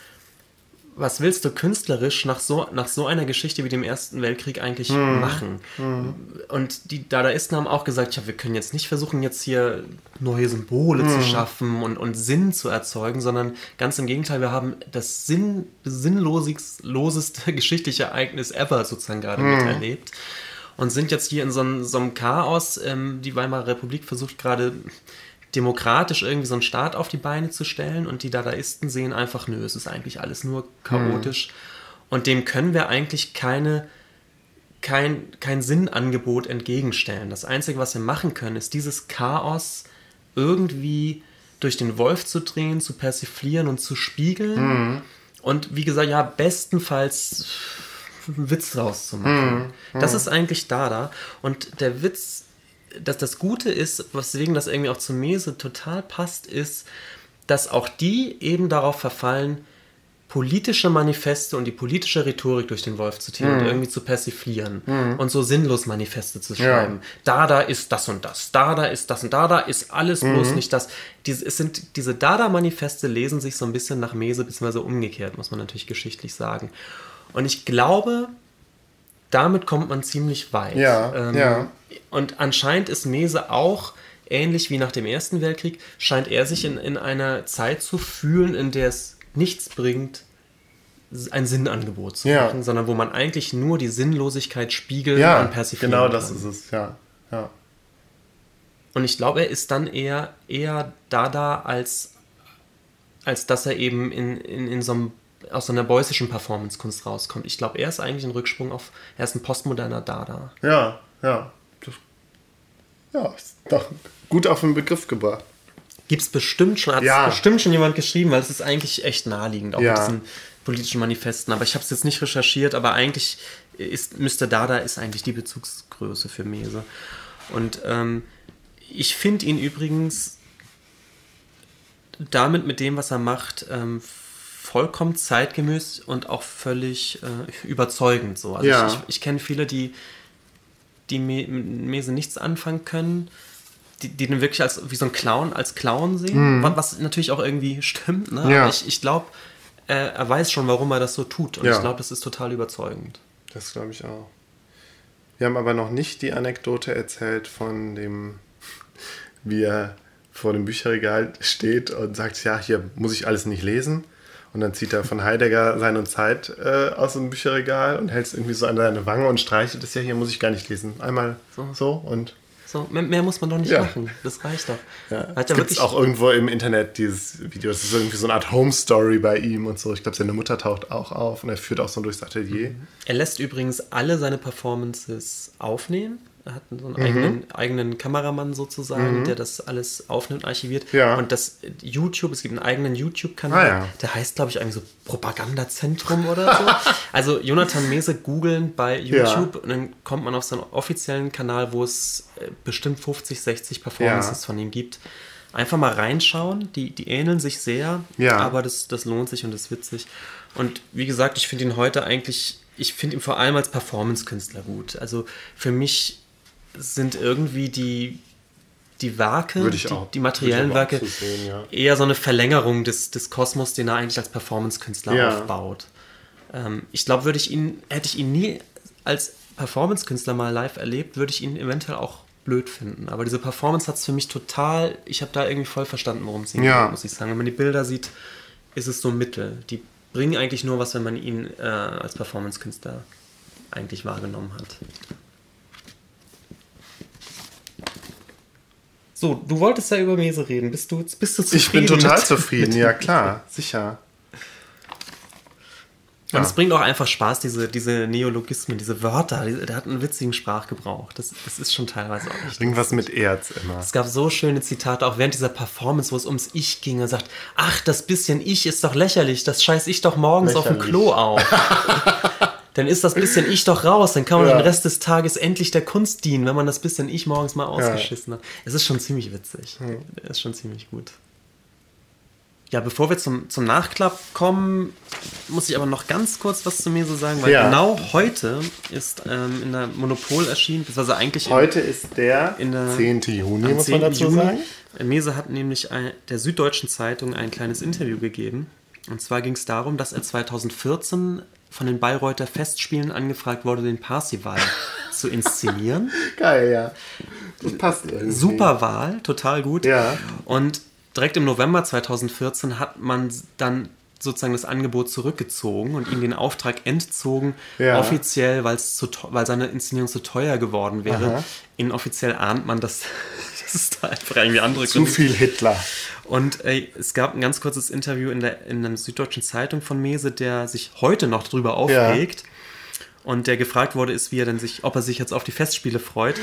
A: was willst du künstlerisch nach so, nach so einer Geschichte wie dem Ersten Weltkrieg eigentlich machen? Und die Dadaisten haben auch gesagt, ja, wir können jetzt nicht versuchen, jetzt hier neue Symbole zu schaffen und, und Sinn zu erzeugen, sondern ganz im Gegenteil, wir haben das Sinn, sinnloseste <laughs> geschichtliche Ereignis ever sozusagen gerade miterlebt und sind jetzt hier in so, einem- so einem Chaos. Ähm, die Weimarer Republik versucht gerade demokratisch irgendwie so einen Staat auf die Beine zu stellen und die Dadaisten sehen einfach, nö, es ist eigentlich alles nur chaotisch und dem können wir eigentlich keine kein, kein Sinnangebot entgegenstellen. Das Einzige, was wir machen können, ist dieses Chaos irgendwie durch den Wolf zu drehen, zu persiflieren und zu spiegeln. Und wie gesagt, ja, bestenfalls einen Witz draus zu machen. Das ist eigentlich Dada. Und der Witz, dass das Gute ist, weswegen das irgendwie auch zu Mese total passt, ist, dass auch die eben darauf verfallen, politische Manifeste und die politische Rhetorik durch den Wolf zu ziehen und irgendwie zu persiflieren und so sinnlos Manifeste zu schreiben. Dada ist das und das, Dada ist das und Dada ist alles bloß nicht das. Diese, es sind, diese Dada-Manifeste lesen sich so ein bisschen nach Mese, beziehungsweise umgekehrt, muss man natürlich geschichtlich sagen. Und ich glaube, damit kommt man ziemlich weit.
B: Ja, ja.
A: Und anscheinend ist Mese auch ähnlich wie nach dem Ersten Weltkrieg, scheint er sich in, in einer Zeit zu fühlen, in der es nichts bringt, ein Sinnangebot zu
B: Ja.
A: machen, sondern wo man eigentlich nur die Sinnlosigkeit spiegeln
B: Ja,
A: und persiflieren
B: genau das
A: kann.
B: ist es, ja. ja.
A: Und ich glaube, er ist dann eher, eher Dada, als, als dass er eben in, in, in so einem, aus einer beuysischen Performance-Kunst rauskommt. Ich glaube, er ist eigentlich ein Rücksprung auf, er ist ein postmoderner Dada.
B: Ja, ja. Das, ja, ist doch gut auf den Begriff gebracht.
A: Gibt es bestimmt schon, hat
B: Ja.
A: bestimmt schon jemand geschrieben, weil es ist eigentlich echt naheliegend, auch
B: Ja.
A: mit diesen politischen Manifesten. Aber ich habe es jetzt nicht recherchiert, aber eigentlich ist Mr. Dada ist eigentlich die Bezugsgröße für Mese. Und ähm, ich finde ihn übrigens damit mit dem, was er macht, ähm, vollkommen zeitgemäß und auch völlig äh, überzeugend so. Also
B: Ja.
A: ich, ich, ich kenne viele, die die mit Mese nichts anfangen können, die, die den wirklich als wie so ein Clown, als Clown sehen, wa- was natürlich auch irgendwie stimmt, ne?
B: Mhm. Ja.
A: Aber ich, ich glaube, er, er weiß schon, warum er das so tut. Und
B: Ja.
A: ich glaube, das ist total überzeugend.
B: Das glaube ich auch. Wir haben aber noch nicht die Anekdote erzählt von dem, wie er vor dem Bücherregal steht und sagt, ja, hier muss ich alles nicht lesen. Und dann zieht er von Heidegger Sein und Zeit äh, aus dem Bücherregal und hält es irgendwie so an seine Wange und streichelt es, ja, hier muss ich gar nicht lesen. Einmal so,
A: So.
B: und
A: So, mehr, mehr muss man doch nicht
B: Ja.
A: machen. Das reicht doch.
B: ja.
A: Hat
B: Es
A: ja
B: gibt
A: wirklich
B: auch irgendwo im Internet dieses Video, das ist irgendwie so eine Art Home-Story bei ihm und so. Ich glaube, seine Mutter taucht auch auf und er führt auch so durchs Atelier.
A: Er lässt übrigens alle seine Performances aufnehmen. Er hat so einen
B: Mhm.
A: eigenen, eigenen Kameramann sozusagen, der das alles aufnimmt, archiviert.
B: Ja.
A: Und das YouTube, es gibt einen eigenen YouTube-Kanal,
B: Ah, ja.
A: der heißt, glaube ich, irgendwie so Propagandazentrum oder so. <laughs> also Jonathan Mese googeln bei YouTube und dann kommt man auf seinen offiziellen Kanal, wo es äh, bestimmt 50, 60 Performances
B: Ja.
A: von ihm gibt. Einfach mal reinschauen, die, die ähneln sich sehr,
B: Ja.
A: aber das, das lohnt sich und ist witzig. Und wie gesagt, ich finde ihn heute eigentlich, ich finde ihn vor allem als Performance-Künstler gut. Also für mich sind irgendwie die, die Werke, die, die materiellen Werke,
B: sehen, ja.
A: eher so eine Verlängerung des, des Kosmos, den er eigentlich als Performance-Künstler
B: Ja.
A: aufbaut. Ähm, ich glaube, würde ich ihn, hätte ich ihn nie als Performance-Künstler mal live erlebt, würde ich ihn eventuell auch blöd finden. Aber diese Performance hat es für mich total, ich habe da irgendwie voll verstanden, worum es ihm
B: Ja.
A: geht, muss ich sagen. Wenn man die Bilder sieht, ist es so Mittel. Die bringen eigentlich nur was, wenn man ihn äh, als Performance-Künstler eigentlich wahrgenommen hat. So, du wolltest ja über Mese reden. Bist du, bist du zufrieden?
B: Ich bin total zufrieden, ja klar, sicher.
A: Und es bringt auch einfach Spaß, diese, diese Neologismen, diese Wörter. Die- Der hat einen witzigen Sprachgebrauch. Das, das ist schon teilweise auch echt.
B: Irgendwas mit Erz immer.
A: Es gab so schöne Zitate, auch während dieser Performance, wo es ums Ich ging. Er sagt, ach, das bisschen Ich ist doch lächerlich, das scheiß ich doch morgens auf dem
B: Lächerlich.
A: Klo auf. <laughs> dann ist das bisschen Ich doch raus, dann kann man
B: Ja.
A: den Rest des Tages endlich der Kunst dienen, wenn man das bisschen Ich morgens mal ausgeschissen hat. Es ist schon ziemlich witzig. Es ist schon ziemlich gut. Ja, bevor wir zum, zum Nachklapp kommen, muss ich aber noch ganz kurz was zu Mese sagen, weil
B: Ja.
A: genau heute ist ähm, in der Monopol erschienen, beziehungsweise eigentlich
B: Heute ist der,
A: In der-
B: 10. Juni, muss man
A: 10.
B: dazu
A: Juni.
B: sagen.
A: Mese hat nämlich ein, der Süddeutschen Zeitung ein kleines Interview gegeben. Und zwar ging es darum, dass er 2014 von den Bayreuther Festspielen angefragt wurde, den Parsival zu inszenieren. <laughs>
B: Geil, ja. Das passt irgendwie.
A: Super Wahl, total gut.
B: Ja.
A: Und direkt im November 2014 hat man dann sozusagen das Angebot zurückgezogen und ihm den Auftrag entzogen,
B: Ja.
A: offiziell, weil es zu weil seine Inszenierung zu teuer geworden wäre.
B: Aha.
A: Inoffiziell ahnt man, dass, dass es da einfach irgendwie andere
B: Zu viel Hitler.
A: und äh, es gab ein ganz kurzes Interview in der, in einer Süddeutschen Zeitung von Mese, der sich heute noch drüber aufregt. Und der gefragt wurde, ist, wie er denn sich, ob er sich jetzt auf die Festspiele freut.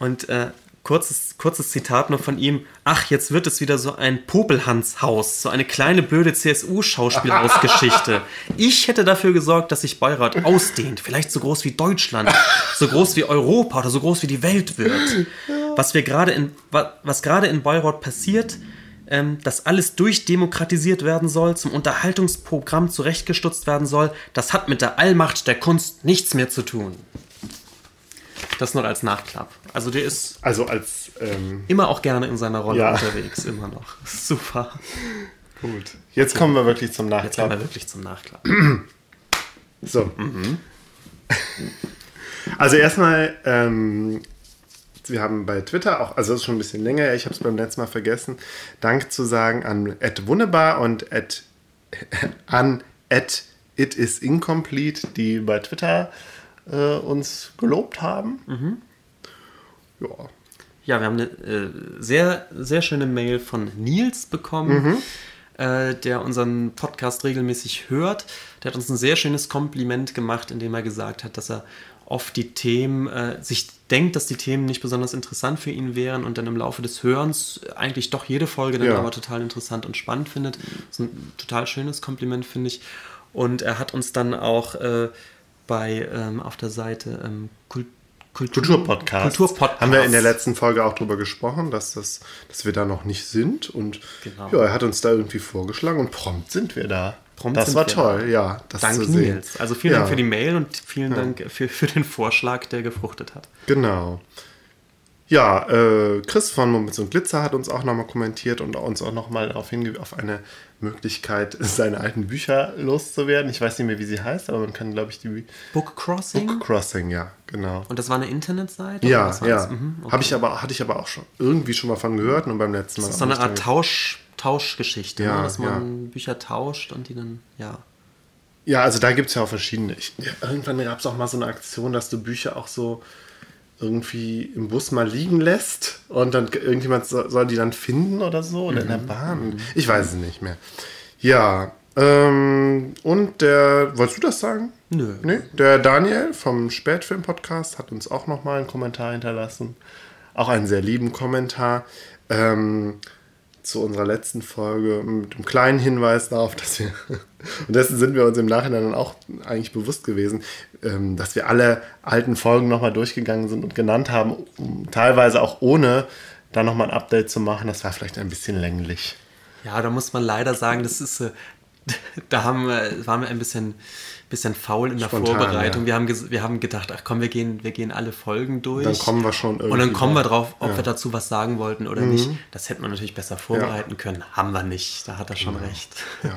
A: Und äh, kurzes, kurzes Zitat noch von ihm: Ach, jetzt wird es wieder so ein Popelhanshaus, so eine kleine blöde CSU-Schauspielhausgeschichte. <laughs> Ich hätte dafür gesorgt, dass sich Bayreuth ausdehnt, vielleicht so groß wie Deutschland, so groß wie Europa oder so groß wie die Welt wird. Was wir gerade in, wa- was gerade in Bayreuth passiert, ähm, dass alles durchdemokratisiert werden soll, zum Unterhaltungsprogramm zurechtgestutzt werden soll, das hat mit der Allmacht der Kunst nichts mehr zu tun. Das noch als Nachklapp. Also der ist
B: Also als, ähm,
A: immer auch gerne in seiner Rolle
B: Ja.
A: unterwegs, immer noch. <laughs> Super.
B: gut. Jetzt kommen wir wirklich zum
A: Jetzt kommen wir
B: Nachklapp.
A: wirklich zum Nachklapp. <clears throat>
B: So. Also erstmal, ähm, wir haben bei Twitter auch, also das ist schon ein bisschen länger, ich habe es beim letzten Mal vergessen, Dank zu sagen an Ed Wunderbar und at, <laughs> an at It is Incomplete, die bei Twitter äh, uns gelobt haben. Ja.
A: Ja, wir haben eine äh, sehr, sehr schöne Mail von Nils bekommen, äh, der unseren Podcast regelmäßig hört. Der hat uns ein sehr schönes Kompliment gemacht, indem er gesagt hat, dass er oft die Themen, äh, sich denkt, dass die Themen nicht besonders interessant für ihn wären und dann im Laufe des Hörens eigentlich doch jede Folge dann
B: Ja.
A: aber total interessant und spannend findet. Das ist ein total schönes Kompliment, finde ich. Und er hat uns dann auch äh, bei ähm, auf der Seite ähm, Kult Kultur
B: Kulturpodcast.
A: Kulturpodcast.
B: Haben wir in der letzten Folge auch drüber gesprochen, dass, das, dass wir da noch nicht sind. Und
A: Genau.
B: ja, er hat uns da irgendwie vorgeschlagen und prompt sind wir da.
A: Prompt
B: das war toll,
A: da.
B: ja. Das
A: Dank
B: zu sehen.
A: Nils. Also vielen
B: Ja.
A: Dank für die Mail und vielen Dank für, für den Vorschlag, der gefruchtet hat.
B: Genau. Ja, äh, Chris von Moments und Glitzer hat uns auch nochmal kommentiert und uns auch nochmal darauf hingewiesen, auf eine Möglichkeit, <laughs> seine alten Bücher loszuwerden. Ich weiß nicht mehr, wie sie heißt, aber man kann, glaube ich, die
A: Book Crossing.
B: Book Crossing, ja, genau.
A: Und das war eine Internetseite?
B: Ja, ja.
A: Mhm, okay.
B: Habe ich aber, hatte ich aber auch schon irgendwie schon mal von gehört und beim letzten Mal.
A: Das ist so eine Art Tausch, Tauschgeschichte,
B: Ja,
A: ne? dass man Bücher tauscht und die dann, ja.
B: Ja, also da gibt es ja auch verschiedene. Ich, ja, irgendwann gab es auch mal so eine Aktion, dass du Bücher auch so irgendwie im Bus mal liegen lässt und dann irgendjemand so, soll die dann finden oder so oder in der Bahn. Ich weiß es nicht mehr. Ja, ähm, und der, wolltest du das sagen?
A: Nö.
B: Nee, der Daniel vom Spätfilm-Podcast hat uns auch nochmal einen Kommentar hinterlassen. Auch einen sehr lieben Kommentar. Ähm, zu unserer letzten Folge mit einem kleinen Hinweis darauf, dass wir, <laughs> und dessen sind wir uns im Nachhinein dann auch eigentlich bewusst gewesen, ähm, dass wir alle alten Folgen nochmal durchgegangen sind und genannt haben, teilweise auch ohne da nochmal ein Update zu machen. Das war vielleicht ein bisschen länglich.
A: Ja, da muss man leider sagen, das ist, äh, <laughs> da haben waren wir ein bisschen, bisschen faul in der
B: Spontan,
A: Vorbereitung.
B: ja.
A: Wir, haben wir haben gedacht, ach komm, wir gehen, wir gehen alle Folgen durch.
B: Dann kommen wir schon
A: Und dann
B: irgendwie
A: kommen wir drauf, ob
B: Ja. Mhm.
A: wir dazu was sagen wollten oder nicht. Das hätten wir natürlich besser vorbereiten können. Haben wir nicht. Da hat er schon
B: Genau.
A: recht.
B: Ja.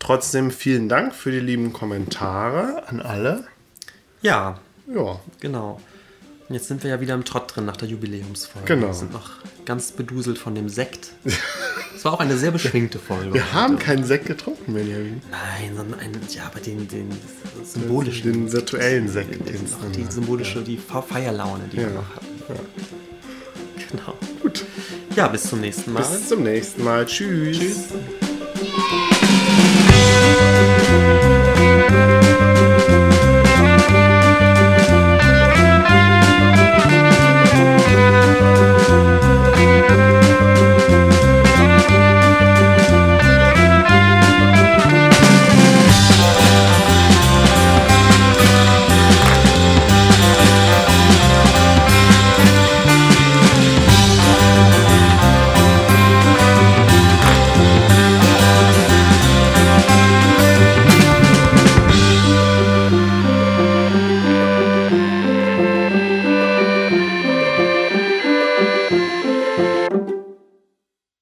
B: Trotzdem vielen Dank für die lieben Kommentare an alle.
A: Ja,
B: Ja,
A: genau. Und jetzt sind wir ja wieder im Trott drin nach der Jubiläumsfolge.
B: Genau.
A: Wir sind noch ganz beduselt von dem Sekt. Es war auch eine sehr beschwingte Folge.
B: wir haben keinen Sekt getrunken, Benjamin.
A: Nein, sondern ein, ja, aber den, den symbolischen.
B: Den virtuellen Sekt. den
A: noch
B: dann
A: die symbolische, die Fe- Feierlaune, die wir
B: Ja.
A: noch hatten. Genau.
B: Gut.
A: Ja, bis zum nächsten Mal.
B: Bis zum nächsten Mal. Tschüss.
A: Tschüss.